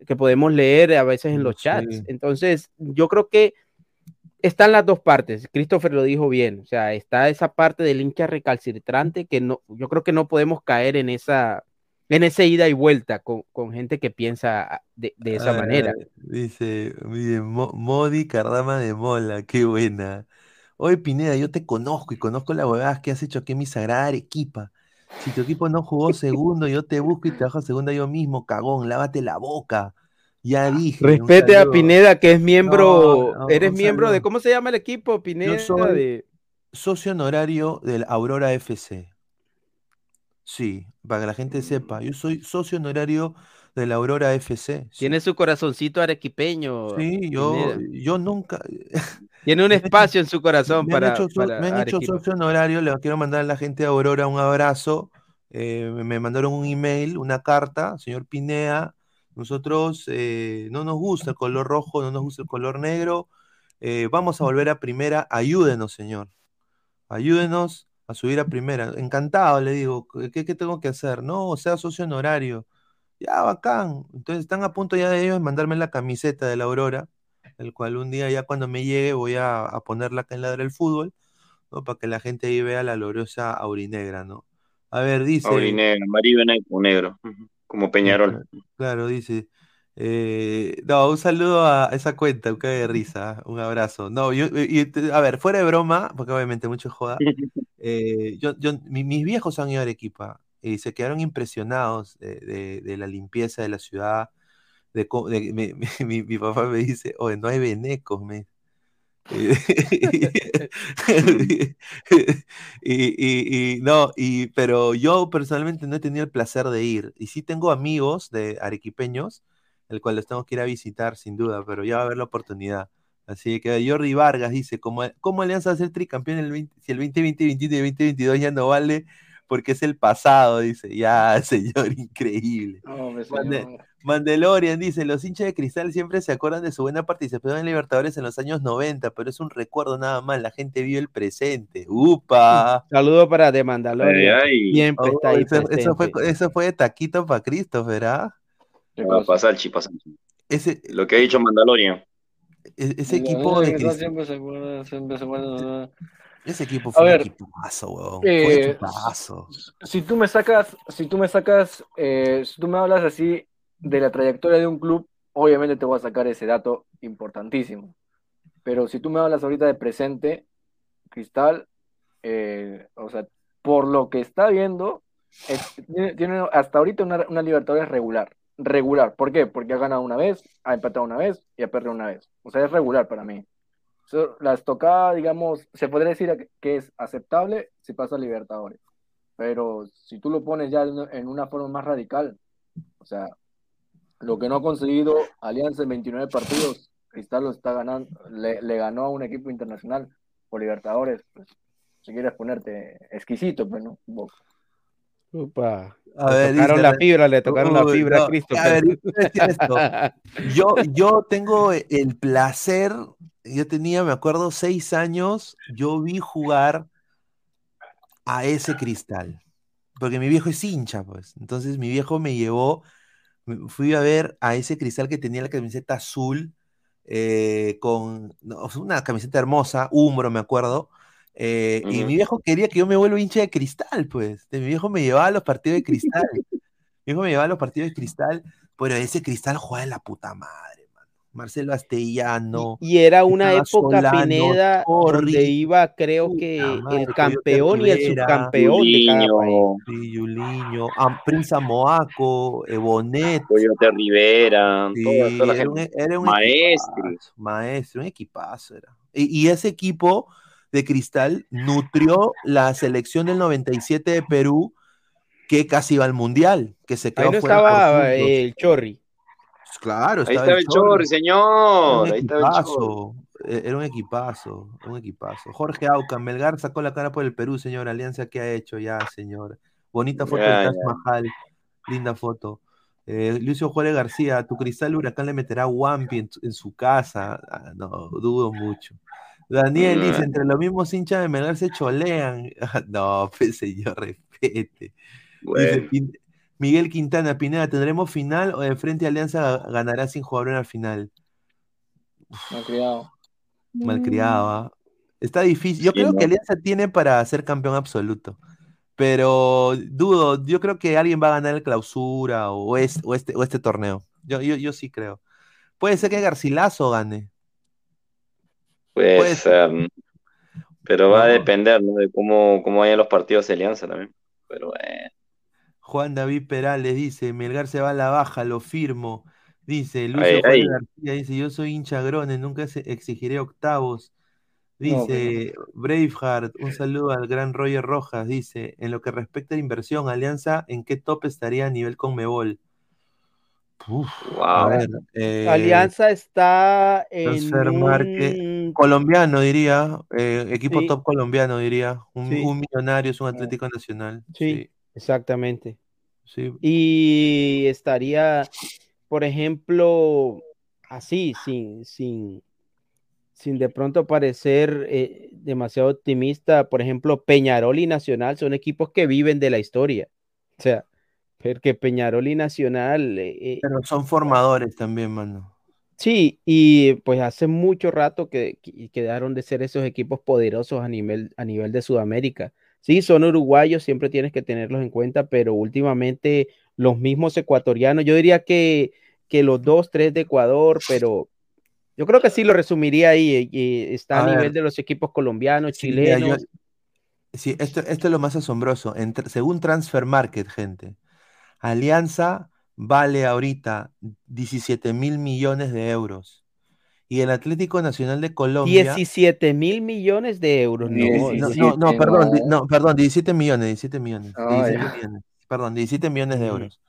Speaker 4: que podemos leer a veces en
Speaker 1: No
Speaker 4: los chats. Entonces, yo creo que están las dos partes. Christopher lo dijo bien. O sea, está esa parte del hincha recalcitrante que no, yo creo que no podemos caer en esa, en esa ida y vuelta con, con gente que piensa de, de esa
Speaker 1: "Ah,
Speaker 4: manera.
Speaker 1: Dice, mire, Mo- Modi Cardama de Mola, qué buena. Oye, Pineda, yo te conozco y conozco las huevadas que has hecho aquí en mi sagrada Arequipa. Si tu equipo no jugó segundo, yo te busco y te bajo a segunda yo mismo, cagón, lávate la boca. Ya dije. un
Speaker 4: Respete a. Pineda, que es miembro,
Speaker 1: No, no,
Speaker 4: eres miembro de. ¿cómo se llama el equipo, Pineda?
Speaker 1: soy-
Speaker 4: De-
Speaker 1: Socio honorario del Aurora FC. Sí, para que la gente sepa, yo soy socio honorario del Aurora FC. sí.
Speaker 4: tiene su corazoncito arequipeño.
Speaker 1: Sí, yo,
Speaker 4: Pineda.
Speaker 1: yo nunca.
Speaker 4: Tiene un espacio en su corazón
Speaker 1: Me han
Speaker 4: para,
Speaker 1: hecho, so-
Speaker 4: para
Speaker 1: me han hecho socio honorario, le quiero mandar a la gente de Aurora un abrazo. eh, me- mandaron un email, una carta, señor Pinea. Nosotros eh, no nos gusta el color rojo, no nos gusta el color negro. eh, vamos a volver a primera. Ayúdenos, señor. Ayúdenos a subir a primera. Encantado, le digo. ¿Qué, qué tengo que hacer? No, o sea, socio honorario. Ya, bacán. Entonces están a punto ya de ellos de mandarme la camiseta de la Aurora, el cual un día ya cuando me llegue voy a, a ponerla acá en Ladra del Fútbol, ¿no? Para que la gente ahí vea la gloriosa aurinegra, ¿no? A ver, dice.
Speaker 3: Aurinegro, amarillo negro, como Peñarol.
Speaker 1: Claro, dice. eh, no, un saludo a esa cuenta, un de risa, un abrazo. No, yo, a ver, fuera de broma, porque obviamente mucho joda, eh, yo, yo, mi- mis viejos han ido a Arequipa y se quedaron impresionados de, de- de la limpieza de la ciudad. De, de- me- mi, mi papá me dice, oye, no hay venecos, me. y, y- y- no, y, pero yo personalmente no he tenido el placer de ir. Y sí tengo amigos de arequipeños, el cual los tengo que ir a visitar sin duda, pero ya va a haber la oportunidad. Así que Jordi Vargas dice, ¿cómo, cómo Alianza va a ser tricampeón el 20 si el 2020, 2021 y 2022 ya no vale? Porque es el pasado, dice. Ya, señor, increíble.
Speaker 6: No, hombre,
Speaker 1: Mande-
Speaker 6: señor.
Speaker 1: Mandalorian dice, los hinchas de cristal siempre se acuerdan de su buena participación en Libertadores en los años 90, pero es un recuerdo nada más, la gente vive el presente. ¡Upa!
Speaker 4: Saludo para The Mandalorian.
Speaker 3: Ay, ay.
Speaker 4: Siempre
Speaker 1: Oh,
Speaker 4: está ahí
Speaker 1: eso, eso fue,
Speaker 4: presente.
Speaker 1: eso fue de taquito para Cristo, ¿verdad?
Speaker 6: ¿Qué
Speaker 3: Ah? Pasalchi, Pasalchi.
Speaker 1: Ese,
Speaker 3: Lo que ha dicho Mandalorian.
Speaker 1: e- ese equipo de cristal,
Speaker 6: siempre se acuerda, siempre se acuerda.
Speaker 1: Ese equipo
Speaker 6: A
Speaker 1: fue un
Speaker 6: ver,
Speaker 1: equipazo, weón. Fue un
Speaker 6: eh,
Speaker 1: equipazo.
Speaker 6: Si tú me sacas, si tú me sacas, eh, si tú me hablas así de la trayectoria de un club, obviamente te voy a sacar ese dato importantísimo. Pero si tú me hablas ahorita de presente, Cristal, eh, o sea, por lo que está viendo, es- tiene, tiene hasta ahorita una, una Libertadores regular. Regular. ¿Por qué? Porque ha ganado una vez, ha empatado una vez y ha perdido una vez. O sea, es regular para mí. La estocada, digamos, se podría decir que es aceptable si pasa a Libertadores. Pero si tú lo pones ya en una forma más radical, o sea, lo que no ha conseguido Alianza en 29 partidos, Cristal lo está ganando, le, le ganó a un equipo internacional por Libertadores, pues, si quieres ponerte exquisito, pues, ¿no?
Speaker 4: Upa.
Speaker 1: A
Speaker 4: le
Speaker 1: ver,
Speaker 4: tocaron
Speaker 1: dice-
Speaker 4: la fibra, le tocaron la fibra
Speaker 1: no,
Speaker 4: a Cristo.
Speaker 1: a ver, esto. Yo, yo tengo el placer, yo tenía, me acuerdo, seis años, yo vi jugar a ese cristal, porque mi viejo es hincha, pues. Entonces mi viejo me llevó, fui a ver a ese cristal que tenía la camiseta azul, eh, con no, una camiseta hermosa, Umbro, me acuerdo. Eh, Y mi viejo quería que yo me vuelva hincha de cristal, pues. Mi viejo me llevaba a los partidos de cristal. Mi viejo me llevaba a los partidos de cristal, pero ese cristal jugaba de la puta madre, mano. Marcelo Astellano.
Speaker 4: Y era una época,
Speaker 1: Solano,
Speaker 4: Pineda,
Speaker 1: Chorri,
Speaker 4: donde iba, creo que
Speaker 1: madre,
Speaker 4: el campeón y el subcampeón de cada país.
Speaker 1: Yuliño, Am- Prince Amoaco, eh.
Speaker 3: Coyote Rivera,
Speaker 1: Sí,
Speaker 3: toda, toda la
Speaker 1: era un, era equipazo, maestro, un equipazo era. Y, y ese equipo de Cristal nutrió la selección del 97 de Perú, que casi iba al Mundial, que se
Speaker 4: Ahí
Speaker 1: quedó
Speaker 4: no
Speaker 1: fuera por
Speaker 4: estaba el Chorri.
Speaker 1: Claro,
Speaker 3: Ahí
Speaker 1: estaba
Speaker 3: estaba el Chorri,
Speaker 1: Era
Speaker 3: señor.
Speaker 1: un
Speaker 3: Ahí estaba el Chorri.
Speaker 1: equipazo, era un equipazo, un equipazo. Jorge Aucan, Melgar sacó la cara por el Perú, señor. Alianza que ha hecho ya, señor. Bonita foto
Speaker 3: Ya,
Speaker 1: del Taj. Mahal, linda foto. Eh, Lucio Juárez García, tu cristal huracán le meterá Wampi en, en su casa. Ah, no, dudo mucho. Daniel dice,
Speaker 3: Mm.
Speaker 1: entre los mismos hinchas de Melgar se cholean. no, pues señor, respete.
Speaker 3: Bueno,
Speaker 1: Miguel Quintana, Pineda, ¿tendremos final o de frente Alianza ganará sin jugar una final?
Speaker 6: Me ha criado.
Speaker 1: Malcriado, ¿ah? Está difícil. Yo
Speaker 3: Sí,
Speaker 1: creo
Speaker 3: ¿no?
Speaker 1: que Alianza tiene para ser campeón absoluto. Pero dudo, yo creo que alguien va a ganar el clausura o este, o este, o este torneo. Yo, yo, yo sí creo. Puede ser que Garcilaso gane.
Speaker 3: Puede
Speaker 1: puede
Speaker 3: ser. ¿no? Pero va a depender, ¿no? De cómo, cómo vayan los partidos de Alianza también. Pero bueno.
Speaker 1: Juan David Perales dice, Melgar se va a la baja, lo firmo. Dice,
Speaker 3: ay.
Speaker 1: García dice, yo soy hincha Grone, nunca exigiré octavos.
Speaker 6: No,
Speaker 1: Dice Braveheart, un saludo al gran Roger Rojas. Dice, en lo que respecta a inversión, Alianza, ¿en qué top estaría a nivel Conmebol? Uf, a
Speaker 3: Wow.
Speaker 1: ver, eh,
Speaker 4: Alianza está en.
Speaker 1: Colombiano diría, eh, equipo
Speaker 4: Sí.
Speaker 1: top colombiano diría, un,
Speaker 4: Sí.
Speaker 1: un millonario es un Atlético Nacional.
Speaker 4: Sí, exactamente.
Speaker 1: sí, sí.
Speaker 4: Y estaría, por ejemplo, así, sin, sin, sin de pronto parecer eh, demasiado optimista, por ejemplo, Peñarol y Nacional son equipos que viven de la historia. O sea, porque Peñarol y Nacional, eh, eh,
Speaker 1: Pero son formadores también, mano.
Speaker 4: Sí, y pues hace mucho rato que, que quedaron de ser esos equipos poderosos a nivel, a nivel de Sudamérica. Sí, son uruguayos, siempre tienes que tenerlos en cuenta, pero últimamente los mismos ecuatorianos, yo diría que, que los dos, tres de Ecuador, pero yo creo que sí lo resumiría ahí, eh, eh, está a,
Speaker 1: A
Speaker 4: nivel
Speaker 1: ver.
Speaker 4: de los equipos colombianos,
Speaker 1: Sí, mira, yo-
Speaker 4: chilenos.
Speaker 1: sí, esto, esto es lo más asombroso. En según Transfer Market, gente, Alianza vale ahorita 17 mil millones de euros. Y el Atlético Nacional de Colombia.
Speaker 4: 17 mil millones de euros, no,
Speaker 1: No, no,
Speaker 6: 17,
Speaker 1: no, perdón,
Speaker 6: no.
Speaker 1: no, perdón, 17 millones, 17 millones,
Speaker 6: Ah,
Speaker 1: 17
Speaker 6: ya.
Speaker 1: millones, perdón, 17 millones de euros.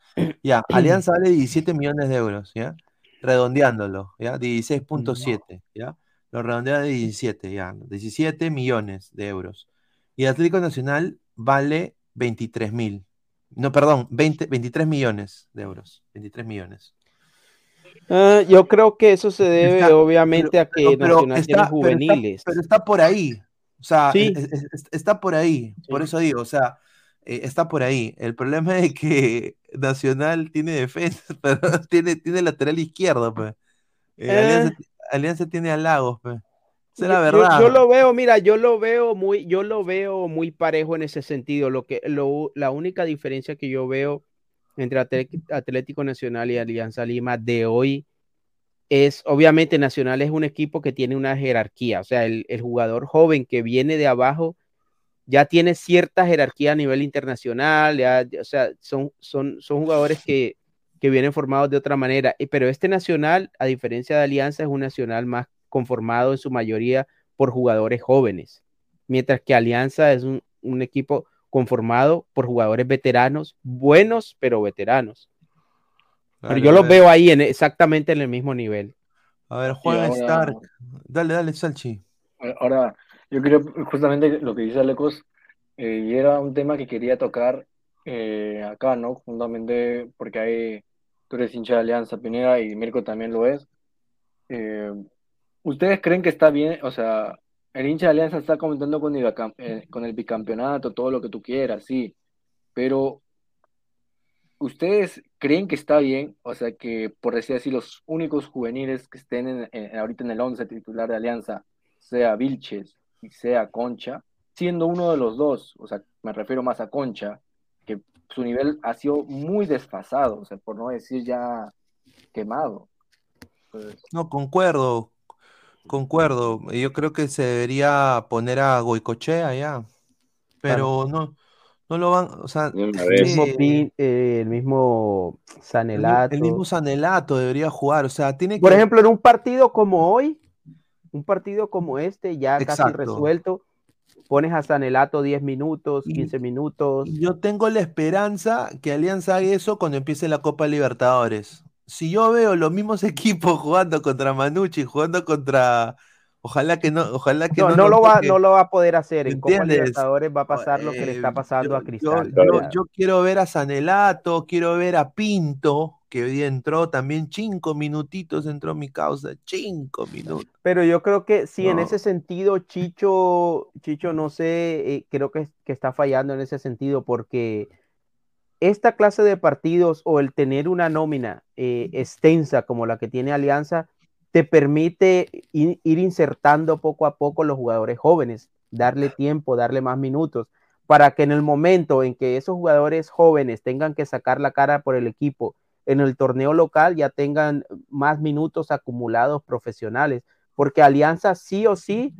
Speaker 1: Ya, Alianza vale 17 millones de euros, ¿ya? Redondeándolo, ¿ya? 16.7, ¿ya? Lo redondea de 17, ya, 17 millones de euros. Y Atlético Nacional vale 23 mil. No, perdón, 20, 23 millones de euros, 23 millones.
Speaker 4: Ah, yo creo que eso se debe
Speaker 1: Está-
Speaker 4: obviamente
Speaker 1: pero-
Speaker 4: a que
Speaker 1: pero-
Speaker 4: Nacional
Speaker 1: está-
Speaker 4: tiene
Speaker 1: pero está-
Speaker 4: juveniles.
Speaker 1: Pero está por ahí. O sea,
Speaker 4: Sí.
Speaker 1: es- es- es- está por ahí. Por eso digo, o sea, eh, está por ahí. El problema es que Nacional tiene defensa, pero tiene, tiene lateral izquierdo, pues. Eh,
Speaker 4: Eh.
Speaker 1: Alianza, Alianza tiene a Lagos, pues. La
Speaker 4: Yo- yo-
Speaker 1: verdad.
Speaker 4: Yo, lo veo, mira, yo lo veo muy, yo lo veo muy parejo en ese sentido. Lo que, lo, la única diferencia que yo veo entre Atlético Nacional y Alianza Lima de hoy es, obviamente, Nacional es un equipo que tiene una jerarquía. O sea, el, el jugador joven que viene de abajo ya tiene cierta jerarquía a nivel internacional. ya- o sea, son, son, son jugadores que, que vienen formados de otra manera. Pero este Nacional, a diferencia de Alianza, es un Nacional más conformado en su mayoría por jugadores jóvenes, mientras que Alianza es un, un equipo conformado por jugadores veteranos, buenos, pero veteranos. Pero
Speaker 1: Dale,
Speaker 4: yo
Speaker 1: a
Speaker 4: los veo ahí en, exactamente en el mismo nivel.
Speaker 1: A ver, Juan
Speaker 6: ahora-
Speaker 1: Stark. Dale, dale, Salchi.
Speaker 6: Ahora, yo creo justamente lo que dice Alecos, eh, y era un tema que quería tocar, eh, acá, ¿no? Fundamentalmente porque hay, tú eres hincha de Alianza Pineda y Mirko también lo es. Eh, ¿Ustedes creen que está bien? O sea, el hincha de Alianza está comentando con el, bicam- eh, con el bicampeonato, todo lo que tú quieras, sí, pero ¿ustedes creen que está bien? O sea, que por decir así, los únicos juveniles que estén en- ahorita en el 11 titular de Alianza, sea Vilches y sea Concha, siendo uno de los dos, o sea, me refiero más a Concha, que su nivel ha sido muy desfasado, o sea, por no decir ya quemado. Pues,
Speaker 1: No, concuerdo, concuerdo. Yo creo que se debería poner a Goicochea ya, pero no, no lo van, o sea,
Speaker 4: El mismo,
Speaker 1: sí,
Speaker 4: Pin- eh, el mismo
Speaker 1: el, mi- el
Speaker 4: Sanelato.
Speaker 1: mismo Sanelato debería jugar, o sea, tiene
Speaker 4: Por
Speaker 1: que,
Speaker 4: ejemplo, en un partido como hoy, un partido como este, ya casi
Speaker 1: exacto.
Speaker 4: resuelto, pones a Sanelato 10 minutos,
Speaker 1: Y,
Speaker 4: 15 minutos.
Speaker 1: y yo tengo la esperanza que Alianza haga eso cuando empiece la Copa Libertadores. Si yo veo los mismos equipos jugando contra Manucci, jugando contra, ojalá que no, ojalá que
Speaker 4: No,
Speaker 1: no
Speaker 4: lo va,
Speaker 1: toque,
Speaker 4: no lo va a poder hacer.
Speaker 1: ¿me
Speaker 4: En Copa? Libertadores va a pasar lo que le está
Speaker 1: eh,
Speaker 4: pasando
Speaker 1: yo,
Speaker 4: a Cristal.
Speaker 1: yo, quiero ver a Sanelato, quiero ver a Pinto, que hoy entró también cinco minutitos, entró mi causa, cinco minutos.
Speaker 4: Pero yo creo que sí, en ese sentido, Chicho, Chicho, no sé, eh, creo que, que está fallando en ese sentido porque esta clase de partidos o el tener una nómina eh, extensa como la que tiene Alianza te permite ir, ir insertando poco a poco los jugadores jóvenes, darle tiempo, darle más minutos, para que en el momento en que esos jugadores jóvenes tengan que sacar la cara por el equipo en el torneo local ya tengan más minutos acumulados profesionales, porque Alianza sí o sí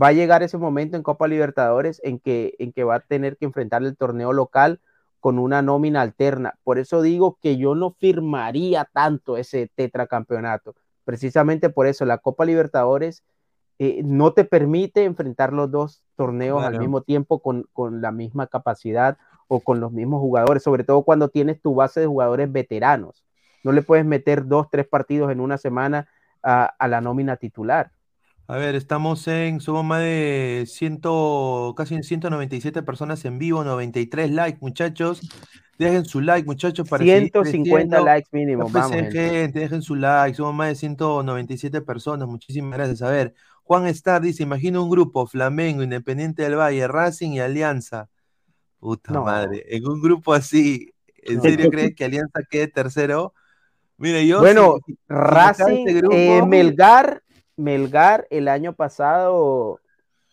Speaker 4: va a llegar ese momento en Copa Libertadores en que, en que va a tener que enfrentar el torneo local con una nómina alterna. Por eso digo que yo no firmaría tanto ese tetracampeonato. Precisamente por eso la Copa Libertadores eh, no te permite enfrentar los dos torneos
Speaker 1: claro.
Speaker 4: al mismo tiempo con, con, la misma capacidad o con los mismos jugadores, sobre todo cuando tienes tu base de jugadores veteranos. No le puedes meter dos, tres partidos en una semana a, a la nómina titular.
Speaker 1: A ver, estamos en, somos más de 100, casi en 197 personas en vivo, 93 likes, muchachos. Dejen su like, muchachos,
Speaker 4: para 150 likes mínimo,
Speaker 1: vamos. Gente. dejen su like, somos más de 197 personas, muchísimas gracias. A ver, Juan Star dice, imagina un grupo, Flamengo, Independiente del Valle, Racing y Alianza. Puta no. madre, en un grupo así, ¿en no. serio crees que Alianza quede tercero? Mire, yo...
Speaker 4: Bueno, si, Racing, grupo, eh, Melgar, Melgar el año pasado,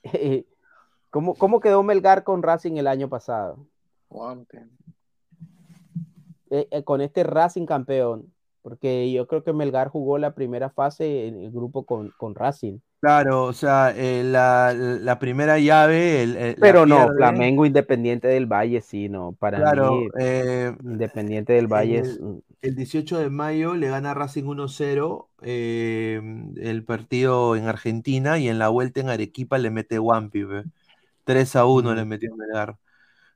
Speaker 4: eh, ¿cómo, ¿cómo, quedó Melgar con Racing el año pasado? Eh, eh, con este Racing campeón, porque yo creo que Melgar jugó la primera fase en el grupo con, con Racing.
Speaker 1: Claro, o sea, eh, la, la, primera llave. El, el,
Speaker 4: Pero no, pierde. Flamengo Independiente del Valle, sí, no. Para
Speaker 1: claro,
Speaker 4: mí,
Speaker 1: eh,
Speaker 4: Independiente del Valle es.
Speaker 1: El 18 de mayo le gana Racing 1-0 eh, el partido en Argentina y en la vuelta en Arequipa le mete Wampi. 3 a 1 mm. le metió Melgar.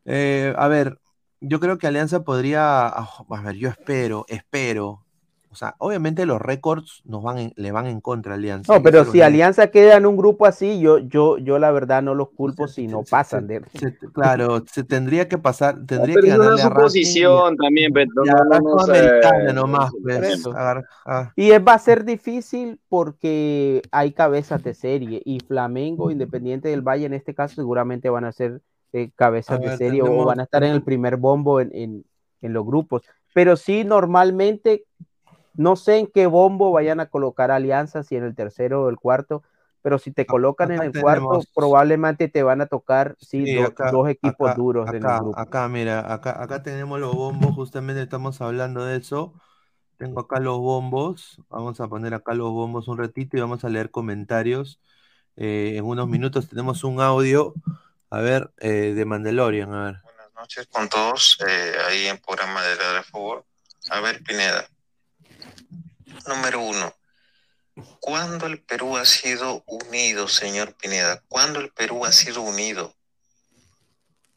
Speaker 1: Eh, a ver, yo creo que Alianza podría. Oh, a ver, yo espero, espero. O sea, obviamente los récords nos van en, le van en contra a Alianza.
Speaker 4: No, pero si Alianza queda en un grupo así, yo, yo, yo la verdad no los culpo se, si no se, pasan.
Speaker 1: Se,
Speaker 4: de...
Speaker 1: claro, se tendría que pasar, tendría
Speaker 3: no,
Speaker 1: que ganarle
Speaker 3: a Racing. posición también, pero
Speaker 1: no, no, no, americana nomás, pues,
Speaker 4: agar, ah. Y es, va a ser difícil porque hay cabezas de serie y Flamengo, Independiente del Valle, en este caso seguramente van a ser eh, cabezas ver, de serie tenemos, o van a estar en el primer bombo en, en, en los grupos. Pero sí, normalmente no sé en qué bombo vayan a colocar alianzas, si en el tercero o el cuarto, pero si te colocan acá en el tenemos... cuarto, probablemente te van a tocar sí, sí do, acá, dos equipos
Speaker 1: acá,
Speaker 4: duros
Speaker 1: acá,
Speaker 4: en el grupo.
Speaker 1: Acá, mira, acá, acá tenemos los bombos, justamente estamos hablando de eso. Tengo acá los bombos, vamos a poner acá los bombos un ratito y vamos a leer comentarios. Eh, en unos minutos tenemos un audio, a ver, eh, de Mandalorian, a ver.
Speaker 7: Buenas noches con todos, eh, ahí en programa de la de fútbol. A ver, Pineda. Número uno, ¿cuándo el Perú ha sido unido, señor Pineda? ¿Cuándo el Perú ha sido unido?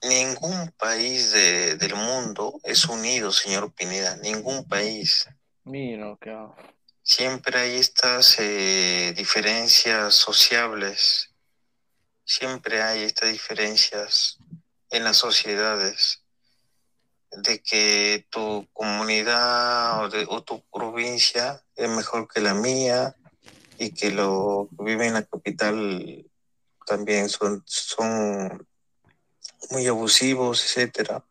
Speaker 7: Ningún país de, del mundo es unido, señor Pineda, ningún país.
Speaker 6: Mira, qué...
Speaker 7: Siempre hay estas eh, diferencias sociables, siempre hay estas diferencias en las sociedades. De que tu comunidad o, de- o tu provincia es mejor que la mía y que los que viven en la capital también son, son muy abusivos, etcétera.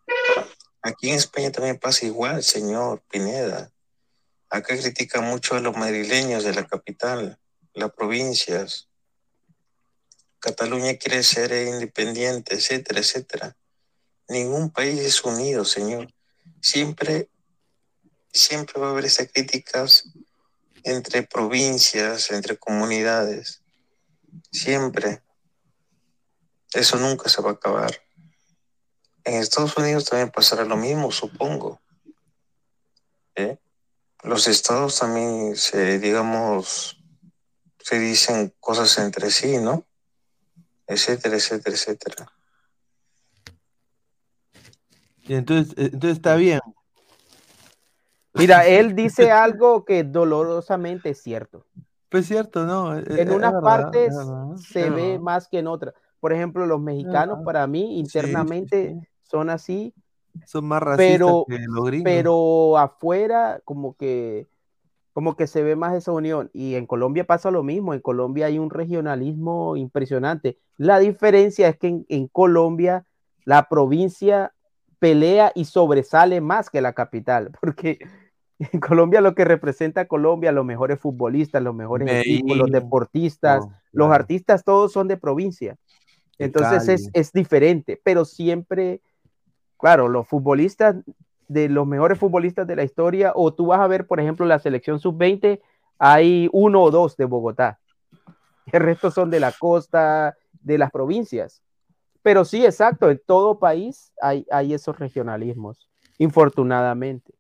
Speaker 7: Aquí en España también pasa igual, señor Pineda. Acá critican mucho a los madrileños de la capital, las provincias. Cataluña quiere ser independiente, etcétera, etcétera. Ningún país es unido, señor. Siempre, siempre va a haber esas críticas entre provincias, entre comunidades. Siempre. Eso nunca se va a acabar. En Estados Unidos también pasará lo mismo, supongo. ¿Eh? Los estados también se, digamos, se dicen cosas entre sí, ¿no? Etcétera, etcétera, etcétera.
Speaker 1: Entonces, eh, entonces está bien.
Speaker 4: Mira, él dice algo que dolorosamente es cierto.
Speaker 1: Pues cierto, ¿no? Es- es-
Speaker 4: En unas
Speaker 1: verdad,
Speaker 4: partes
Speaker 1: es verdad,
Speaker 4: se ve más que en otras. Por ejemplo, los mexicanos para mí
Speaker 1: Sí, sí,
Speaker 4: internamente son así,
Speaker 1: Son más racistas
Speaker 4: pero,
Speaker 1: que los gringos.
Speaker 4: pero afuera como que, como que se ve más esa unión. Y en Colombia pasa lo mismo. En Colombia hay un regionalismo impresionante. La diferencia es que en, en Colombia la provincia pelea y sobresale más que la capital, porque en Colombia lo que representa a Colombia, los mejores futbolistas, los mejores equipos, los deportistas,
Speaker 1: no,
Speaker 4: los artistas, todos son de provincia. Entonces es, es diferente, pero siempre, claro, los futbolistas, de los mejores futbolistas de la historia, o tú vas a ver, por ejemplo, la selección sub-20, hay uno o dos de Bogotá. El resto son de la costa, de las provincias. Pero sí, exacto, en todo país hay, hay esos regionalismos, infortunadamente.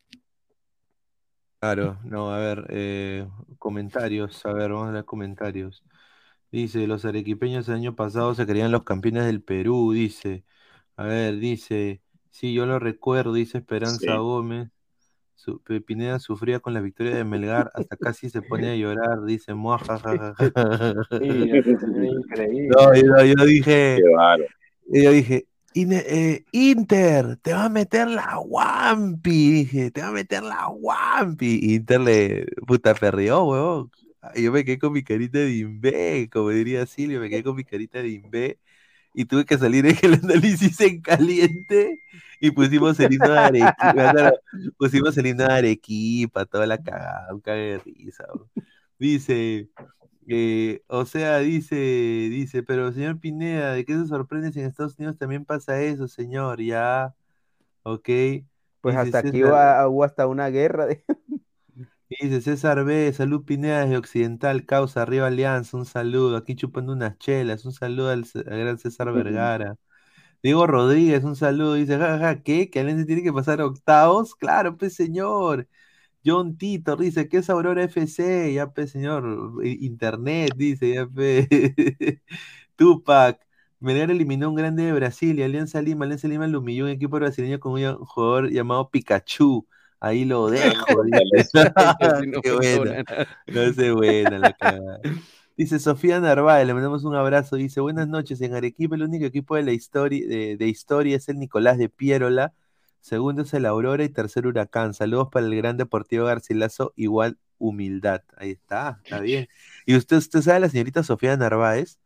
Speaker 1: Claro, no, a ver, eh, comentarios, a ver, vamos a ver comentarios. Dice, los arequipeños el año pasado se creían los campeones del Perú, dice. A ver, dice, sí, yo lo recuerdo, dice Esperanza
Speaker 3: Sí.
Speaker 1: Gómez. Su, Pineda sufría con la victoria de Melgar, hasta casi se pone a llorar, dice, muajajaja.
Speaker 6: Sí.
Speaker 1: No, yo, yo dije. Y yo dije, "Ine- eh, Inter, te va a meter la Wampi, dije, te va a meter la Wampi. Inter le, puta, perdió, huevón. Yo me quedé con mi carita de imbé, como diría Silvio, me quedé con mi carita de imbé. Y tuve que salir en el análisis en caliente y pusimos el himno de Arequipa, pusimos el himno de Arequipa, toda la cagada, un cague de risa. huevón. Dice, eh, o sea, dice, dice, pero señor Pineda, ¿de qué se sorprende si en Estados Unidos también pasa eso, señor? Ya, ok.
Speaker 4: Pues
Speaker 1: Dice
Speaker 4: hasta aquí
Speaker 1: César,
Speaker 4: hubo, hasta una guerra. de-
Speaker 1: dice César B, salud Pineda desde Occidental, causa, arriba Alianza, un saludo, aquí chupando unas chelas, un saludo al, gran César Vergara. Diego Rodríguez, un saludo, dice, jajaja, ¿qué? ¿Que Alianza tiene que pasar octavos? Claro, pues señor. John Tito dice, ¿qué es Aurora FC? Ya, pues, señor. Internet, dice, ya, pe. Tupac. Melgar eliminó un grande de Brasil y Alianza Lima. Alianza Lima lo humilló un equipo brasileño con un jugador llamado Pikachu. Ahí lo dejo, Qué buena. No sé, buena la cagada. Dice Sofía Narváez, le mandamos un abrazo. Dice, buenas noches. En Arequipa el único equipo de la historia, de, de historia es el Nicolás de Pierola. Segundo es el Aurora y tercer Huracán. Saludos para el gran Deportivo Garcilaso, igual humildad. Ahí está, está bien. Y usted, usted sabe la señorita Sofía Narváez,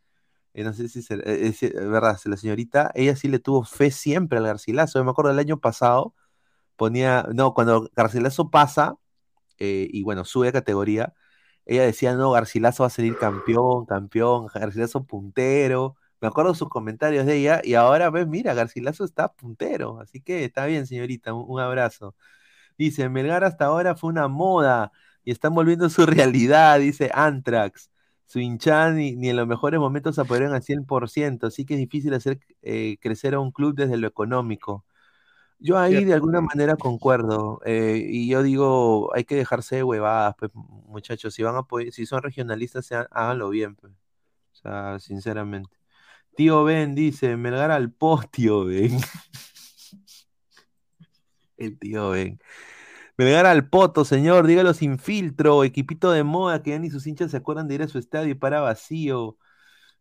Speaker 1: eh, no sé si se- eh, es, eh, verdad, la señorita, ella sí le tuvo fe siempre al Garcilaso. Yo me acuerdo del año pasado, ponía, no, cuando Garcilaso pasa, y bueno, sube a categoría, ella decía, no, Garcilaso va a salir campeón, campeón, Garcilaso puntero. Me acuerdo sus comentarios de ella y ahora ves, mira, Garcilaso está puntero. Así que está bien, señorita, un, un abrazo. Dice, Melgar hasta ahora fue una moda y están volviendo su realidad, dice Antrax. Su hinchada ni, ni en los mejores momentos apoyaron al 100%, así que es difícil hacer eh, crecer a un club desde lo económico. Yo ahí de alguna manera concuerdo. eh, y yo digo, hay que dejarse de huevadas, pues, muchachos. Si van a si son regionalistas, sean- háganlo bien, pues. O sea, sinceramente. Tío Ben dice, Melgar al post, tío Ben. El tío Ben. Melgar al poto, señor, dígalo sin filtro, equipito de moda que ya ni sus hinchas se acuerdan de ir a su estadio y para vacío.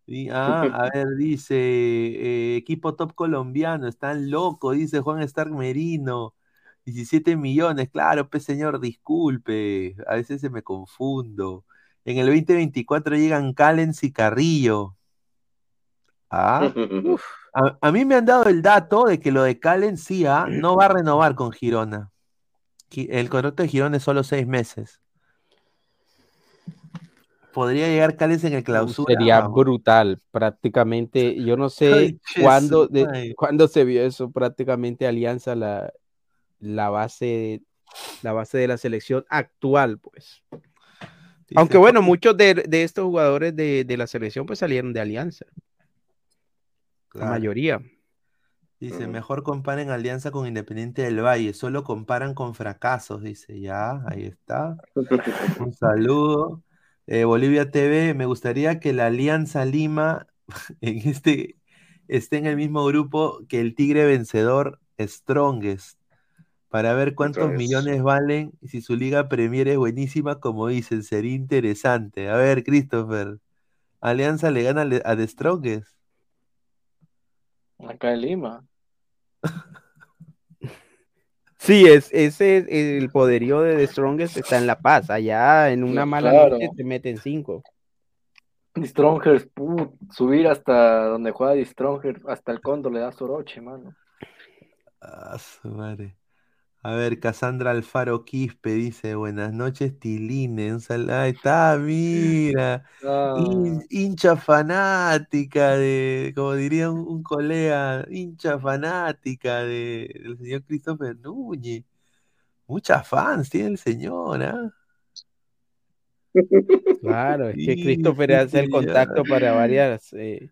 Speaker 1: Y, ah, a ver, dice, eh, equipo top colombiano, están locos, dice Juan Stark Merino. 17 millones, claro, pues señor, disculpe, a veces se me confundo. En el 2024 llegan Callens y Carrillo. Ah, a, a mí me han dado el dato de que lo de Callens sí, ah, no va a renovar con Girona. Gi- El contrato de Girona es solo seis meses. Podría llegar Callens en el clausura.
Speaker 4: Sería
Speaker 1: vamos.
Speaker 4: brutal, prácticamente. Yo no sé cuándo, de- cuándo se vio eso, prácticamente Alianza la, la base, la base de la selección actual, pues. Aunque bueno, muchos de, de estos jugadores de, de la selección pues salieron de Alianza, la mayoría.
Speaker 1: Dice, mejor comparen Alianza con Independiente del Valle, solo comparan con fracasos, dice, ya, ahí está. Un saludo. Eh, Bolivia TV, me gustaría que la Alianza Lima en este esté en el mismo grupo que el Tigre Vencedor Strongest, para ver cuántos millones valen y si su liga Premier es buenísima, como dicen, sería interesante. A ver, Christopher, ¿Alianza le gana a The Strongest?
Speaker 6: Acá en Lima.
Speaker 4: Sí, es, ese es el poderío de The Strongest está en La Paz. Allá en una mala
Speaker 6: Claro.
Speaker 4: noche te meten cinco.
Speaker 6: Y Strongers, put, subir hasta donde juega Di Strongers, hasta el Cóndor le da Soroche, mano.
Speaker 1: Ah, su madre. A ver, Cassandra Alfaro Quispe dice, buenas noches, Tiline. Un sal- Ahí está, mira.
Speaker 6: Ah,
Speaker 1: Hin- hincha fanática de, como diría un, un colega, hincha fanática de, del señor Christopher Núñez. Muchas fans tiene el señor, ¿ah?
Speaker 4: Claro, es que Christopher
Speaker 1: sí,
Speaker 4: hace el contacto para varias. eh,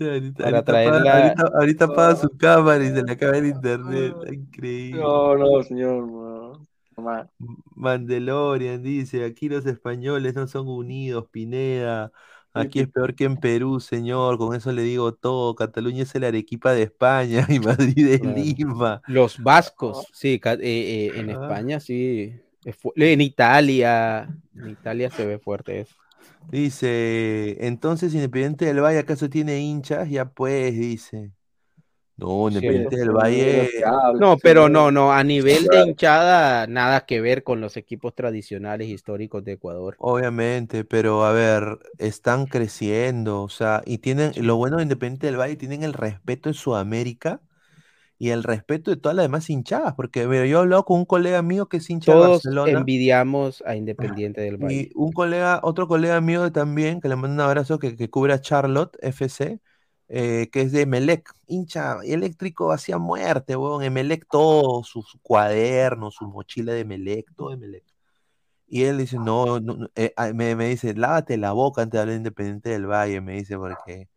Speaker 1: Ahorita,
Speaker 4: Para
Speaker 1: ahorita apaga,
Speaker 4: la-
Speaker 1: ahorita- ahorita apaga su cámara y se le acaba el internet. Increíble.
Speaker 6: no, no, señor. No.
Speaker 1: Mandalorian dice, aquí los españoles no son unidos, Pineda. Aquí es peor que en Perú, señor. Con eso le digo todo. Cataluña es el Arequipa de España y Madrid es
Speaker 4: Claro.
Speaker 1: Lima.
Speaker 4: los vascos, sí, eh, eh, en. España sí. En Italia, en Italia se ve fuerte eso.
Speaker 1: Dice, entonces Independiente del Valle acaso tiene hinchas, ya pues, dice. No,
Speaker 4: Sí,
Speaker 1: Independiente del Valle,
Speaker 4: No, pero no, no, a nivel de hinchada, nada que ver con los equipos tradicionales históricos de Ecuador.
Speaker 1: obviamente, pero a ver, están creciendo, o sea, y tienen, lo bueno de Independiente del Valle, tienen el respeto de Sudamérica y el respeto de todas las demás hinchadas, porque mira, yo he hablado con un colega mío que es hincha de
Speaker 4: Todos
Speaker 1: Barcelona.
Speaker 4: envidiamos a Independiente del Valle.
Speaker 1: Y un colega, otro colega mío también, que le mando un abrazo, que, que cubre a Charlotte FC, eh, que es de Emelec, hincha eléctrico hacía muerte, weón. Emelec todo, su, su cuaderno, su mochila de Emelec, todo Emelec. Y él dice, no, no, no, eh, ah, me, me dice, lávate la boca antes de hablar de Independiente del Valle, me dice, porque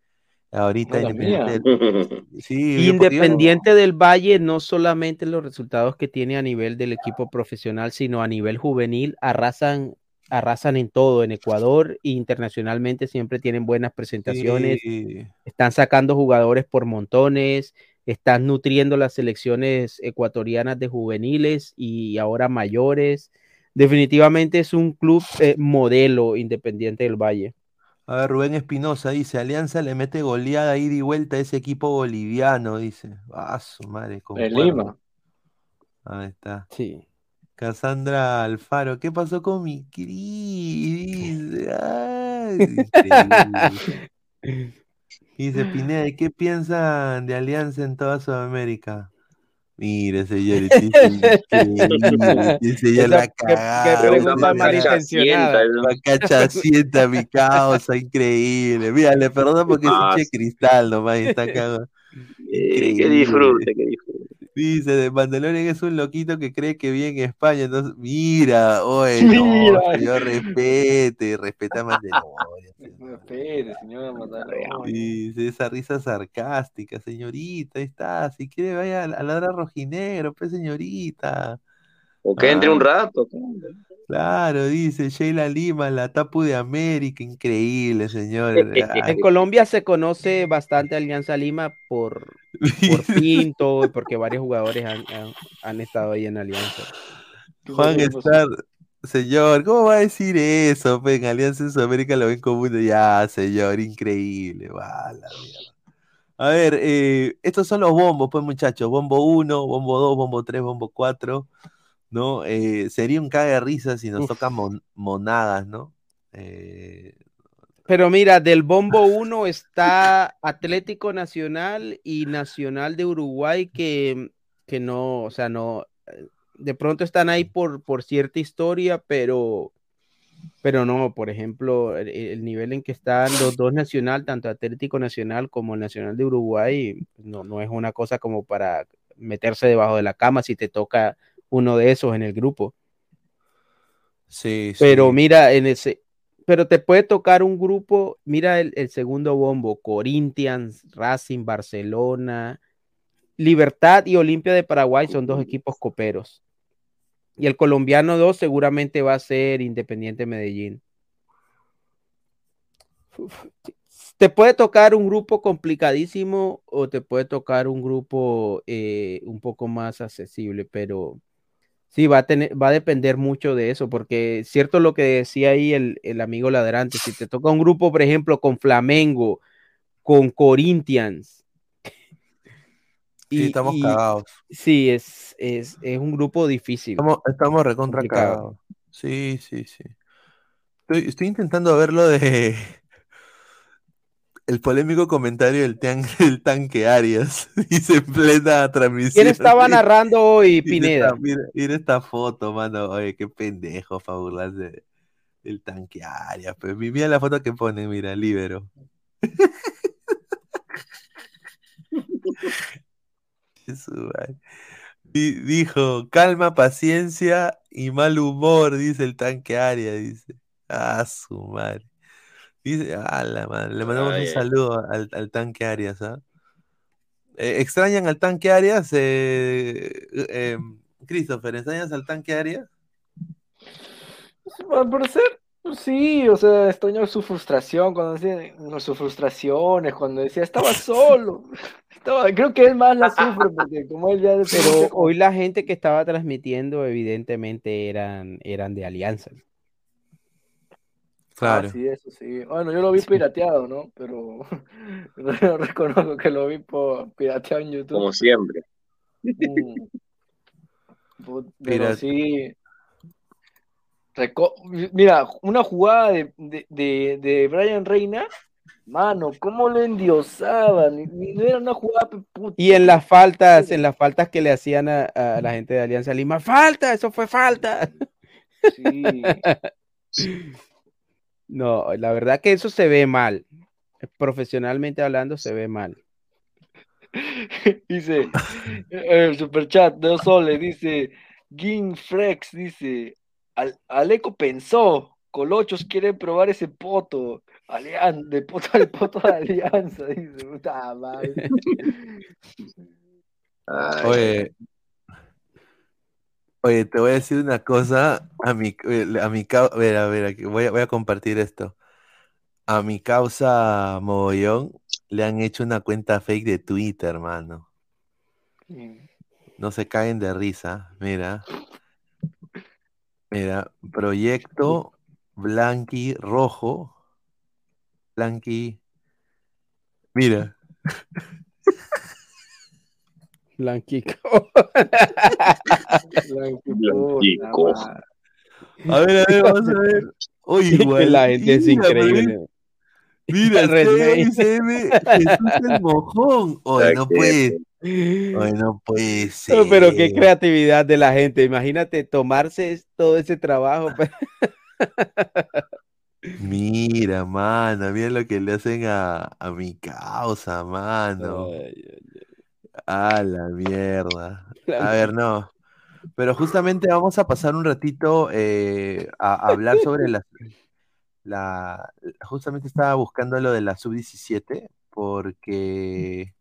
Speaker 1: ahorita
Speaker 6: No,
Speaker 1: Independiente del... Sí,
Speaker 4: Valle, no solamente los resultados que tiene a nivel del equipo profesional, sino a nivel juvenil, arrasan, arrasan en todo, en Ecuador e internacionalmente siempre tienen buenas presentaciones,
Speaker 1: sí,
Speaker 4: están sacando jugadores por montones, están nutriendo las selecciones ecuatorianas de juveniles y ahora mayores. Definitivamente es un club eh, modelo Independiente del Valle.
Speaker 1: A ver, Rubén Espinosa dice, Alianza le mete goleada ida y vuelta a ese equipo boliviano, dice. Ah, su madre, concuerdo.
Speaker 6: Lima.
Speaker 1: Ahí está.
Speaker 4: Sí.
Speaker 1: Cassandra Alfaro, ¿qué pasó con mi Cris? Dice, ay, increíble. Dice Pineda, ¿y qué piensan de Alianza en toda Sudamérica? Mire, ya
Speaker 4: Esa-
Speaker 1: la
Speaker 4: qué- qué
Speaker 1: cagada.
Speaker 4: pregunta malintencionada.
Speaker 3: macacha
Speaker 1: sienta mi causa, increíble. Mira, le perdono porque es hincha de cristal nomás y está cagado.
Speaker 3: Eh, que disfrute, que disfrute.
Speaker 1: Dice, de Mandalorian es un loquito que cree que vive en España. Entonces, mira, oye,
Speaker 6: Mira.
Speaker 1: no, señor, respete, respeta a Mandalorian.
Speaker 6: No, espere, señor Mandalorian.
Speaker 1: Dice, esa risa sarcástica, señorita, ahí está. Si quiere, vaya a a ladrar rojinegro, pues, señorita.
Speaker 3: O que entre un
Speaker 1: Ah.
Speaker 3: rato.
Speaker 1: Claro, dice Sheila Lima, la Tapu de América, increíble, señor. Ay,
Speaker 4: En Colombia se conoce bastante Alianza Lima por, por Pinto y porque varios jugadores han, han- han estado ahí en Alianza.
Speaker 1: Juan Star, señor, ¿cómo va a decir eso? Pues, en Alianza en Sudamérica lo ven como un ya, señor, increíble, va, la mierda. A ver, eh, estos son los bombos, pues muchachos. Bombo 1, bombo 2, bombo 3, bombo 4. ¿No? Eh, sería un caga de risa si nos
Speaker 4: Uf.
Speaker 1: tocan mon- monadas, ¿no? Eh,
Speaker 4: Pero mira, del bombo 1 está Atlético Nacional y Nacional de Uruguay que, que no, o sea, no, eh, de pronto están ahí por, por cierta historia, pero, pero no, por ejemplo, el, el nivel en que están los dos Nacional, tanto Atlético Nacional como el Nacional de Uruguay, no, no es una cosa como para meterse debajo de la cama si te toca uno de esos en el grupo.
Speaker 1: sí,
Speaker 4: Pero
Speaker 1: sí.
Speaker 4: mira, en ese, pero te puede tocar un grupo, mira el, el segundo bombo, Corinthians, Racing, Barcelona, Libertad y Olimpia de Paraguay son dos equipos coperos. Y el colombiano 2 seguramente va a ser Independiente Medellín. Uf, Te puede tocar un grupo complicadísimo o te puede tocar un grupo eh, un poco más accesible, pero sí, va a, tener, va a depender mucho de eso, porque es cierto lo que decía ahí el, el amigo ladrante, si te toca un grupo, por ejemplo, con Flamengo, con Corinthians.
Speaker 1: Sí, estamos
Speaker 4: y-
Speaker 1: cagados.
Speaker 4: Sí, es, es, es un grupo difícil.
Speaker 1: Estamos, estamos recontra cagados. Sí, sí, sí. Estoy, estoy intentando ver lo de el polémico comentario del, tan- del tanque Arias. Dice en plena transmisión.
Speaker 4: ¿Quién estaba narrando hoy,
Speaker 1: mira
Speaker 4: Pineda?
Speaker 1: esta- Mira, esta foto, mano. Oye, qué pendejo para burlarse del tanque Arias. Pues mira la foto que pone, mira, libero. Dijo, calma, paciencia y mal humor, dice el tanque Aria, dice. Ah, su madre. Dice, ah, la madre. Le mandamos
Speaker 3: Ay,
Speaker 1: un saludo al, al tanque Arias, ¿ah? Eh, ¿extrañan al tanque Arias? Eh, eh, Christopher, ¿extrañas al tanque Arias?
Speaker 6: Al parecer, sí, o sea, extraño su frustración cuando decía, no, sus frustraciones, cuando decía, estaba solo. Estaba, creo que él más la sufre, porque como él ya
Speaker 4: Pero hoy la gente que estaba transmitiendo, evidentemente, eran, eran de
Speaker 6: Ah, sí, eso sí. Bueno, yo lo vi pirateado, ¿no? Pero yo reconozco que lo vi por pirateado en YouTube.
Speaker 3: Como siempre.
Speaker 6: Mm. Pero sí. Reco- Mira, una jugada de, de, de, de Brian Reina, mano, cómo lo endiosaban. Ni- ni- No era una jugada. puta.
Speaker 4: Y en las faltas, en las faltas que le hacían a, a la gente de Alianza Lima, falta, eso fue falta.
Speaker 6: Sí.
Speaker 4: No, la verdad que eso se ve mal. Profesionalmente hablando, se ve mal.
Speaker 6: Dice, eh, el superchat de Sole, dice, Gin Frex, dice, Al- Aleco pensó, Colochos quiere probar ese poto, Alian de poto al poto de alianza, dice, puta madre.
Speaker 3: Ay,
Speaker 1: Oye, oye, te voy a decir una cosa. A mi, eh, a mi cau- a ver, a ver, aquí voy a, voy a compartir esto. A mi causa Mogollón le han hecho una cuenta fake de Twitter, hermano. No se caen de risa. Mira. Mira, proyecto Blanqui Rojo. Blanqui. Mira.
Speaker 4: Blanquico.
Speaker 3: Blanquico.
Speaker 1: A ver, a ver, vamos a ver. Oye, igual.
Speaker 4: la gente es increíble.
Speaker 1: Mira. CM, Jesús el mojón. Oye, no puede, oye, no puede ser.
Speaker 4: No, pero qué creatividad de la gente. Imagínate tomarse todo ese trabajo.
Speaker 1: Mira, mano, mira lo que le hacen a, a mi causa, mano.
Speaker 4: Ay, ay,
Speaker 1: A la mierda. A ver, no. Pero justamente vamos a pasar un ratito eh, a, a hablar sobre la, la... Justamente estaba buscando lo de la sub-17 porque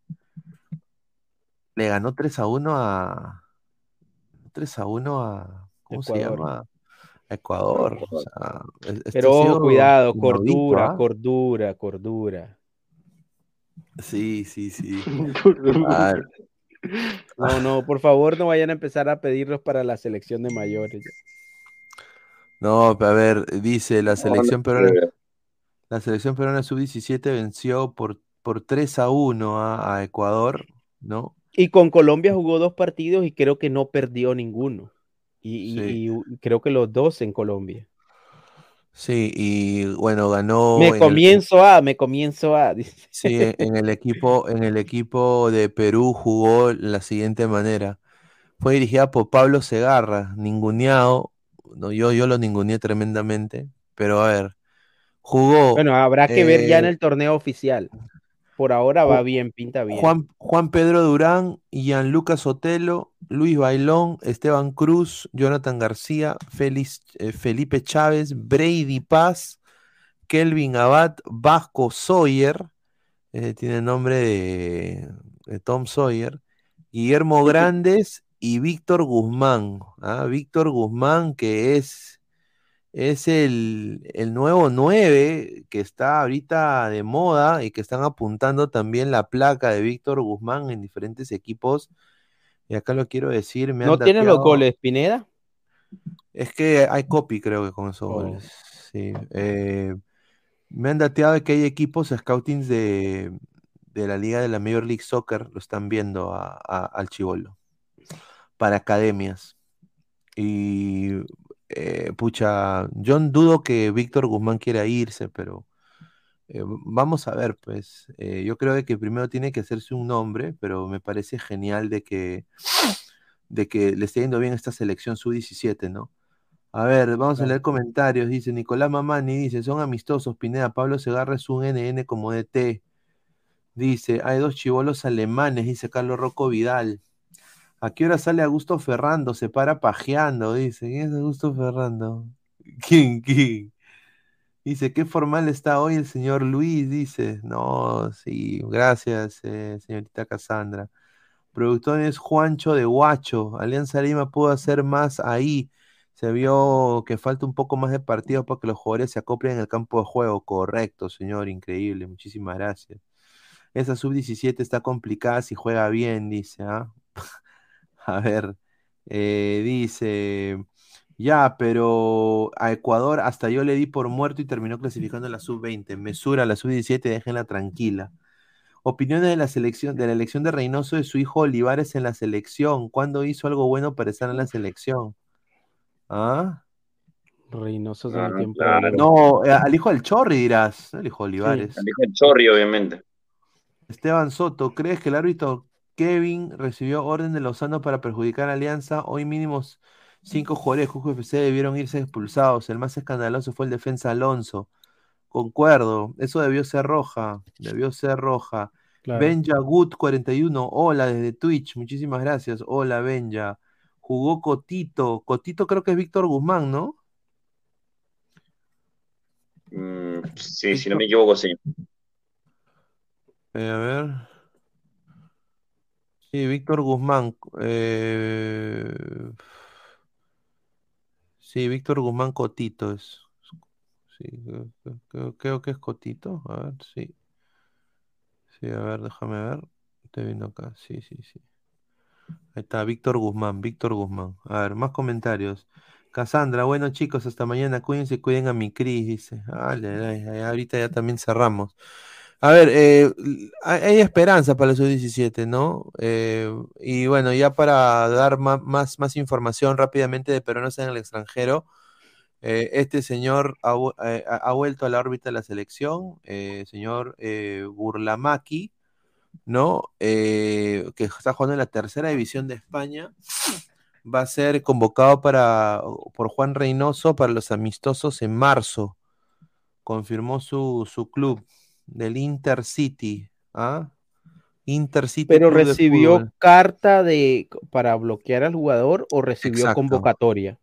Speaker 1: le ganó 3 a 1 a... 3 a 1 a... ¿Cómo se
Speaker 4: Ecuador.
Speaker 1: llama? A Ecuador. O sea,
Speaker 4: Pero ojo, cuidado, cordura,
Speaker 1: ¿ah?
Speaker 4: cordura, cordura.
Speaker 1: Sí, sí, sí.
Speaker 6: Ah,
Speaker 4: No, no, por favor, no vayan a empezar a pedirlos para la selección de mayores.
Speaker 1: no, a ver, dice la selección peruana. La selección peruana sub-17 venció por por 3 a 1 a, a Ecuador, ¿no?
Speaker 4: Y con Colombia jugó dos partidos y creo que no perdió ninguno. Y, y-
Speaker 1: Sí.
Speaker 4: y creo que los dos en Colombia.
Speaker 1: Sí, y bueno, ganó
Speaker 4: me
Speaker 1: el-
Speaker 4: comienzo a, me comienzo a. dice.
Speaker 1: Sí, en el equipo, en el equipo de Perú jugó la siguiente manera. Fue dirigida por Pablo Segarra, ninguneado. No, yo, yo lo ninguneé tremendamente, pero a ver, jugó
Speaker 4: Bueno, habrá que ver ya en
Speaker 1: eh,
Speaker 4: el torneo oficial. Por ahora va bien, pinta bien.
Speaker 1: Juan, Juan Pedro Durán, Gianluca Sotelo, Luis Bailón, Esteban Cruz, Jonathan García, eh, Felipe Chávez, Brady Paz, Kelvin Abad, Vasco Sawyer, eh, tiene nombre de, de Tom Sawyer, Guillermo Grandes y Víctor Guzmán. ¿ah? Víctor Guzmán, que es, es el, el nuevo 9 que está ahorita de moda y que están apuntando también la placa de Víctor Guzmán en diferentes equipos. Y acá lo quiero decir, me
Speaker 4: ¿No tiene los goles, Pineda?
Speaker 1: es que hay copy, creo que con esos
Speaker 4: Oh.
Speaker 1: goles. Sí. eh, me han dateado de que hay equipos scoutings de, de la liga de la Major League Soccer, lo están viendo a- a- al Chivolo para academias. Y eh, pucha, yo dudo que Víctor Guzmán quiera irse, pero eh, vamos a ver, pues. Eh, yo creo de que primero tiene que hacerse un nombre, pero me parece genial de que, de que le esté yendo bien esta selección sub-17, ¿no? A ver, vamos a leer comentarios. Dice Nicolás Mamani, dice, son amistosos, Pineda, Pablo Segarra es un NN como DT. Dice, hay dos chivolos alemanes, dice Carlos Rocco Vidal. ¿A qué hora sale Augusto Ferrando? Se para pajeando, dice. ¿Quién es Augusto Ferrando? ¿Quién, quién? Dice, qué formal está hoy el señor Luis, dice. No, sí, gracias, eh, señorita Cassandra. Productores Juancho de Huacho. Alianza Lima pudo hacer más ahí. Se vio que falta un poco más de partido para que los jugadores se acoplen en el campo de juego. Correcto, señor, increíble. Muchísimas gracias. Esa sub-17 está complicada si juega bien, dice. ¿ah? A ver, eh, dice, ya, pero a Ecuador hasta yo le di por muerto y terminó clasificando en la sub-20. Mesura, la sub-17, déjenla tranquila. Opiniones de la selección, de la elección de Reynoso de su hijo Olivares en la selección. ¿Cuándo hizo algo bueno para estar en la selección? ¿Ah?
Speaker 4: Reynoso
Speaker 3: Ah,
Speaker 4: tiempo.
Speaker 3: claro.
Speaker 1: No, eh, al hijo del Chorri dirás, no el hijo de Olivares.
Speaker 3: Dijo el Chorri, obviamente.
Speaker 1: Esteban Soto, ¿crees que el árbitro Kevin recibió orden de Lozano para perjudicar a Alianza? Hoy mínimos cinco jugadores de Juju FC debieron irse expulsados. El más escandaloso fue el defensa Alonso. Concuerdo, eso debió ser roja, debió ser roja.
Speaker 4: Claro.
Speaker 1: Benja Good 41, hola desde Twitch, muchísimas gracias. Hola Benja. Jugó Cotito, Cotito creo que es Víctor Guzmán, ¿no?
Speaker 3: Mm, sí, si no me equivoco, sí.
Speaker 1: Eh, a ver. Sí, Víctor Guzmán. eh, Sí, Víctor Guzmán Cotito es. Sí, creo, que es Cotito. A ver, sí. Sí, a ver, déjame ver. Estoy viendo acá. Sí, sí, sí. Ahí está, Víctor Guzmán, Víctor Guzmán. A ver, más comentarios. Cassandra, bueno chicos, hasta mañana. Cuídense, cuiden a mi Cris, dice. Ay, ay, ahorita ya también cerramos. A ver, eh, hay, esperanza para el sub-17, ¿no? Eh, y bueno, ya para dar más, más información rápidamente de peruanos en el extranjero, eh, este señor eh, ha- vuelto a la órbita de la selección, eh, señor Burlamaqui, ¿no? Que está jugando en la tercera división de España. Va a ser convocado para, por Juan Reynoso para los amistosos en marzo. Confirmó su, su club del Intercity. ¿ah? Intercity
Speaker 4: Pero
Speaker 1: Club
Speaker 4: recibió carta de para bloquear al jugador o recibió
Speaker 1: Exacto.
Speaker 4: convocatoria.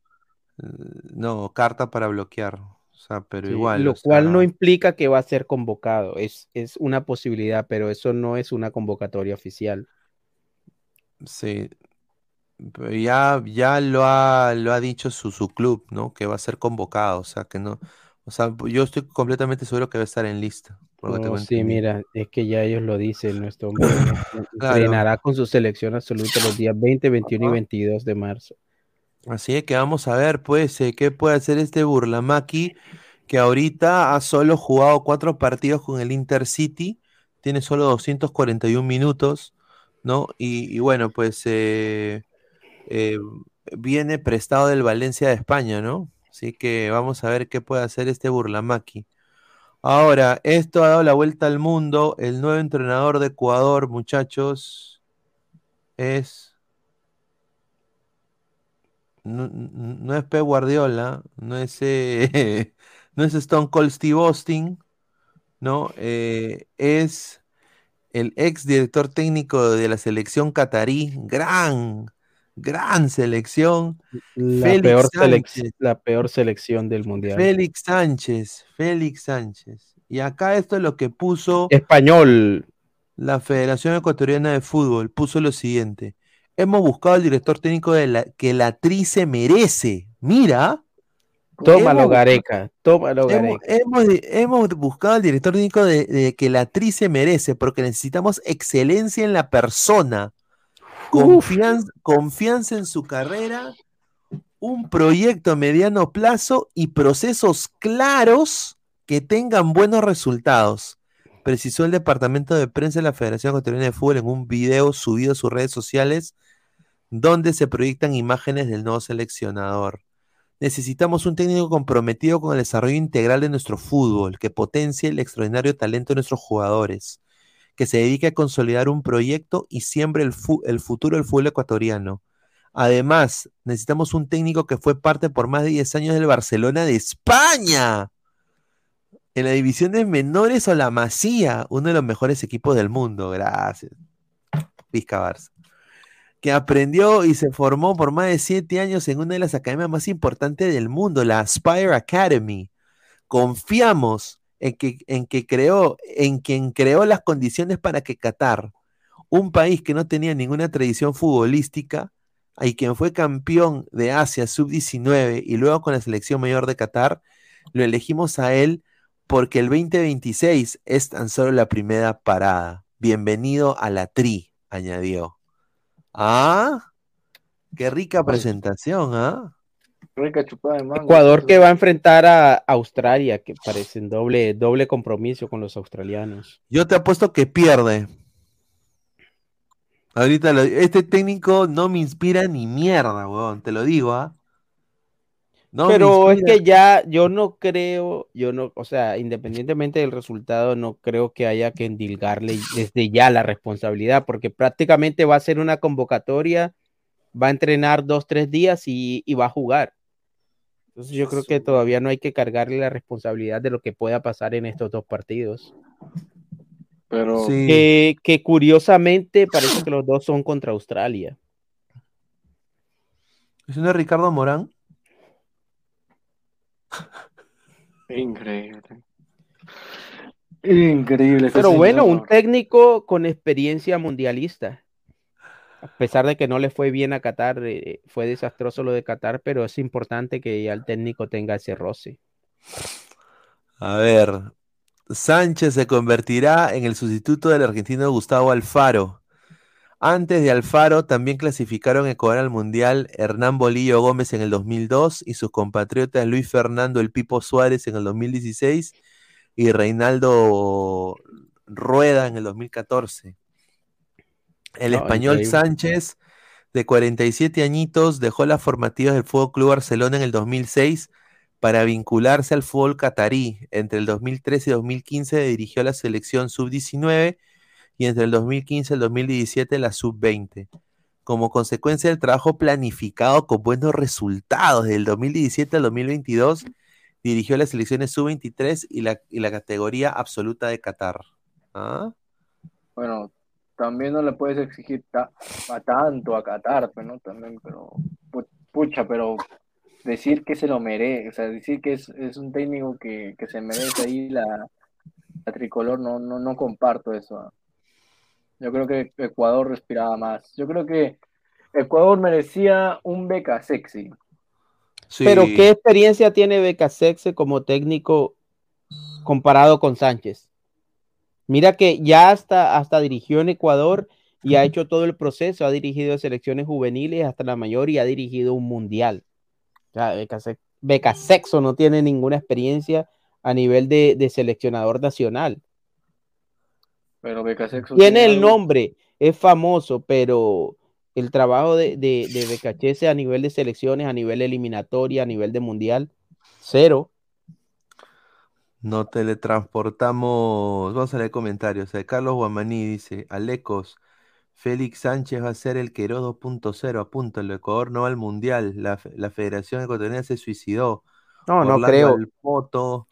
Speaker 1: No, carta para bloquear. O sea, pero
Speaker 4: Sí,
Speaker 1: igual.
Speaker 4: lo cual
Speaker 1: sea,
Speaker 4: no implica que va a ser convocado. Es, es una posibilidad, pero eso no es una convocatoria oficial.
Speaker 1: Sí. Pero ya, ya lo ha, lo ha dicho su, su club, ¿no? Que va a ser convocado. O sea, que no. O sea, yo estoy completamente seguro que va a estar en lista.
Speaker 4: No,
Speaker 1: tengo
Speaker 4: sí, mira, es que ya ellos lo dicen, nuestro hombre
Speaker 1: Claro.
Speaker 4: entrenará con su selección absoluta los días 20, 21 y
Speaker 1: Ajá.
Speaker 4: 22 de marzo.
Speaker 1: Así es que vamos a ver, pues, eh, qué puede hacer este Burlamaqui, que ahorita ha solo jugado cuatro partidos con el Intercity, tiene solo 241 minutos, ¿no? Y, y bueno, pues eh, eh, viene prestado del Valencia de España, ¿no? Así que vamos a ver qué puede hacer este Burlamaki. Ahora, esto ha dado la vuelta al mundo. El nuevo entrenador de Ecuador, muchachos, es. No, es Pep Guardiola, no es, eh, no es Stone Cold Steve Austin, ¿no? Eh, es el ex director técnico de la selección catarí, gran, gran selección,
Speaker 4: La
Speaker 1: Félix
Speaker 4: peor, selec-
Speaker 1: Sánchez.
Speaker 4: la peor selección del mundial.
Speaker 1: Félix Sánchez, Félix Sánchez. Y acá esto es lo que puso
Speaker 4: Español.
Speaker 1: la Federación Ecuatoriana de Fútbol. Puso lo siguiente. Hemos buscado al director técnico de la, que la tri se merece. Mira.
Speaker 4: Tómalo,
Speaker 1: Hemos-
Speaker 4: Gareca. Tómalo,
Speaker 1: Hemos,
Speaker 4: Gareca.
Speaker 1: hemos, hemos buscado al director técnico de, de que la tri se merece, porque necesitamos excelencia en la persona, confianza, confianza en su carrera, un proyecto a mediano plazo y procesos claros que tengan buenos resultados. Precisó el departamento de prensa de la Federación Ecuatoriana de Fútbol en un video subido a sus redes sociales donde se proyectan imágenes del nuevo seleccionador. Necesitamos un técnico comprometido con el desarrollo integral de nuestro fútbol, que potencie el extraordinario talento de nuestros jugadores, que se dedique a consolidar un proyecto y siembre el, fu- el futuro del fútbol ecuatoriano. Además, necesitamos un técnico que fue parte por más de 10 años del Barcelona de España, en la división de menores o la Masía, uno de los mejores equipos del mundo. Gracias. Vizca Barça que aprendió y se formó por más de siete años en una de las academias más importantes del mundo, la Aspire Academy. Confiamos en que, en que creó, en quien creó las condiciones para que Qatar, un país que no tenía ninguna tradición futbolística, y quien fue campeón de Asia sub-19 y luego con la selección mayor de Qatar, lo elegimos a él porque el 2026 es tan solo la primera parada. Bienvenido a la tri, añadió. Ah, qué rica presentación, ¿ah?
Speaker 6: Rica chupada de mango.
Speaker 4: Ecuador que va a enfrentar a Australia, que parecen doble, doble compromiso con los australianos.
Speaker 1: Yo te apuesto que pierde. Ahorita lo- este técnico no me inspira ni mierda, weón, te lo digo, ¿ah? No
Speaker 4: Pero es que ya yo no creo, yo no, o sea, independientemente del resultado, no creo que haya que endilgarle desde ya la responsabilidad, porque prácticamente va a ser una convocatoria, va a entrenar dos, tres días y, y va a jugar. Entonces yo creo que todavía no hay que cargarle la responsabilidad de lo que pueda pasar en estos dos partidos.
Speaker 6: Pero
Speaker 1: Sí.
Speaker 4: Que, que curiosamente parece que los dos son contra Australia.
Speaker 1: ¿Es uno de Ricardo Morán?
Speaker 6: increíble. Increíble.
Speaker 4: Pero bueno, un técnico con experiencia mundialista. A pesar de que no le fue bien a Qatar, eh, fue desastroso lo de Qatar, pero es importante que ya el técnico tenga ese roce.
Speaker 1: A ver, Sánchez se convertirá en el sustituto del argentino Gustavo Alfaro. Antes de Alfaro también clasificaron Ecuador al Mundial Hernán Bolillo Gómez en el 2002 y sus compatriotas Luis Fernando El Pipo Suárez en el 2016 y Reinaldo Rueda en el 2014. El
Speaker 4: No,
Speaker 1: español
Speaker 4: increíble.
Speaker 1: Sánchez, de 47 añitos, dejó las formativas del Fútbol Club Barcelona en el 2006 para vincularse al fútbol catarí. Entre el 2013 y 2015 dirigió la selección sub-19 y entre el 2015 y el 2017 la sub-20. Como consecuencia del trabajo planificado con buenos resultados del 2017 al 2022, dirigió las selecciones sub-23 y la, y la categoría absoluta de Qatar. ¿Ah?
Speaker 6: Bueno, también no le puedes exigir ta- a tanto a Qatar, pues, ¿no? También, pero, pu- pucha, pero decir que se lo merece, o sea, decir que es, es un técnico que, que se merece ahí la, la tricolor, no, no, no comparto eso. ¿ah? Yo creo que Ecuador respiraba más. Yo creo que Ecuador merecía un beca sexy.
Speaker 1: Sí.
Speaker 4: Pero ¿qué experiencia tiene Becasexe como técnico comparado con Sánchez? Mira que ya hasta, hasta dirigió en Ecuador y ha hecho todo el proceso, ha dirigido selecciones juveniles hasta la mayor y ha dirigido un mundial. O sea, Becase- Becasexo no tiene ninguna experiencia a nivel de, de seleccionador nacional.
Speaker 6: Pero Becasexo
Speaker 4: Tiene el nombre, es famoso, pero el trabajo de, de, de Becachese a nivel de selecciones, a nivel eliminatoria, a nivel de mundial, cero.
Speaker 1: Nos teletransportamos. Vamos a leer comentarios. Eh, Carlos Guamaní dice: Alecos, Félix Sánchez va a ser el Queiroz 2.0. Apúntalo. Ecuador no va al mundial. La, la Federación Ecuatoriana se suicidó.
Speaker 4: No, no
Speaker 1: Orlando
Speaker 4: creo.
Speaker 1: Alpoto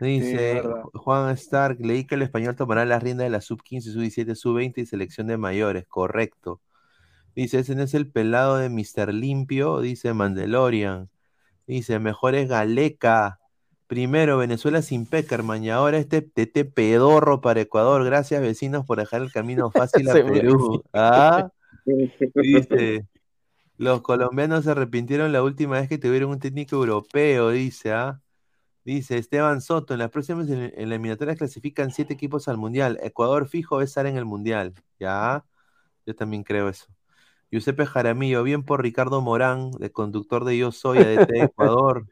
Speaker 1: dice. Juan Stark, leí que el español tomará las riendas de la sub-15, sub-17, sub-20 y selección de mayores. Correcto. Dice: ese no es el pelado de Mr. Limpio. Dice Mandalorian. Dice: mejor es Galeca. Primero, Venezuela sin Peckerman y ahora este TT pedorro para Ecuador. Gracias, vecinos, por dejar el camino fácil a Perú. Ah, dice, los colombianos se arrepintieron la última vez que tuvieron un técnico europeo, dice, ¿ah? Dice Esteban Soto, en las próximas eliminatorias clasifican siete equipos al Mundial. Ecuador fijo a estar en el Mundial. Ya, yo también creo eso. Giuseppe Jaramillo, bien por Ricardo Morán, de conductor de Yo Soy, ADT de Ecuador.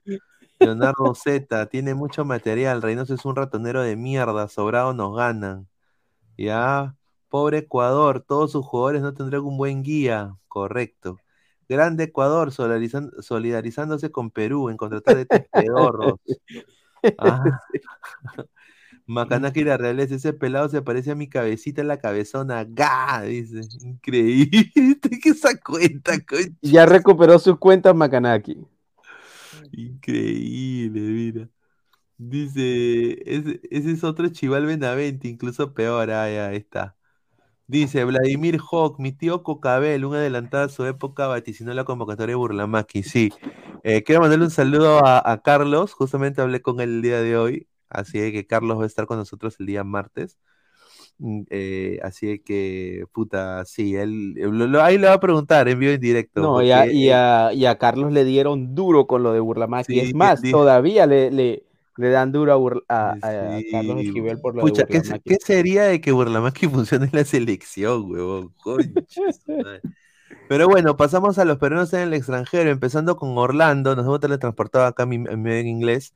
Speaker 1: Leonardo Z, tiene mucho material. Reynoso es un ratonero de mierda. Sobrado nos ganan. Ya. Pobre Ecuador, todos sus jugadores no tendrán un buen guía. Correcto. Grande Ecuador, solidarizándose con Perú en contratar de pedorros. Ah. Macanaki la realeza, ese pelado se parece a mi cabecita en la cabezona. ¡Ga! Dice. Increíble. ¿Qué esa cuenta, coño?
Speaker 4: Ya recuperó sus cuentas Macanaki.
Speaker 1: Increíble, mira. Dice, ese, ese es otro Chival Benavente, incluso peor, ah, ya, ahí está. Dice, Vladimir Hawk, mi tío Cocabel, un adelantado a su época, vaticinó la convocatoria de Burlamaqui, sí. Eh, quiero mandarle un saludo a, a Carlos, justamente hablé con él el día de hoy, así que Carlos va a estar con nosotros el día martes. Mm, eh, así que, puta, sí, él, lo- lo- ahí le va a preguntar en vivo en directo.
Speaker 4: No, y a,
Speaker 1: porque,
Speaker 4: y
Speaker 1: eh,
Speaker 4: a- y a Carlos le dieron duro con lo de Burlamaqui.
Speaker 1: Sí,
Speaker 4: es más,
Speaker 1: di-
Speaker 4: todavía le, le, le dan duro a, Burla- a-
Speaker 1: Sí,
Speaker 4: Carlos Esquivel por lo
Speaker 1: Pucha,
Speaker 4: de
Speaker 1: ¿qué,
Speaker 4: Burlamaqui.
Speaker 1: qué sería de que Burlamaqui funcione en la selección, huevón? Pero bueno, pasamos a los peruanos en el extranjero, empezando con Orlando, nos hemos teletransportado acá en medio en inglés.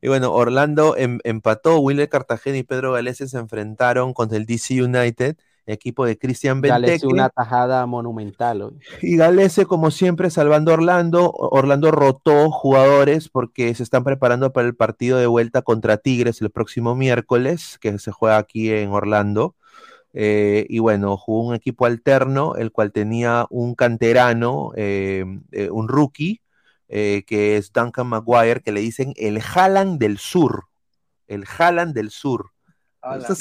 Speaker 1: Y bueno, Orlando em- empató, Willer Cartagena y Pedro Galese se enfrentaron contra el DC United, equipo de Cristian Benteke.
Speaker 4: una tajada monumental. hoy.
Speaker 1: Y Galese, como siempre, salvando a Orlando. Orlando rotó jugadores porque se están preparando para el partido de vuelta contra Tigres el próximo miércoles, que se juega aquí en Orlando. Eh, y bueno, jugó un equipo alterno, el cual tenía un canterano, eh, eh, un rookie, eh, que es Duncan Maguire, que le dicen el Haaland del Sur. El Haaland del Sur. Se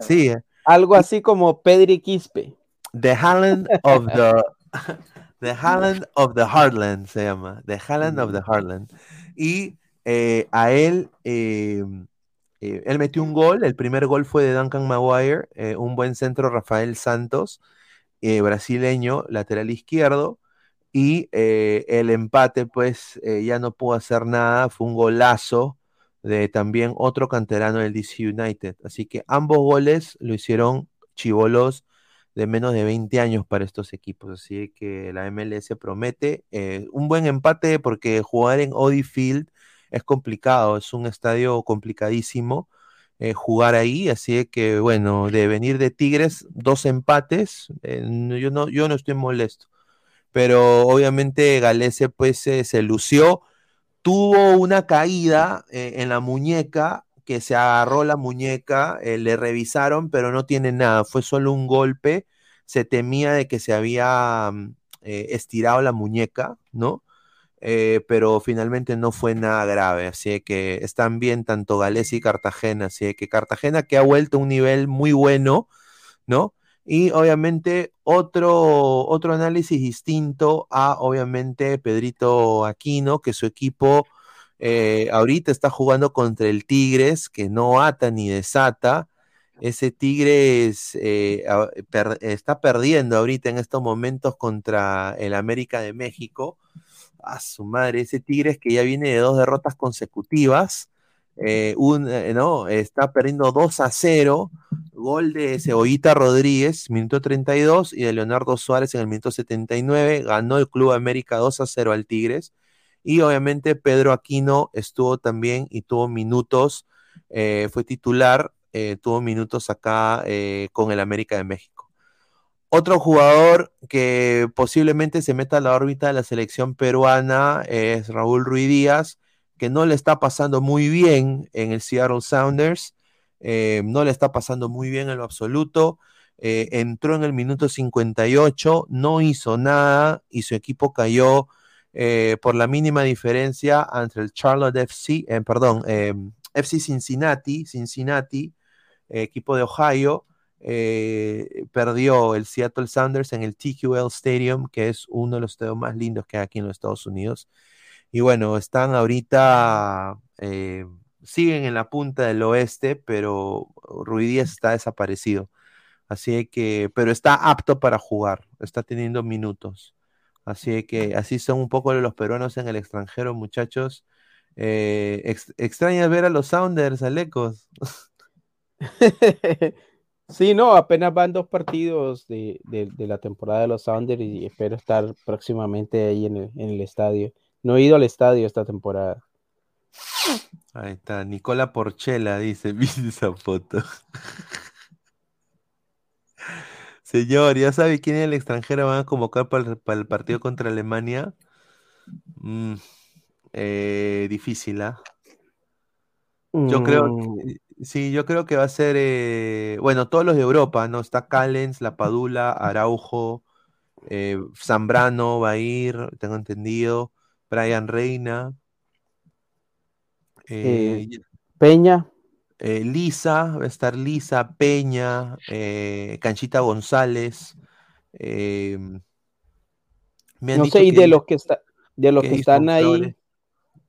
Speaker 1: sí, eh.
Speaker 4: Algo así como Pedri Quispe.
Speaker 1: The Haaland of the The Haaland of the Heartland se llama. The Haaland of the Heartland. Y eh, a él, eh, eh, él metió un gol. El primer gol fue de Duncan Maguire, eh, un buen centro Rafael Santos, eh, brasileño, lateral izquierdo. Y eh, el empate, pues eh, ya no pudo hacer nada. Fue un golazo de también otro canterano del DC United. Así que ambos goles lo hicieron chivolos de menos de 20 años para estos equipos. Así que la MLS promete eh, un buen empate porque jugar en Audi Field es complicado, es un estadio complicadísimo jugar ahí. Así que, bueno, de venir de Tigres, dos empates, yo, no, yo no estoy molesto. Pero obviamente Galese pues se lució tuvo una caída eh, en la muñeca, que se agarró la muñeca, eh, le revisaron, pero no tiene nada, fue solo un golpe, se temía de que se había mm, eh, estirado la muñeca, ¿no? Pero finalmente no fue nada grave, así que están bien tanto Gales y Cartagena, así que Cartagena que ha vuelto a un nivel muy bueno, ¿no? Y obviamente otro, otro análisis distinto a, obviamente, Pedrito Aquino, que su equipo eh, ahorita está jugando contra el Tigres, que no ata ni desata. Ese Tigres eh, está perdiendo ahorita en estos momentos contra el América de México. A su madre, ese Tigres que ya viene de dos derrotas consecutivas. Eh, eh, está perdiendo 2 a 0. Gol de Cebollita Rodríguez, minuto 32, y de Leonardo Suárez en el minuto 79. Ganó el Club América 2 a 0 al Tigres. Y obviamente Pedro Aquino estuvo también y tuvo minutos, eh, fue titular tuvo minutos acá con el América de México. Otro jugador que posiblemente se meta a la órbita de la selección peruana es Raúl Ruiz Díaz, que no le está pasando muy bien en el Seattle Sounders, eh, no le está pasando muy bien en lo absoluto. Eh, entró en el minuto 58, no hizo nada y su equipo cayó eh, por la mínima diferencia entre el Charlotte FC, perdón, FC Cincinnati, Cincinnati, equipo de Ohio, perdió el Seattle Sounders en el TQL Stadium, que es uno de los estadios más lindos que hay aquí en los Estados Unidos. Y bueno, están ahorita, eh, siguen en la punta del oeste, pero Ruiz Díaz está desaparecido. Así que, pero está apto para jugar, está teniendo minutos. Así que así son un poco los peruanos en el extranjero, muchachos. Eh, ex- extrañas ver a los Sounders, Alecos.
Speaker 4: Sí, no, apenas van dos partidos de, de- de la temporada de los Sounders y espero estar próximamente ahí en el, en el estadio. No he ido al estadio esta temporada.
Speaker 1: Ahí está, Nicola Porchela dice, ¿viste esa foto? Señor, ¿ya sabe quién en el extranjero van a convocar para el, para el partido contra Alemania? Mm, eh, difícil, ¿ah? Yo creo,
Speaker 4: Mm,
Speaker 1: que- sí, yo creo que va a ser, eh, bueno, todos los de Europa, ¿no? Está Callens, La Padula, Araujo, eh, Zambrano va a ir, tengo entendido, Brian Reina,
Speaker 4: eh, Peña,
Speaker 1: eh, Lisa, va a estar Lisa, Peña, eh, Canchita González. me han
Speaker 4: no
Speaker 1: dicho
Speaker 4: sé, y
Speaker 1: que,
Speaker 4: de los que está, de los
Speaker 1: que
Speaker 4: están ahí,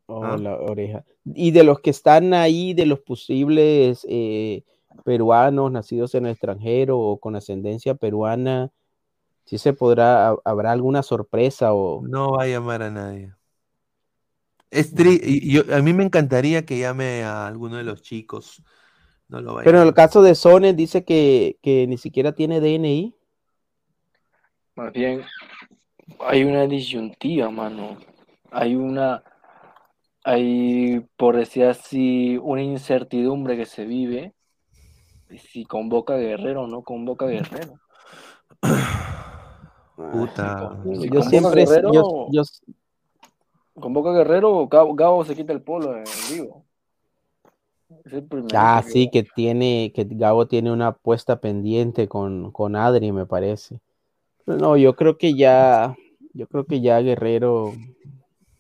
Speaker 4: oh,
Speaker 1: ¿ah?
Speaker 4: la oreja, y de los que están ahí, de los posibles peruanos nacidos en el extranjero o con ascendencia peruana, si se podrá, ha- habrá alguna sorpresa o
Speaker 1: No va a llamar a nadie. Es tri- y yo- a mí me encantaría que llame a alguno de los chicos. No lo
Speaker 4: Pero en el caso de Sones dice que, que ni siquiera tiene DNI.
Speaker 6: Más bien, hay una disyuntiva, mano. Hay una, hay, por decir así, una incertidumbre que se vive si convoca a Guerrero o no convoca a Guerrero.
Speaker 1: Puta.
Speaker 6: Si
Speaker 4: Yo siempre,
Speaker 6: Guerrero,
Speaker 4: yo, yo-
Speaker 6: convoca a Guerrero, Gabo, Gabo se quita el polo en vivo. Es el primerito
Speaker 4: ah,
Speaker 6: que-
Speaker 4: sí, que tiene, que Gabo tiene una apuesta pendiente con, con Adri, me parece. Pero no, yo creo que ya, yo creo que ya Guerrero,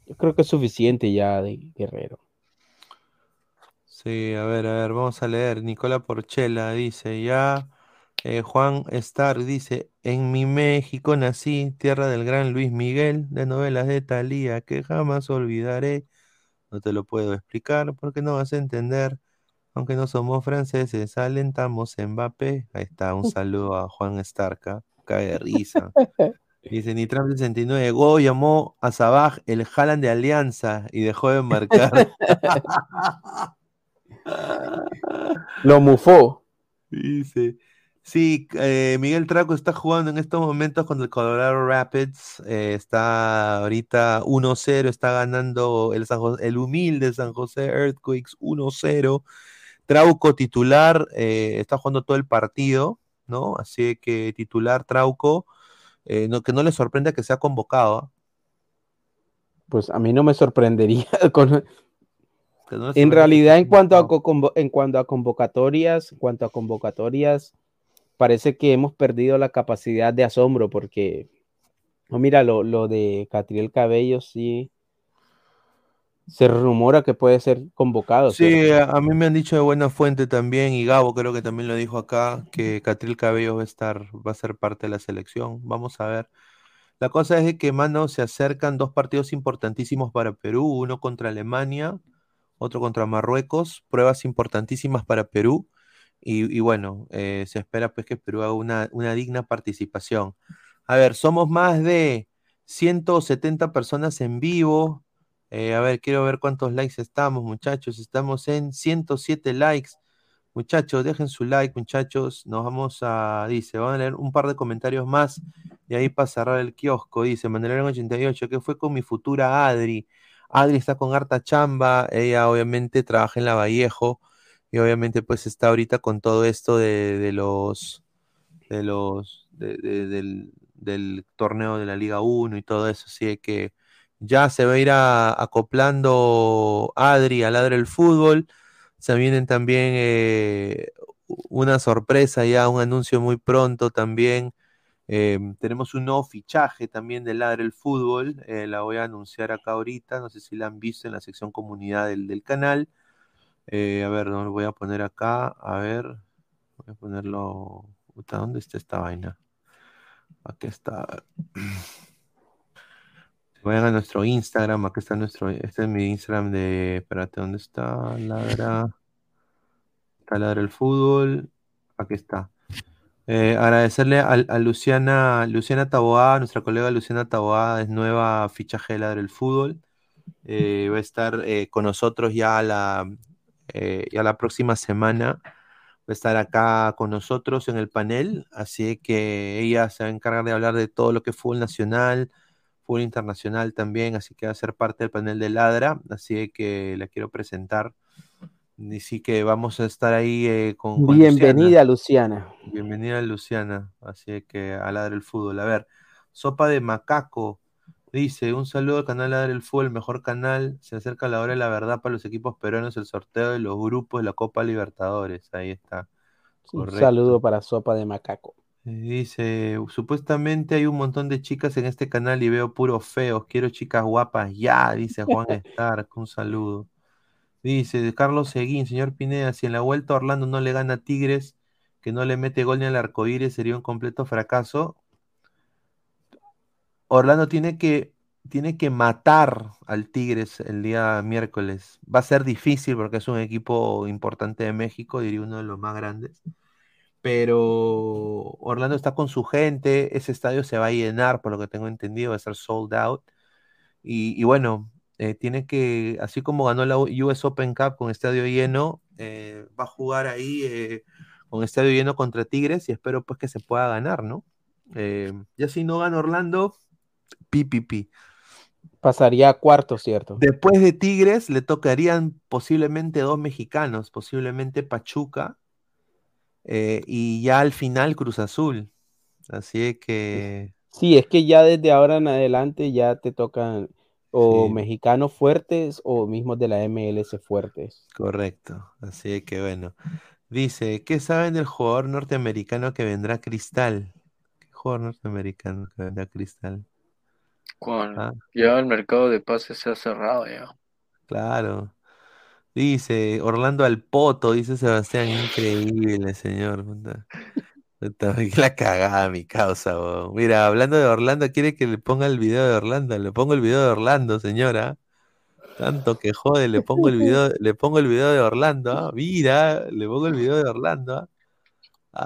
Speaker 4: yo creo que es suficiente ya de Guerrero.
Speaker 1: Sí, a ver, a ver, vamos a leer. Nicola Porchela dice, ya. Eh, Juan Star dice, en mi México nací, tierra del gran Luis Miguel, de novelas de Thalía, que jamás olvidaré. No te lo puedo explicar porque no vas a entender. Aunque no somos franceses, alentamos Mbappé. Ahí está, un saludo a Juan Starca. Cae de risa. Dice Nitram 69, Go llamó a Sabaj el Haaland de Alianza y dejó de marcar.
Speaker 4: Lo mufó.
Speaker 1: Dice, sí, eh, Miguel Traco está jugando en estos momentos con el Colorado Rapids. eh, está ahorita 1-0, está ganando el, San Jo- el humilde San José Earthquakes 1-0. Trauco titular, eh, está jugando todo el partido, ¿no? Así que titular Trauco, no, que no le sorprenda que sea convocado.
Speaker 4: Pues a mí no me sorprendería. con-
Speaker 1: no
Speaker 4: En realidad, en cuanto a, en cuanto a convocatorias, en cuanto a convocatorias, parece que hemos perdido la capacidad de asombro porque, no, mira, lo, lo de Catriel Cabello sí se rumora que puede ser convocado.
Speaker 1: Sí, a, mí me han dicho de buena fuente también, y Gabo creo que también lo dijo acá, que Catril Cabello va a estar, va a ser parte de la selección. Vamos a ver. La cosa es que, mano, se acercan dos partidos importantísimos para Perú, uno contra Alemania, otro contra Marruecos, pruebas importantísimas para Perú, y, bueno, eh, se espera pues que Perú haga una, una digna participación. A ver, somos más de 170 personas en vivo. Eh, a ver, quiero ver cuántos likes estamos, muchachos. Estamos en 107 likes. Muchachos, dejen su like, muchachos. Nos vamos a, dice, van a leer un par de comentarios más y ahí para cerrar el kiosco. Dice, Mandalorian 88, ¿qué fue con mi futura Adri? Adri está con harta chamba, ella obviamente trabaja en la Vallejo y obviamente pues está ahorita con todo esto de, de los de los de- de- del, torneo de la Liga 1 y todo eso, así que ya se va a ir acoplando Adri al Ladre el Fútbol, se vienen también eh, una sorpresa ya, un anuncio muy pronto también. Eh, tenemos un nuevo fichaje también del Ladre el Fútbol, eh, la voy a anunciar acá ahorita, no sé si la han visto en la sección comunidad del, del canal. Eh, a ver, no lo voy a poner acá, a ver, voy a ponerlo, ¿dónde está esta vaina? Aquí está. Vayan a nuestro Instagram, aquí está nuestro, este es mi Instagram de, espérate, ¿dónde está? Ladra, está Ladra el Fútbol, aquí está. Eh, agradecerle a, Luciana, Luciana Taboada, nuestra colega Luciana Taboada, es nueva fichaje de Ladra el Fútbol. Eh, va a estar con nosotros ya la, eh, ya la próxima semana. Va a estar acá con nosotros en el panel, así que ella se va a encargar de hablar de todo lo que es fútbol nacional, fútbol internacional también, así que va a ser parte del panel de Ladra, así que la quiero presentar. Y sí que vamos a estar ahí eh, con, con
Speaker 4: Bienvenida, Luciana.
Speaker 1: Bienvenida Luciana, así que a Ladra el Fútbol. A ver, Sopa de Macaco dice, un saludo al canal Ladra el Fútbol, el mejor canal. Se acerca la hora de la verdad para los equipos peruanos, el sorteo de los grupos de la Copa Libertadores. Ahí está.
Speaker 4: Un saludo para Sopa de Macaco.
Speaker 1: Dice, supuestamente hay un montón de chicas en este canal y veo puros feos. Quiero chicas guapas ya, dice Juan Stark. Un saludo. Dice Carlos Seguín, señor Pineda, si en la vuelta Orlando no le gana a Tigres, que no le mete gol ni al arcoíris, sería un completo fracaso. Orlando tiene que, tiene que matar al Tigres el día miércoles. Va a ser difícil porque es un equipo importante de México, diría uno de los más grandes. Pero Orlando está con su gente, ese estadio se va a llenar, por lo que tengo entendido, va a estar sold out. Y, y bueno, eh, tiene que, así como ganó la US Open Cup con estadio lleno, eh, va a jugar ahí eh, con estadio lleno contra Tigres y espero pues que se pueda ganar, ¿no? Eh, ya si no gana Orlando,
Speaker 4: Pasaría a cuarto, ¿cierto?
Speaker 1: Después de Tigres le tocarían posiblemente dos mexicanos, posiblemente Pachuca eh, y ya al final Cruz Azul. Así es que
Speaker 4: Sí, es que ya desde ahora en adelante ya te tocan o
Speaker 1: Sí.
Speaker 4: mexicanos fuertes o mismos de la MLS fuertes.
Speaker 1: correcto. Así es que bueno. Dice, ¿qué saben del jugador norteamericano que vendrá Cristal? ¿Qué jugador norteamericano que vendrá Cristal? Ah,
Speaker 6: Ya el mercado de pases se ha cerrado ya.
Speaker 1: claro. Dice, Orlando al Poto, dice Sebastián, increíble, señor. puta. Puta, qué la cagada mi causa, weón. Mira, hablando de Orlando, quiere que le ponga el video de Orlando. Le pongo el video de Orlando, señora. Tanto que jode, le pongo el video, le pongo el video de Orlando. ah. Mira, le pongo el video de Orlando. ah.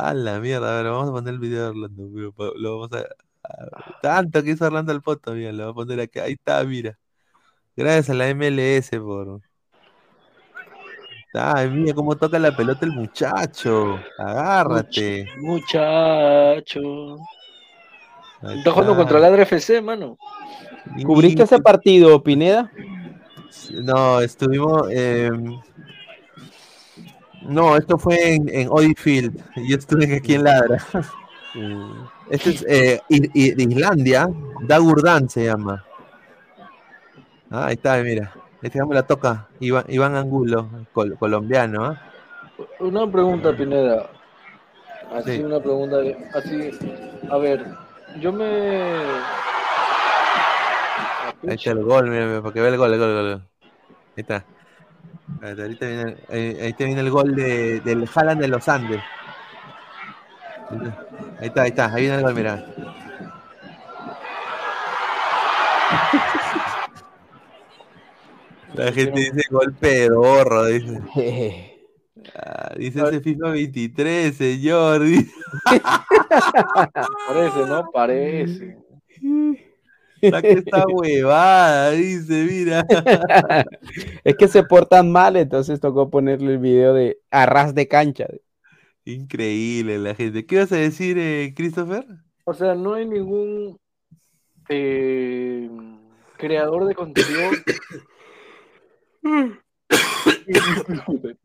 Speaker 1: A la mierda, a ver, vamos a poner el video de Orlando. pa- Lo vamos a- tanto que hizo Orlando al poto, mira, lo voy a poner acá. Ahí está, mira. Gracias a la MLS por. Ay, mira cómo toca la pelota el muchacho. Agárrate.
Speaker 6: Muchacho. Está jugando contra el Adre FC, mano.
Speaker 4: ¿Cubriste ese partido, Pineda?
Speaker 1: No, estuvimos. em, No, esto fue en, en Field. Yo estuve aquí en Ladra. Este es eh, de Islandia. Dagurdan se llama. Ah, ahí está, mira. Este me la toca. Iván, Iván Angulo, col- colombiano. ¿ah?
Speaker 6: Una pregunta, Pineda. Así,
Speaker 1: Sí.
Speaker 6: una pregunta. Así, a ver, yo me.
Speaker 1: Ahí está el gol, mira, mira, para que vea el gol, el gol, el gol. Ahí está. Ahí- Ahorita viene, ahí, ahí te viene el gol de, del Haaland de los Andes. Ahí está, ahí está, ahí viene el gol, mira. La gente dice golpe de dorro, dice. Ah, dice ese FIFA 23, señor.
Speaker 6: Parece, ¿no? Parece.
Speaker 1: Saca esta huevada, dice, mira.
Speaker 4: Es que se portan mal, entonces tocó ponerle el video de arras de cancha.
Speaker 1: Increíble la gente. ¿Qué vas a decir, eh, Christopher?
Speaker 6: O sea, no hay ningún eh, creador de contenido.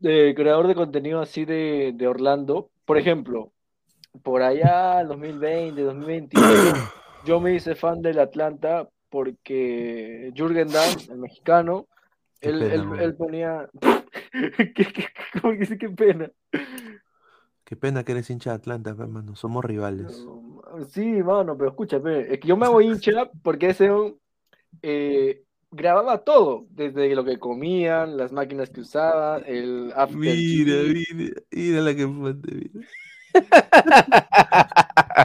Speaker 6: Eh, creador de contenido así de, de Orlando. Por ejemplo, por allá, 2020, 2021, yo me hice fan del Atlanta porque Jürgen Damm, el mexicano,
Speaker 1: Qué
Speaker 6: él,
Speaker 1: pena,
Speaker 6: él- él ponía... ¿Qué, qué, cómo que dice qué pena?
Speaker 1: Qué pena que eres hincha de Atlanta, hermano. Somos rivales.
Speaker 6: Sí, mano, pero escúchame, es que yo me hago hincha porque ese eh, grababa todo, desde lo que comían, las máquinas que usaba, el after
Speaker 1: Mira, mira, mira la que mira.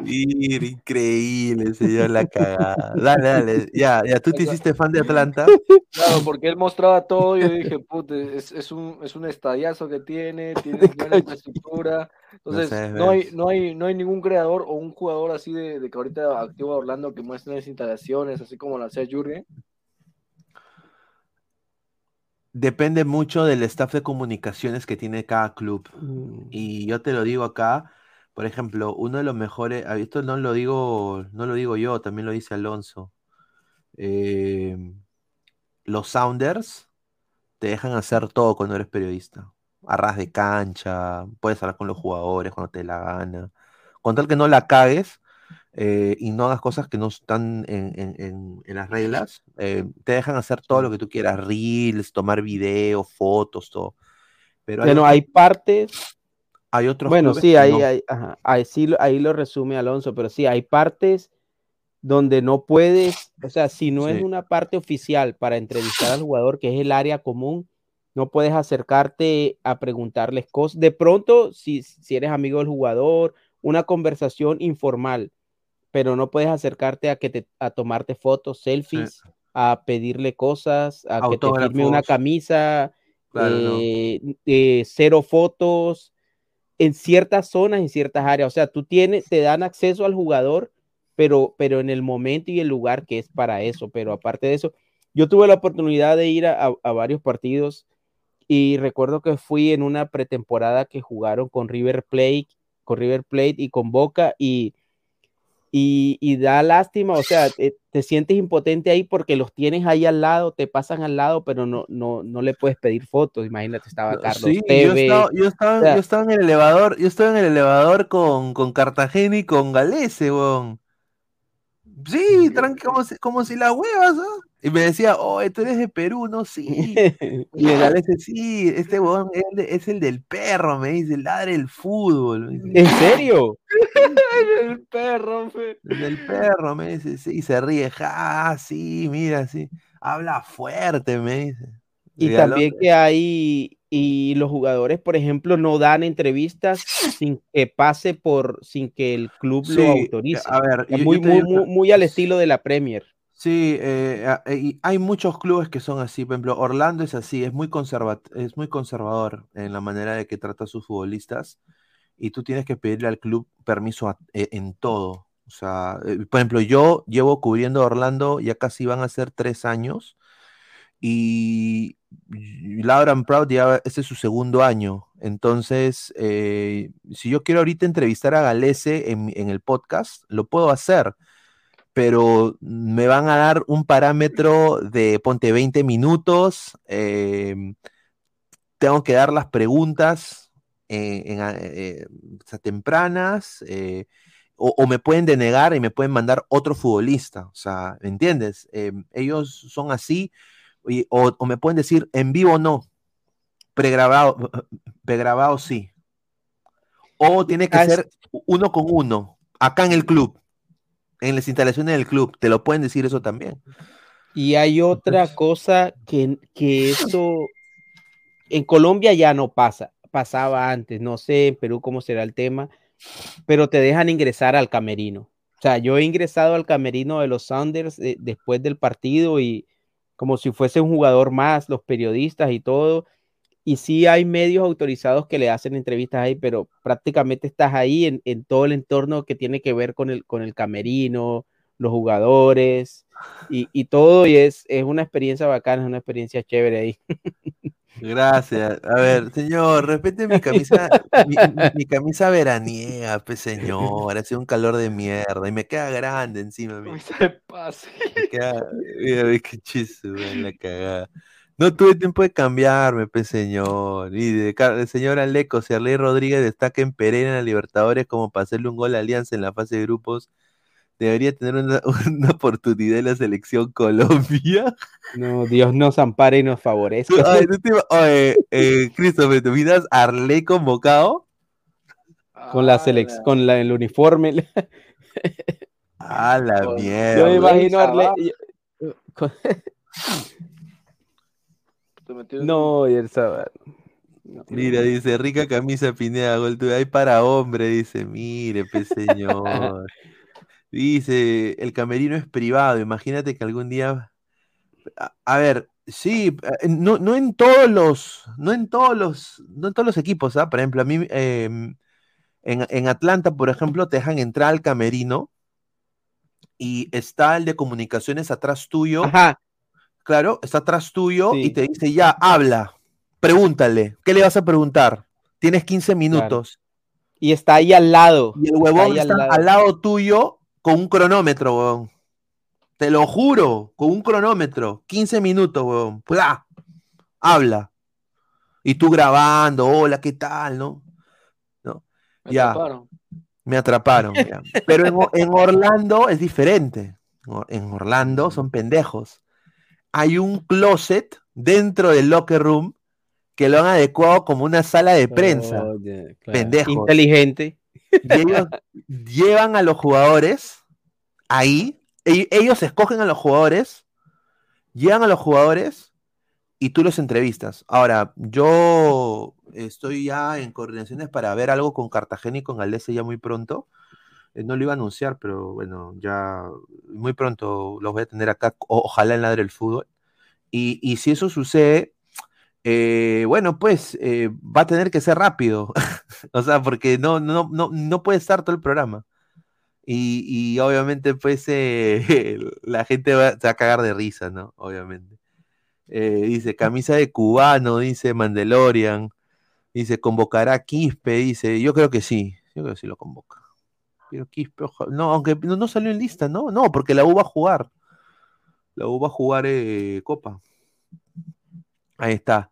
Speaker 1: Increíble, señor, la cagada. Dale, dale. Ya, ya, tú te hiciste fan de Atlanta.
Speaker 6: Claro, porque él mostraba todo y yo dije, puta, es, es un, es un estadiazo que tiene, tiene buena infraestructura. Entonces,
Speaker 1: sabes
Speaker 6: no, hay, no, hay, no hay ningún creador o un jugador así de, de que ahorita activo a Orlando que muestre las instalaciones, así como lo hacía Jurgen.
Speaker 1: Depende mucho del staff de comunicaciones que tiene cada club. Y yo te lo digo acá, por ejemplo, uno de los mejores, ah, esto no lo digo, no lo digo yo, también lo dice Alonso. Eh, los Sounders te dejan hacer todo cuando eres periodista. Arras de cancha, puedes hablar con los jugadores cuando te dé la gana. Con tal que no la cagues eh, y no hagas cosas que no están en, en- en- en las reglas, eh, te dejan hacer todo lo que tú quieras, reels, tomar videos, fotos, todo. Pero hay
Speaker 4: Bueno, hay partes.
Speaker 1: Hay otros
Speaker 4: Bueno, sí, ahí,
Speaker 1: no.
Speaker 4: ahí, ajá, ahí sí ahí lo resume Alonso, pero sí, hay partes donde no puedes, o sea, si no es
Speaker 1: Sí.
Speaker 4: una parte oficial para entrevistar al jugador, que es el área común, no puedes acercarte a preguntarles cosas. De pronto, si, si eres amigo del jugador, una conversación informal, pero no puedes acercarte a que te, a tomarte fotos, selfies, a pedirle cosas, a que te firme una
Speaker 1: Autógrafos.
Speaker 4: camisa,
Speaker 1: Claro, no.
Speaker 4: eh, eh, cero fotos en ciertas zonas, en ciertas áreas. O sea, tú tienes, te dan acceso al jugador, pero, pero en el momento y el lugar que es para eso. Pero aparte de eso, yo tuve la oportunidad de ir a, a- a varios partidos y recuerdo que fui en una pretemporada que jugaron con River Plate, con River Plate y con Boca y, y, y da lástima, o sea, te, te sientes impotente ahí porque los tienes ahí al lado, te pasan al lado, pero no, no, no le puedes pedir fotos. Imagínate, estaba Carlos
Speaker 1: Sí, yo
Speaker 4: Tevez.
Speaker 1: estaba, yo, estaba,
Speaker 4: o sea,
Speaker 1: yo estaba en el elevador, yo estaba en el elevador con, con Cartagena y con Galese, weón. Sí, tranqui, como si, como si la huevas, ¿ah? Y me decía, oh, tú eres de Perú, ¿no? Sí. Y el Galese, sí, este weón es el, de- es el del perro, me dice, ladre el fútbol. dice.
Speaker 4: ¿En serio?
Speaker 6: el perro, fe.
Speaker 1: El del perro, me dice, sí, y se ríe, ja, sí, mira, sí. Habla fuerte, me dice.
Speaker 4: Y también que hay, y los jugadores, por ejemplo, no dan entrevistas sin que pase por, sin que el club
Speaker 1: Sí,
Speaker 4: lo autorice.
Speaker 1: a ver,
Speaker 4: Es
Speaker 1: yo-
Speaker 4: muy,
Speaker 1: yo
Speaker 4: muy, muy, muy al estilo de la Premier.
Speaker 1: Sí, eh, eh, hay muchos clubes que son así. Por ejemplo, Orlando es así, es muy conserva- es muy conservador en la manera de que trata a sus futbolistas. Y tú tienes que pedirle al club permiso a- e- en todo. O sea, eh, por ejemplo, yo llevo cubriendo a Orlando, ya casi van a ser tres años. Y Lauren Proud ya es su segundo año. Entonces, eh, si yo quiero ahorita entrevistar a Galese en el podcast, lo puedo hacer pero me van a dar un parámetro de ponte 20 minutos. eh, tengo que dar las preguntas eh, en, eh, tempranas. eh, o, o me pueden denegar y me pueden mandar otro futbolista. O sea, ¿me entiendes? Eh, ellos son así. y- o, o me pueden decir en vivo no. Pregrabado, pregrabado sí. O tiene que
Speaker 4: Ah,
Speaker 1: ser uno con uno, acá en el club en las instalaciones del club. Te lo pueden decir eso también.
Speaker 4: Y hay otra cosa que, que eso en Colombia ya no pasa, pasaba antes, no sé en Perú cómo será el tema, pero te dejan ingresar al camerino. O sea, yo he ingresado al camerino de los Sounders eh, después del partido y como si fuese un jugador más, los periodistas y todo. Y sí hay medios autorizados que le hacen entrevistas ahí, pero prácticamente estás ahí en, en todo el entorno que tiene que ver con el, con el camerino, los jugadores y, y todo. Y es, es una experiencia bacana, es una experiencia chévere ahí.
Speaker 1: Gracias. A ver, señor, respete mi camisa, mi, mi- mi camisa veraniega, pues señor. Hace un calor de mierda y me queda grande encima. Me queda, mira, qué weón, la cagada. No tuve tiempo de cambiarme, pe señor. Y de, Car- el señor Aleco, si Arley Rodríguez destaca en Pereira en la Libertadores como para hacerle un gol a Alianza en la fase de grupos, debería tener una, una oportunidad en la selección Colombia.
Speaker 4: No, Dios nos ampare y nos favorezca.
Speaker 1: Ay, no te ima- Oye, eh, Christopher, ¿te a Arley convocado?
Speaker 4: con la selección, con la, el uniforme.
Speaker 1: A la
Speaker 6: Con-
Speaker 1: mierda.
Speaker 4: Yo me imagino a
Speaker 6: Arley
Speaker 4: Arle- yo- con-
Speaker 6: Te metió-
Speaker 4: No, y el sábado.
Speaker 1: Mira, dice, rica camisa Pineda, gol tuyo. Hay para hombre, dice, mire, pe señor. Dice, el camerino es privado, imagínate que algún día... A, a ver, sí, eh, no, no en todos los, no en todos los, no en todos los equipos, ¿ah? Por ejemplo, a mí, em, en, en Atlanta, por ejemplo, te dejan entrar al camerino y está el de comunicaciones atrás tuyo.
Speaker 4: Ajá,
Speaker 1: Claro, está atrás tuyo y te dice, ya, habla, pregúntale, ¿qué le vas a preguntar? Tienes 15 minutos.
Speaker 4: y está ahí al lado.
Speaker 1: Y el huevón
Speaker 4: al
Speaker 1: está
Speaker 4: lado.
Speaker 1: al lado tuyo con un cronómetro, huevón. Te lo juro, con un cronómetro. 15 minutos, huevón. Ah, habla. Y tú grabando, hola, ¿qué tal, no? ¿No?
Speaker 6: Me
Speaker 1: ya.
Speaker 6: atraparon.
Speaker 1: Me atraparon. ya. Pero en, Orlando es diferente. En Orlando son pendejos. Hay un closet dentro del locker room que lo han adecuado como una sala de prensa. Pendejos.
Speaker 4: Inteligente.
Speaker 1: Y ellos llevan a los jugadores ahí. e- Ellos escogen a los jugadores, llevan a los jugadores y tú los entrevistas. Ahora, yo estoy ya en coordinaciones para ver algo con Cartagena y con Galese ya muy pronto. Eh, No lo iba a anunciar, pero bueno, ya muy pronto los voy a tener acá, ojalá en Ladre el Fútbol. Y, y si eso sucede, eh, bueno, pues eh, va a tener que ser rápido. O sea, porque no, no, no, no puede estar todo el programa. Y, y obviamente, pues, eh, la gente va, se va a cagar de risa, ¿no? Obviamente. Dice, camisa de cubano, dice Mandalorian. Dice, convocará a Quispe, dice. Yo creo que sí, yo creo que sí lo convoca. Pero Quispe, no, aunque no, no salió en lista, ¿no? No, porque la U va a jugar. La U va a jugar eh, Copa. Ahí está.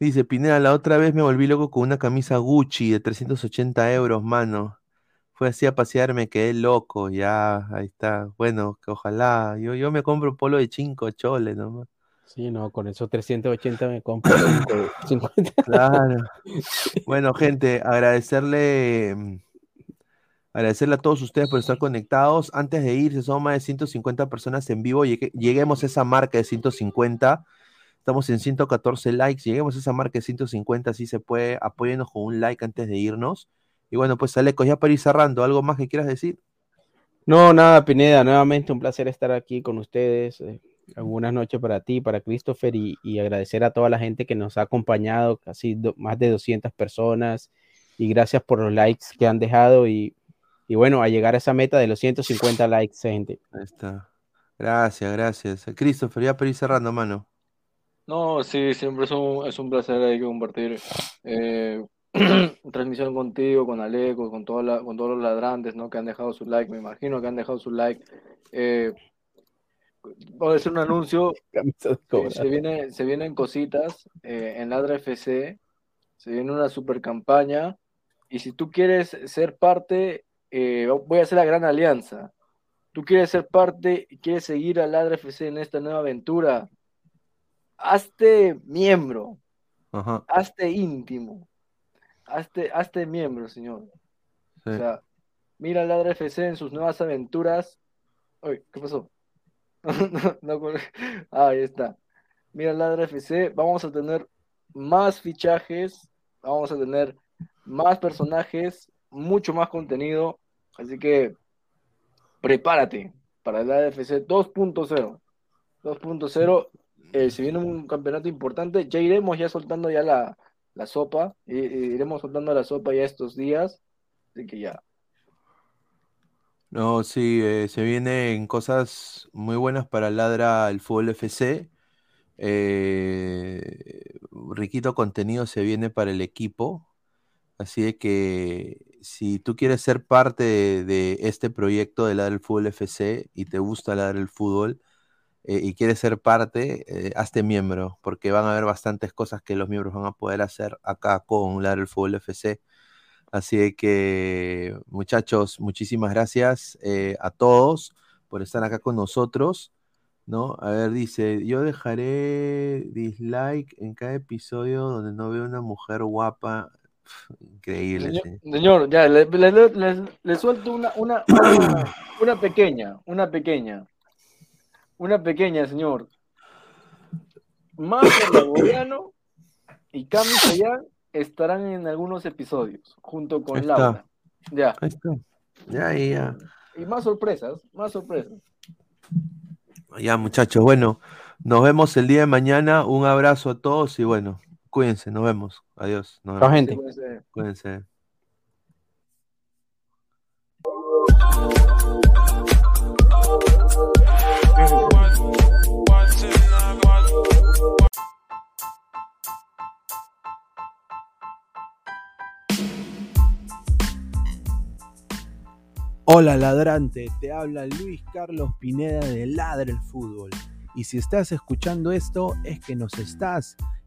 Speaker 1: Dice Pineda, la otra vez me volví loco con una camisa Gucci de 380 euros, mano. Fue así a pasear, me quedé loco, ya, ahí está. Bueno, que ojalá, yo, yo me compro polo de 5 chole nomás.
Speaker 4: Sí, no, con esos 380 me compro cinco- 50.
Speaker 1: Claro. Bueno, gente, agradecerle, agradecerle a todos ustedes por estar conectados. Antes de irse, son más de 150 personas en vivo. Llegue- lleguemos a esa marca de 150. Estamos en 114 likes. Lleguemos a esa marca de 150, si se puede. Apóyenos con un like antes de irnos. Y bueno, pues Alecos, ya para ir cerrando, ¿algo más que quieras decir?
Speaker 4: No, nada, Pineda, nuevamente un placer estar aquí con ustedes. eh, Buenas noches para ti, para Christopher y, agradecer a toda la gente que nos ha acompañado, casi más de 200 personas y gracias por los likes que han dejado y, y bueno, a llegar a esa meta de los 150 likes, gente.
Speaker 1: Ahí está. Gracias, gracias. Christopher, ya para ir cerrando, mano.
Speaker 6: No, sí, siempre es un, es un placer ahí compartir eh, transmisión contigo, con Aleco, con, toda la- con todos los ladrantes, ¿no? Que han dejado su like, me imagino que han dejado su like. Eh, voy a hacer un anuncio,
Speaker 4: Camisa de
Speaker 6: eh,
Speaker 4: Cobra.
Speaker 6: se viene, se vienen cositas eh, en Ladra FC, se viene una super campaña y si tú quieres ser parte, eh, voy a hacer la gran alianza. Tú quieres ser parte y quieres seguir a Ladra FC en esta nueva aventura, hazte miembro,
Speaker 1: Ajá.
Speaker 6: hazte íntimo, hazte, hazte miembro, señor.
Speaker 1: sí.
Speaker 6: O sea, mira a Ladra FC en sus nuevas aventuras. Uy, ¿qué pasó? No, ah, ahí está. Mira Ladra FC, vamos a tener más fichajes, vamos a tener más personajes, mucho más contenido. Así que prepárate para Ladra FC 2.0. 2.0, eh, si viene un campeonato importante, ya iremos ya soltando ya la, la sopa, i- iremos soltando la sopa ya estos días. Así que ya.
Speaker 1: No, sí, eh, se vienen cosas muy buenas para Ladra el Fútbol FC. Eh, riquito contenido se viene para el equipo. Así que si tú quieres ser parte de, este proyecto de Ladra el Fútbol FC y te gusta Ladra el Fútbol,
Speaker 8: eh, y quieres ser parte, eh, hazte miembro, porque van a haber bastantes cosas que los miembros van a poder hacer acá con Ladra el Fútbol FC. Así que, muchachos, muchísimas gracias eh, a todos por estar acá con nosotros. ¿no? A ver, dice, yo dejaré dislike en cada episodio donde no veo una mujer guapa. Increíble.
Speaker 6: Señor,
Speaker 8: sí.
Speaker 6: señor, ya, le, le- le- le- le suelto una, una, una, una pequeña, una pequeña, una pequeña, señor. Marco Laboriano y Cami Sayán estarán en algunos episodios, junto con. Laura. Ya,
Speaker 8: Ahí está. Ya, ya, ya.
Speaker 6: y más sorpresas, más sorpresas.
Speaker 8: Ya, muchachos, bueno, nos vemos el día de mañana. Un abrazo a todos y bueno, cuídense, nos vemos. Adiós. Nos
Speaker 4: Chao,
Speaker 8: vemos.
Speaker 4: gente.
Speaker 6: Entonces,
Speaker 8: Cuídense.
Speaker 1: Hola ladrante, te habla Luis Carlos Pineda de Ladra el Fútbol. Y si estás escuchando esto es que nos estás